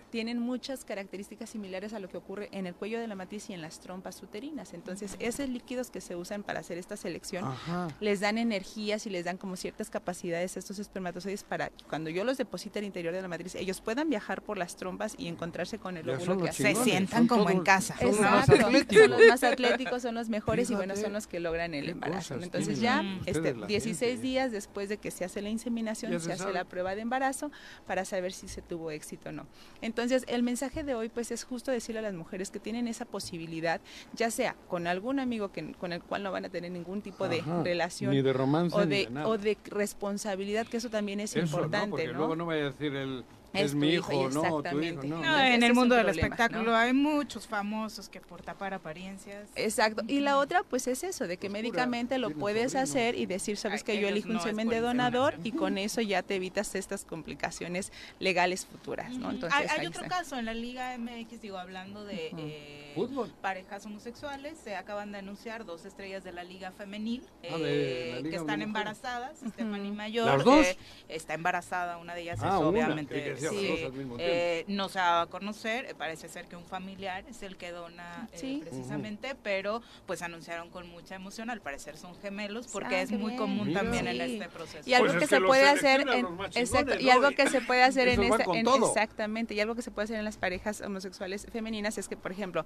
tienen muchas características similares a lo que ocurre en el cuello de la matriz y en las trompas uterinas. Entonces, esos líquidos que se usan para hacer esta selección
Ajá.
les dan energías y les dan como ciertas capacidades a estos espermatozoides para que cuando yo los deposite al interior de la matriz, ellos puedan viajar por las trompas y encontrarse con el
Ya
óvulo que.
Se sientan
son
como en casa.
son los más
Exacto,
atléticos.
son los más atléticos, son los mejores y bueno, son los que logran el embarazo. Entonces ya este,
ustedes, la
16
gente.
días después de que se hace la inseminación, se,
se
hace
sabe.
la prueba de embarazo para saber si se tuvo éxito o no. Entonces el mensaje de hoy pues es justo decirle a las mujeres que tienen esa posibilidad, ya sea con algún amigo que, con el cual no van a tener ningún tipo de
Ajá,
relación
Ni de romance
o
ni
de,
de nada.
o de responsabilidad, que eso también es
Eso,
importante,
¿no? Porque
¿no?
luego no vaya a decir el
Es
es, mi
hijo,
hijo,
y
no, tu hijo,
exactamente.
no.
No, en el
un
mundo del
problema,
espectáculo
¿no?
hay muchos famosos que por tapar apariencias.
Exacto. Y la otra, pues es eso, de que
Pues,
médicamente lo puedes
sobrino.
hacer y decir, sabes
Ay,
que yo elijo un semen de donador y con eso ya te evitas estas complicaciones legales futuras, ¿no? Entonces,
hay hay otro
está.
caso en la Liga MX, digo, hablando de
Ujú.
eh,
Fútbol.
parejas homosexuales, se acaban de anunciar dos estrellas de la Liga Femenil
Ah, la
eh,
Liga
que están
de mujeres.
embarazadas. Stephanie. Mayor
¿Las dos?
eh, está embarazada, una de ellas
Ah,
es
una.
obviamente. Sí, eh, no se ha dado a conocer, eh, parece ser que un familiar es el que dona eh,
Sí.
precisamente, pero pues anunciaron con mucha emoción, al parecer son gemelos, porque
Ah,
es muy
bien.
común
Mira.
también en este proceso.
Y algo
Pues
que se puede hacer en exacto, y algo
¿no?
que se puede hacer en esta en- exactamente, y algo que se puede hacer en las parejas homosexuales femeninas es que, por ejemplo,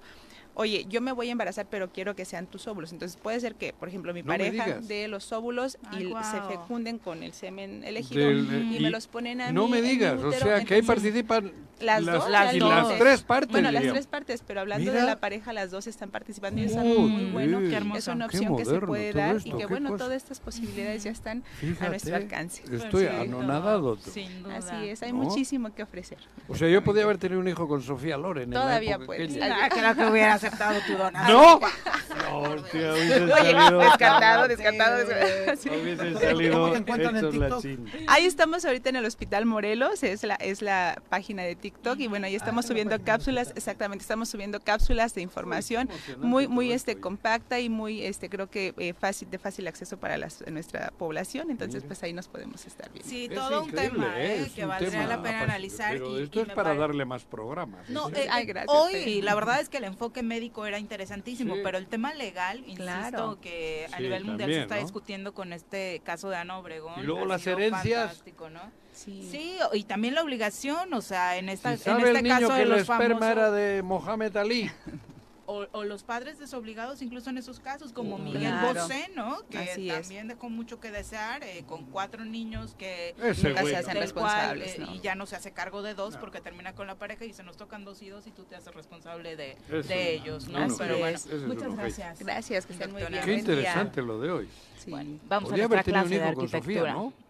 oye, yo me voy a embarazar, pero quiero que sean tus óvulos. Entonces puede ser que, por ejemplo, mi
No me
pareja de los óvulos
Ay,
y se fecunden con el semen elegido
Del-
y,
y
me los ponen a mí
No me
en mi
digas, o sea, que ahí participan
las, dos,
las
y
realmente.
las tres partes.
Bueno, las tres partes, pero hablando
Mira.
de la pareja, las dos están participando y es algo muy bueno.
Qué hermoso.
Es una opción que se
moderno
puede dar
esto,
y que, bueno,
cosa.
todas estas posibilidades ya están a
Fíjate,
nuestro alcance.
Estoy
Perfecto.
anonadado.
Sin duda.
Así es, hay
¿No?
muchísimo que ofrecer.
O sea, yo podía haber tenido un hijo con Sofía Loren.
Todavía puedes.
Ah, creo que hubiera aceptado tu donación.
¡No! No,
Oye,
salido.
descartado, descartado. Sí.
Hubiese salido.
¿Cómo te encuentran en TikTok?
Ahí estamos ahorita en el Hospital Morelos, es la, es la página de TikTok y bueno, ahí estamos subiendo cápsulas, exactamente, estamos subiendo cápsulas de información muy muy este compacta y muy este creo que eh, fácil de fácil acceso para las- nuestra población, entonces pues ahí nos podemos estar viendo.
Sí,
Es
todo un tema
¿eh?
eh,
Es
que
un
valdría
tema
la pena analizar.
Pero
y-
esto
y
es para
pare-
darle más programas.
No,
¿sí?
eh,
Ay, gracias,
hoy la verdad es que el enfoque médico era interesantísimo,
Sí.
pero el tema legal, insisto,
Claro.
que a
Sí,
nivel mundial se está
¿no?
discutiendo con este caso de Ana Obregón.
Y luego las herencias.
Sí.
Sí, y también la obligación, o sea, en esta
Si
en este
el niño
caso
que
de
el
los
esperma
famosos
era de Mohamed Ali.
o, o los padres desobligados, incluso en esos casos, como Miguel
claro.
Bosé, ¿no? Que
Así es.
también dejó mucho que desear, eh, con cuatro niños que
Ese
Nunca
güey,
se hacen responsables,
eh,
¿no?
y ya no se hace cargo de dos
No.
porque termina con la pareja y se nos tocan dos y dos y tú te haces responsable de, de ellos, ¿no? Pero bueno, muchas
un
gracias.
Gracias, que estén muy bien.
Qué interesante lo de hoy.
Sí.
Bueno, vamos
Podría
a
haber
nuestra
tenido un
clase de
hijo con Sofía,
arquitectura.
¿no?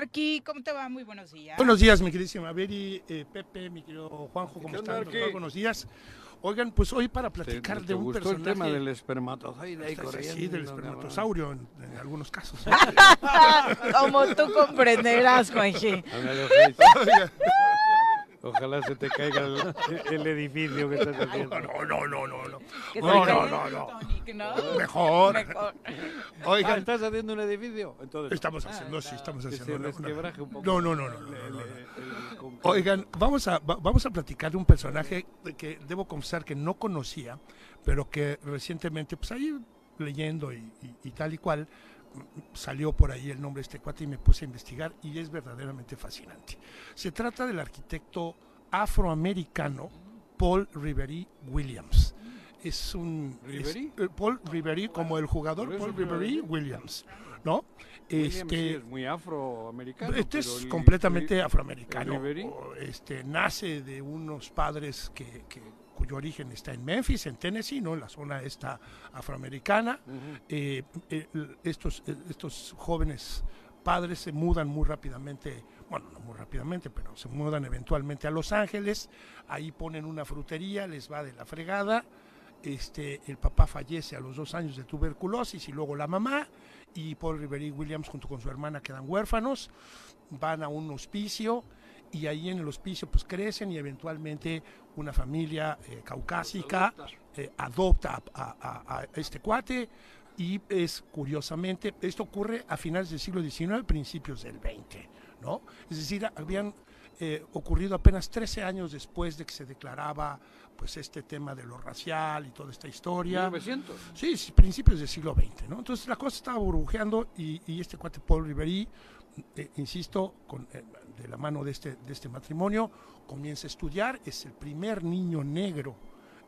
Arqui, ¿cómo te va? Muy buenos días.
Buenos días, mi queridísima Beri, eh, Pepe, mi querido Juanjo, ¿cómo están? Buenos días. Oigan, pues hoy para platicar
¿Te-
de un
gustó
personaje...
el tema del espermatozoide ahí
Sí,
corriendo,
Sí, del espermatosaurio en, en algunos casos.
Como tú comprenderás, Juanji.
Ojalá se te caiga el, el edificio que estás haciendo.
No, no, no, no, no.
Que te
No, no, no, no.
tonic, ¿no?
Mejor.
Mejor.
Oigan,
Ah, ¿Estás haciendo un edificio? Entonces,
Estamos haciendo, sí, estamos
Que
haciendo.
se
una-
resquebraje un poco.
No, no, no, no, no,
El-
no, no,
el-
no.
el-
Oigan, vamos a, va- vamos a platicar de un personaje que debo confesar que no conocía, pero que recientemente, pues ahí leyendo y, y- y tal y cual, salió por ahí el nombre de este cuate y me puse a investigar y es verdaderamente fascinante. Se trata del arquitecto afroamericano Paul Riveri Williams. Es un... es-
¿Riveri?
eh, Paul Riveri, como el jugador Paul Riveri. Williams, ¿no?
Williams
Este,
es muy afroamericano.
este es completamente
el-
afroamericano.
el
Este, nace de unos padres que, que- cuyo origen está en Memphis, en Tennessee, ¿no? en la zona esta afroamericana. Eh, eh, estos, eh, estos jóvenes padres se mudan muy rápidamente, bueno, no muy rápidamente, pero se mudan eventualmente a Los Ángeles. Ahí ponen una frutería, les va de la fregada. Este, el papá fallece a los dos años de tuberculosis y luego la mamá y Paul Riveri Williams junto con su hermana quedan huérfanos, van a un hospicio y ahí en el hospicio pues crecen y eventualmente una familia eh, caucásica eh, adopta a, a- a este cuate y es curiosamente, esto ocurre a finales del siglo XIX, principios del XX, ¿no? Es decir, habían eh, ocurrido apenas 13 años después de que se declaraba pues este tema de lo racial y toda esta historia.
1900.
Sí, sí, principios del siglo XX, ¿no? Entonces la cosa estaba burbujeando y, y este cuate Paul Riveri, eh, insisto, con, eh, de la mano de este, de este matrimonio, comienza a estudiar, es el primer niño negro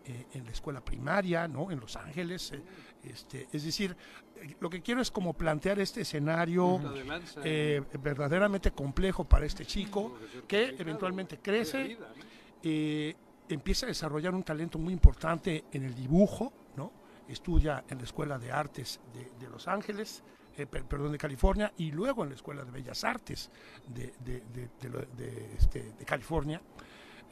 eh, en la escuela primaria, ¿no? En Los Ángeles. eh, este, es decir, eh, lo que quiero es como plantear este escenario
lanza,
eh, verdaderamente complejo para este chico, que eventualmente crece, eh, empieza a desarrollar un talento muy importante en el dibujo, ¿no? Estudia en la Escuela de Artes de, de Los Ángeles, eh, per- perdón, de California, y luego en la Escuela de Bellas Artes de, este, California.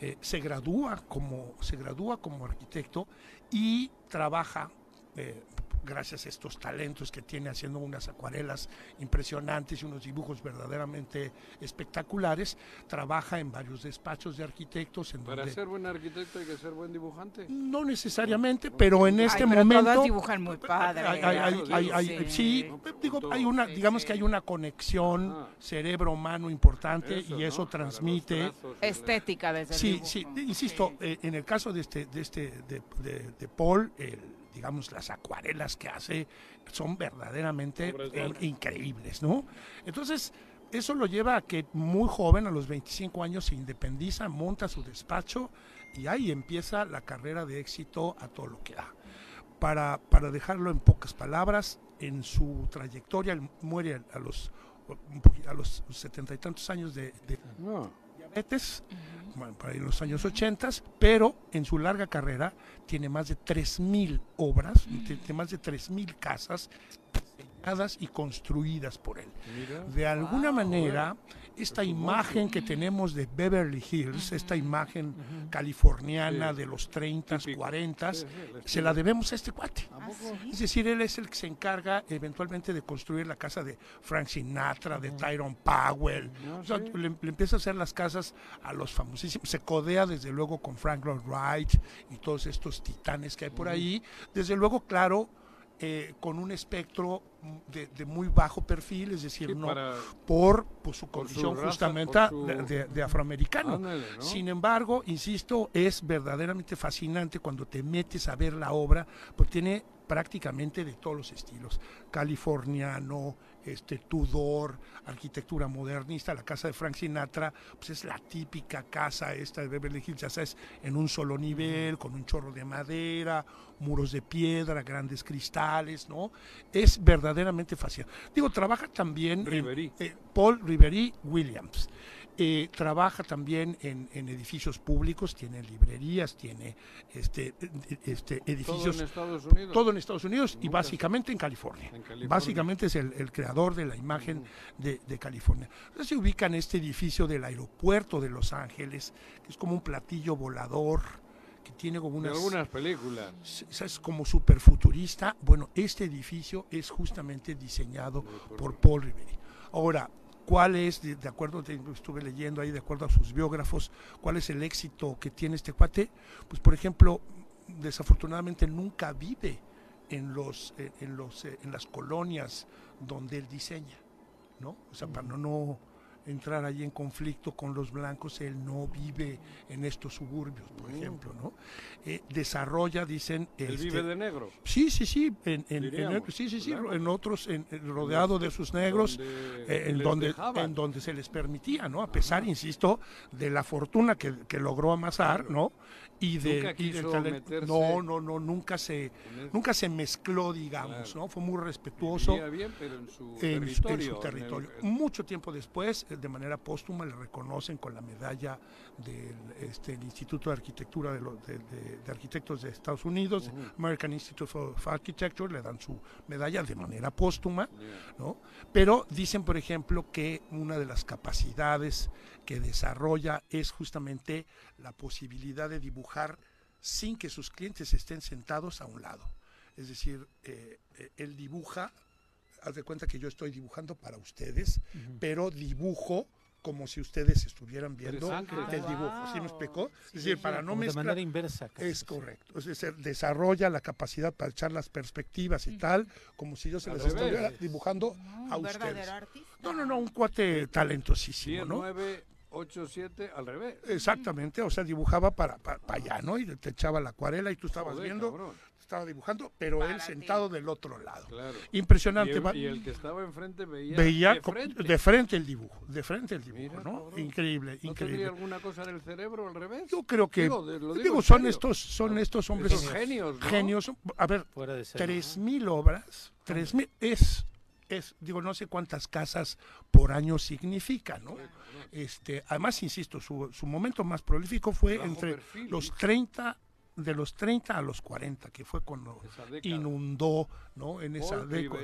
Eh, se gradúa como se gradúa como arquitecto y trabaja eh, gracias a estos talentos que tiene haciendo unas acuarelas impresionantes y unos dibujos verdaderamente espectaculares trabaja en varios despachos de arquitectos en
Para
donde
ser buen arquitecto hay que ser buen dibujante.
no necesariamente pero en este
Ay, pero
momento
todos dibujan muy padre.
hay- hay- hay-
Sí,
hay- hay-
sí.
sí, digo, hay una,
Sí,
digamos
sí.
que hay una conexión
Ah.
cerebro-humano importante
Eso,
y eso transmite
Estética desde el
Sí,
dibujo.
sí, insisto, eh, en el caso de este, de este, de, de- de Paul, el- digamos, las acuarelas que hace son verdaderamente eh, increíbles, ¿no? Entonces, eso lo lleva a que muy joven, a los 25 años, se independiza, monta su despacho y ahí empieza la carrera de éxito a todo lo que da. Para, para dejarlo en pocas palabras, en su trayectoria, él muere a los, a los setenta y tantos años de, de
No.
Diabetes, bueno, para en los años 80, pero en su larga carrera tiene más de 3.000 obras, tiene más de 3.000 casas y construidas por él.
Mira.
De alguna manera, esta imagen que tenemos de Beverly Hills, esta imagen californiana
Sí.
de los 30, 40,
Sí, sí, el
se la debemos a este cuate.
¿Ah,
Es decir, él es el que se encarga eventualmente de construir la casa de Frank Sinatra, de Tyrone Powell.
No,
O sea,
sí.
le, le empieza a hacer las casas a los famosísimos. Se codea desde luego con Frank Lloyd Wright y todos estos titanes que hay por ahí. Desde luego, claro, eh, con un espectro de, de muy bajo perfil, es decir,
Sí,
no
para-
por, por su
por su
condición
raza,
justamente
su-
de, de- de afroamericano.
Ándale, ¿no?
Sin embargo, insisto, es verdaderamente fascinante cuando te metes a ver la obra, porque tiene prácticamente de todos los estilos, californiano, este Tudor, arquitectura modernista, la casa de Frank Sinatra, pues es la típica casa esta de Beverly Hills, ya sabes, en un solo nivel, con un chorro de madera, muros de piedra, grandes cristales, ¿no? Es verdaderamente fácil. Digo, trabaja también en- eh, Paul Rivery Williams. Eh, trabaja también en, en edificios públicos, tiene librerías, tiene este, este, edificios.
en Estados Unidos.
Todo en Estados Unidos y básicamente en California.
En California.
Básicamente es el, el creador de la imagen de, de California. Entonces se ubica en este edificio del aeropuerto de Los Ángeles, que es como un platillo volador, que tiene como
De
unas...
algunas películas.
Es como super futurista. Bueno, este edificio es justamente diseñado por Paul Riveri. Ahora, ¿cuál es, de, acuerdo, estuve leyendo ahí, de acuerdo a sus biógrafos, cuál es el éxito que tiene este cuate? Pues, por ejemplo, desafortunadamente nunca vive en, los, eh, en, los, eh, en las colonias donde él diseña, ¿no? O sea, para no, no entrar ahí en conflicto con los blancos, él no vive en estos suburbios, por ejemplo, ¿no? Eh, desarrolla, dicen...
Él
este,
vive de negro.
Sí, sí, sí, en, en- en-
Diríamos,
sí, sí, sí,
¿verdad?
en otros, en, en- rodeado de sus negros,
Donde
eh, en, donde,
dejaban.
en donde se les permitía, ¿no? A pesar, insisto, de la fortuna que, que logró amasar, ¿no? Y de,
Nunca
y del
quiso
talento.
meterse
No, no, no, nunca se,
en
nunca se mezcló, digamos,
Claro.
¿no? Fue muy respetuoso
bien, pero en su
en, en
territorio,
su
en
territorio.
el-
Mucho tiempo después, eh, de manera póstuma, le reconocen con la medalla del este, el Instituto de Arquitectura de, los- de- de- de Arquitectos de Estados Unidos. American Institute of Architecture, le dan su medalla de manera póstuma, ¿no? Pero dicen, por ejemplo, que una de las capacidades que desarrolla es justamente la posibilidad de dibujar sin que sus clientes estén sentados a un lado. Es decir, eh, eh, él dibuja, haz de cuenta que yo estoy dibujando para ustedes, pero dibujo como si ustedes estuvieran viendo el dibujo. ¿Sí me
Wow.
explicó?
Sí,
es decir,
sí,
para no
como de
mezclar.
manera inversa, casi,
Es correcto. Es decir, desarrolla la capacidad para echar las perspectivas y tal, como si yo se
Al
les
revés.
estuviera dibujando a
un
ustedes.
verdadero artista.
No, no, no, un cuate talentosísimo,
10,
¿no?
9, 8, 7, al revés.
Exactamente, o sea, dibujaba para, para, para allá, ¿no? Y te echaba la acuarela y tú estabas
Joder,
viendo,
cabrón.
Estaba dibujando, pero él sentado del otro lado.
Claro.
Impresionante.
Y el,
va-
y el que estaba enfrente veía,
veía
de frente.
de frente el dibujo, de frente el dibujo,
Mira,
¿no?
cabrón.
Increíble,
¿No
increíble.
tendría alguna cosa en el cerebro al revés?
Yo creo que
Digo, de-
digo, son estos son estos hombres
Esos genios, ¿no?
genios. A ver,
Fuera de serie.
tres mil obras, tres mil es es digo no sé cuántas casas por año significa, ¿no? Este, además insisto, su, su momento más prolífico fue
Bajo
entre
perfil,
los
dice.
30 de los 30 a los 40, que fue cuando inundó, ¿no? En esa década.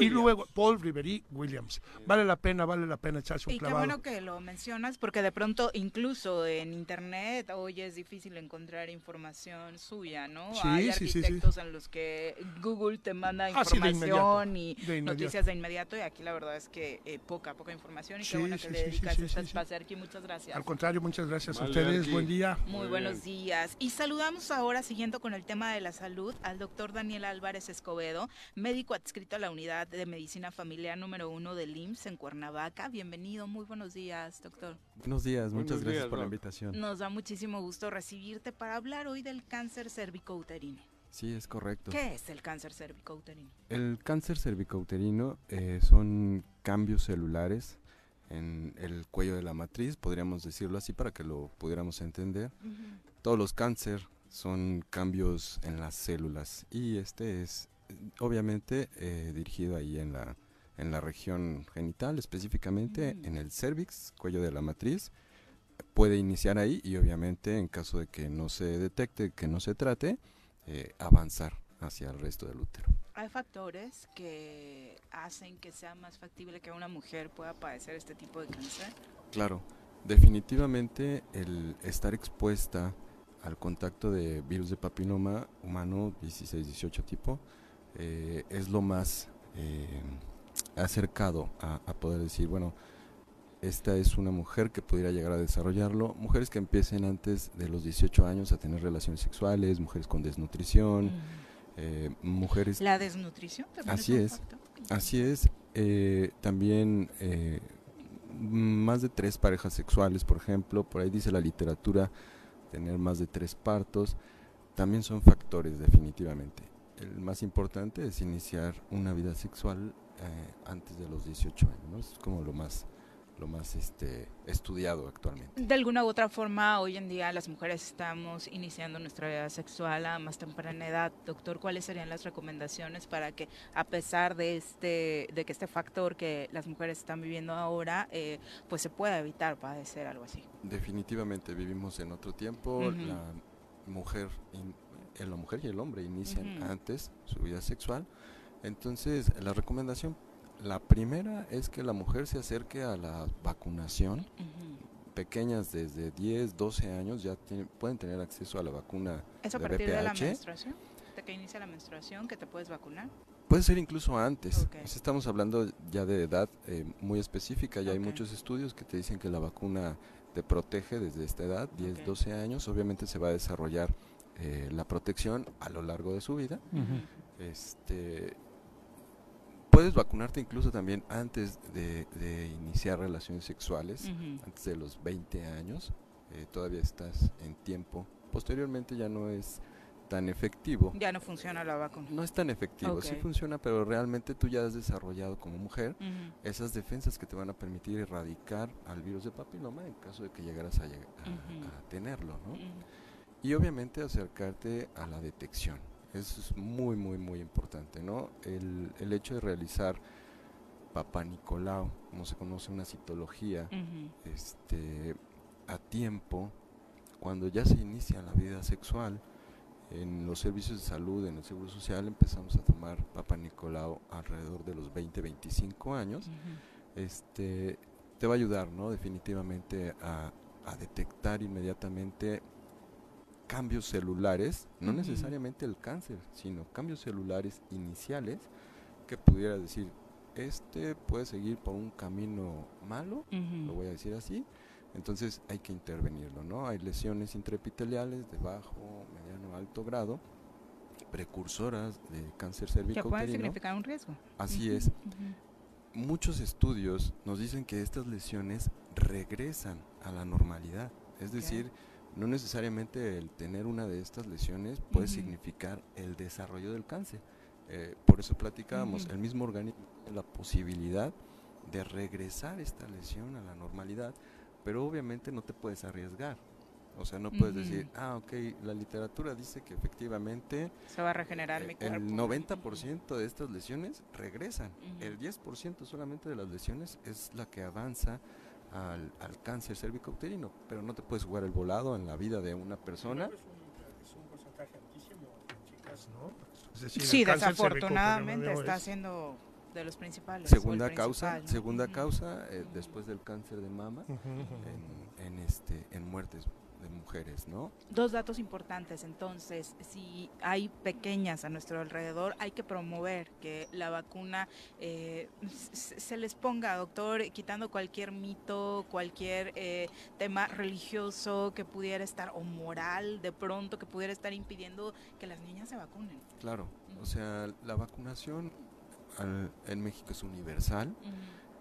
Y luego Paul Riveri Williams. Vale la pena, vale la pena echarse un
Y qué
clavado.
bueno que lo mencionas, porque de pronto incluso en internet hoy es difícil encontrar información suya, ¿no?
Sí,
Hay
sí, sí, sí.
arquitectos en los que Google te manda
Ah, sí, de
información
inmediato,
y
de
noticias de inmediato, y aquí la verdad es que eh, poca, poca información, y
Sí,
qué bueno que
sí,
le
sí, sí,
dedicas
sí,
este
sí, sí.
espacio, Arqui, muchas gracias.
Al contrario, muchas gracias a ustedes.
Arqui.
Buen día.
Muy
Muy
buenos días. Y saludamos ahora, siguiendo con el tema de la salud, al doctor Daniel Álvarez Escobedo, médico adscrito a la unidad de medicina familiar número uno del IMSS en Cuernavaca. Bienvenido, muy buenos días, doctor.
Buenos días, muchas
Buenos
gracias
días,
por la invitación.
Nos da muchísimo gusto recibirte para hablar hoy del cáncer cervicouterino.
Sí, es correcto.
¿Qué es el cáncer cervicouterino?
El cáncer cervicouterino eh, son cambios celulares en el cuello de la matriz, podríamos decirlo así para que lo pudiéramos entender. Todos los cáncer son cambios en las células y este es obviamente eh, dirigido ahí en la, en la región genital, específicamente en el cervix, cuello de la matriz. Puede iniciar ahí y obviamente en caso de que no se detecte, que no se trate, eh, avanzar hacia el resto del útero.
Hay factores que hacen que sea más factible que una mujer pueda padecer este tipo de cáncer.
Claro, definitivamente el estar expuesta al contacto de virus de papiloma humano 16-18 tipo eh, es lo más eh, acercado a, a poder decir, bueno, esta es una mujer que pudiera llegar a desarrollarlo. Mujeres que empiecen antes de los 18 años a tener relaciones sexuales, mujeres con desnutrición, eh, mujeres...
La desnutrición también
Así
es
así es. También más de tres parejas sexuales, por ejemplo, por ahí dice la literatura, tener más de tres partos, también son factores definitivamente. El más importante es iniciar una vida sexual eh, antes de los 18 años. Es como lo más lo más este estudiado actualmente.
De alguna u otra forma, hoy en día las mujeres estamos iniciando nuestra vida sexual a más temprana edad. Doctor, ¿cuáles serían las recomendaciones para que, a pesar de este, de que este factor que las mujeres están viviendo ahora, eh, pues se pueda evitar padecer algo así?
Definitivamente vivimos en otro tiempo. La mujer, in- eh, la mujer y el hombre inician antes su vida sexual. Entonces, la recomendación, la primera es que la mujer se acerque a la vacunación. Pequeñas desde 10, 12 años ya tienen- pueden tener acceso a la vacuna
¿Es a
de
partir de la menstruación? ¿De que inicia la menstruación que te puedes vacunar?
Puede ser incluso antes. Pues estamos hablando ya de edad eh, muy específica. Ya hay muchos estudios que te dicen que la vacuna te protege desde esta edad, 10,
Ok.
12 años. Obviamente se va a desarrollar eh, la protección a lo largo de su vida. Este, puedes vacunarte incluso también antes de, de iniciar relaciones sexuales, antes de los 20 años. eh, todavía estás en tiempo. Posteriormente ya no es tan efectivo.
Ya no funciona la vacuna.
No es tan efectivo, sí funciona, pero realmente tú ya has desarrollado como mujer esas defensas que te van a permitir erradicar al virus de papiloma en caso de que llegaras a, lleg- a- tenerlo, ¿no? Y obviamente acercarte a la detección. Eso es muy, muy, muy importante, ¿no? El, el hecho de realizar Papa Nicolau, como se conoce una citología, este, a tiempo, cuando ya se inicia la vida sexual, en los servicios de salud, en el Seguro Social, empezamos a tomar Papa Nicolau alrededor de los 20, 25 años. Este, te va a ayudar, ¿no? Definitivamente a, a detectar inmediatamente cambios celulares, no necesariamente el cáncer, sino cambios celulares iniciales que pudiera decir, este puede seguir por un camino malo, lo voy a decir así, entonces hay que intervenirlo, ¿no? Hay lesiones intraepiteliales de bajo, mediano, alto grado, precursoras de cáncer
Que pueden significar un riesgo.
Así es. Muchos estudios nos dicen que estas lesiones regresan a la normalidad. Es decir, no necesariamente el tener una de estas lesiones puede significar el desarrollo del cáncer. Eh, por eso platicábamos,
Ujú.
el mismo organismo tiene la posibilidad de regresar esta lesión a la normalidad, pero obviamente no te puedes arriesgar. O sea, no puedes decir, ah, ok, la literatura dice que efectivamente
Se va a regenerar mi
eh, el
cuerpo.
90% de estas lesiones regresan. El 10% solamente de las lesiones es la que avanza al, al cáncer cervicouterino, pero no te puedes jugar el volado en la vida de una persona.
Es un, es un porcentaje altísimo en chicas, ¿no? Es decir,
Sí, desafortunadamente está
es-
siendo de los principales.
Segunda causa,
principal, ¿no?
segunda causa eh, después del cáncer de mama en, en este en muertes de mujeres, ¿no?
Dos datos importantes, entonces, si hay pequeñas a nuestro alrededor, hay que promover que la vacuna eh, se les ponga, doctor, quitando cualquier mito, cualquier eh, tema religioso que pudiera estar, o moral de pronto, que pudiera estar impidiendo que las niñas se vacunen.
Claro, o sea, la vacunación al- en México es universal.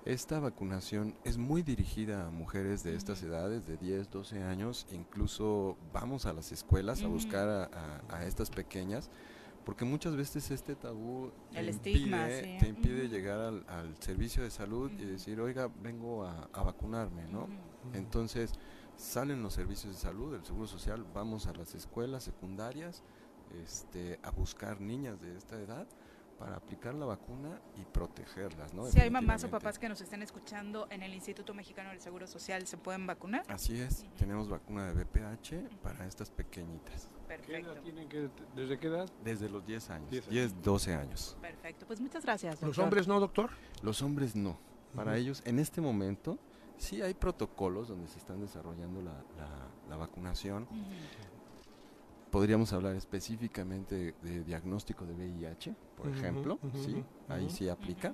Esta vacunación es muy dirigida a mujeres de estas edades, de 10, 12 años, incluso vamos a las escuelas a buscar a, a- a estas pequeñas, porque muchas veces este tabú te
El estigma,
impide,
sí.
te impide llegar al, al servicio de salud y decir, oiga, vengo a, a vacunarme, ¿no? Entonces salen los servicios de salud, el Seguro Social, vamos a las escuelas secundarias este, a buscar niñas de esta edad para aplicar la vacuna y protegerlas, ¿no?
Si hay mamás o papás que nos estén escuchando en el Instituto Mexicano del Seguro Social, ¿se pueden vacunar?
Así es, tenemos vacuna de BPH para estas pequeñitas.
Perfecto.
¿Desde qué edad?
Desde los 10 años,
10
10, 12 años.
Perfecto, pues muchas gracias.
¿Los hombres no, doctor?
Los hombres no. Para ellos, en este momento, sí hay protocolos donde se están desarrollando la, la- la vacunación. Podríamos hablar específicamente de, de diagnóstico de VIH, por ejemplo, sí, ahí sí aplica,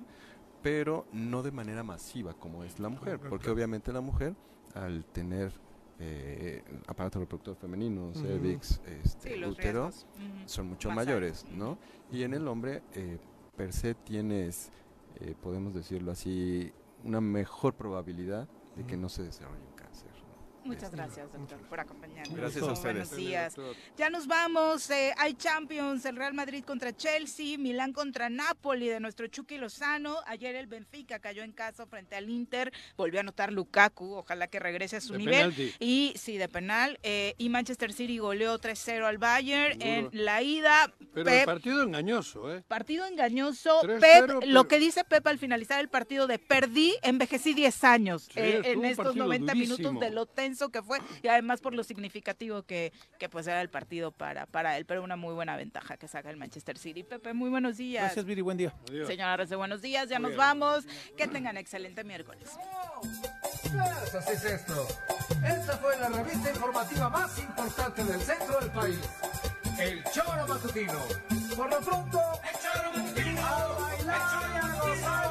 pero no de manera masiva como es la mujer,
Claro,
porque
claro.
obviamente la mujer, al tener eh, aparato reproductor femenino,
Ujú.
cervix, este,
Sí,
útero, son mucho
más
mayores, ¿no? Y en el hombre, eh, per se tienes, eh, podemos decirlo así, una mejor probabilidad de que no se desarrolle.
Muchas gracias, doctor, por acompañarnos.
Gracias a
Muy
ustedes.
Buenos días. Ya nos vamos. eh, hay Champions, el Real Madrid contra Chelsea, Milán contra Napoli de nuestro Chucky Lozano. Ayer el Benfica cayó en casa frente al Inter. Volvió a anotar Lukaku. Ojalá que regrese a su
De
nivel.
penalti.
Y sí, de penal. eh, y Manchester City goleó 3-0 al Bayern
Seguro.
en la ida.
Pero el
Pep-
partido engañoso, ¿eh?
Partido engañoso.
3-0,
Pep,
pero-
lo que dice Pep al finalizar el partido de perdí, envejecí 10 años
Sí,
eh, en estos
partido
90 minutos de lo tenso que fue y además por lo significativo que, que pues era el partido para, para él, pero una muy buena ventaja que saca el Manchester City. Pepe, muy buenos días.
Gracias, Viri, buen día.
Señora Rece, buenos días, ya
Muy
nos
bien.
vamos. Que tengan excelente miércoles.
Pues así es esto. Esta fue la revista informativa más importante del centro del país. El Choro Matutino. Por lo pronto, el Choro Matutino. A bailar y a gozar.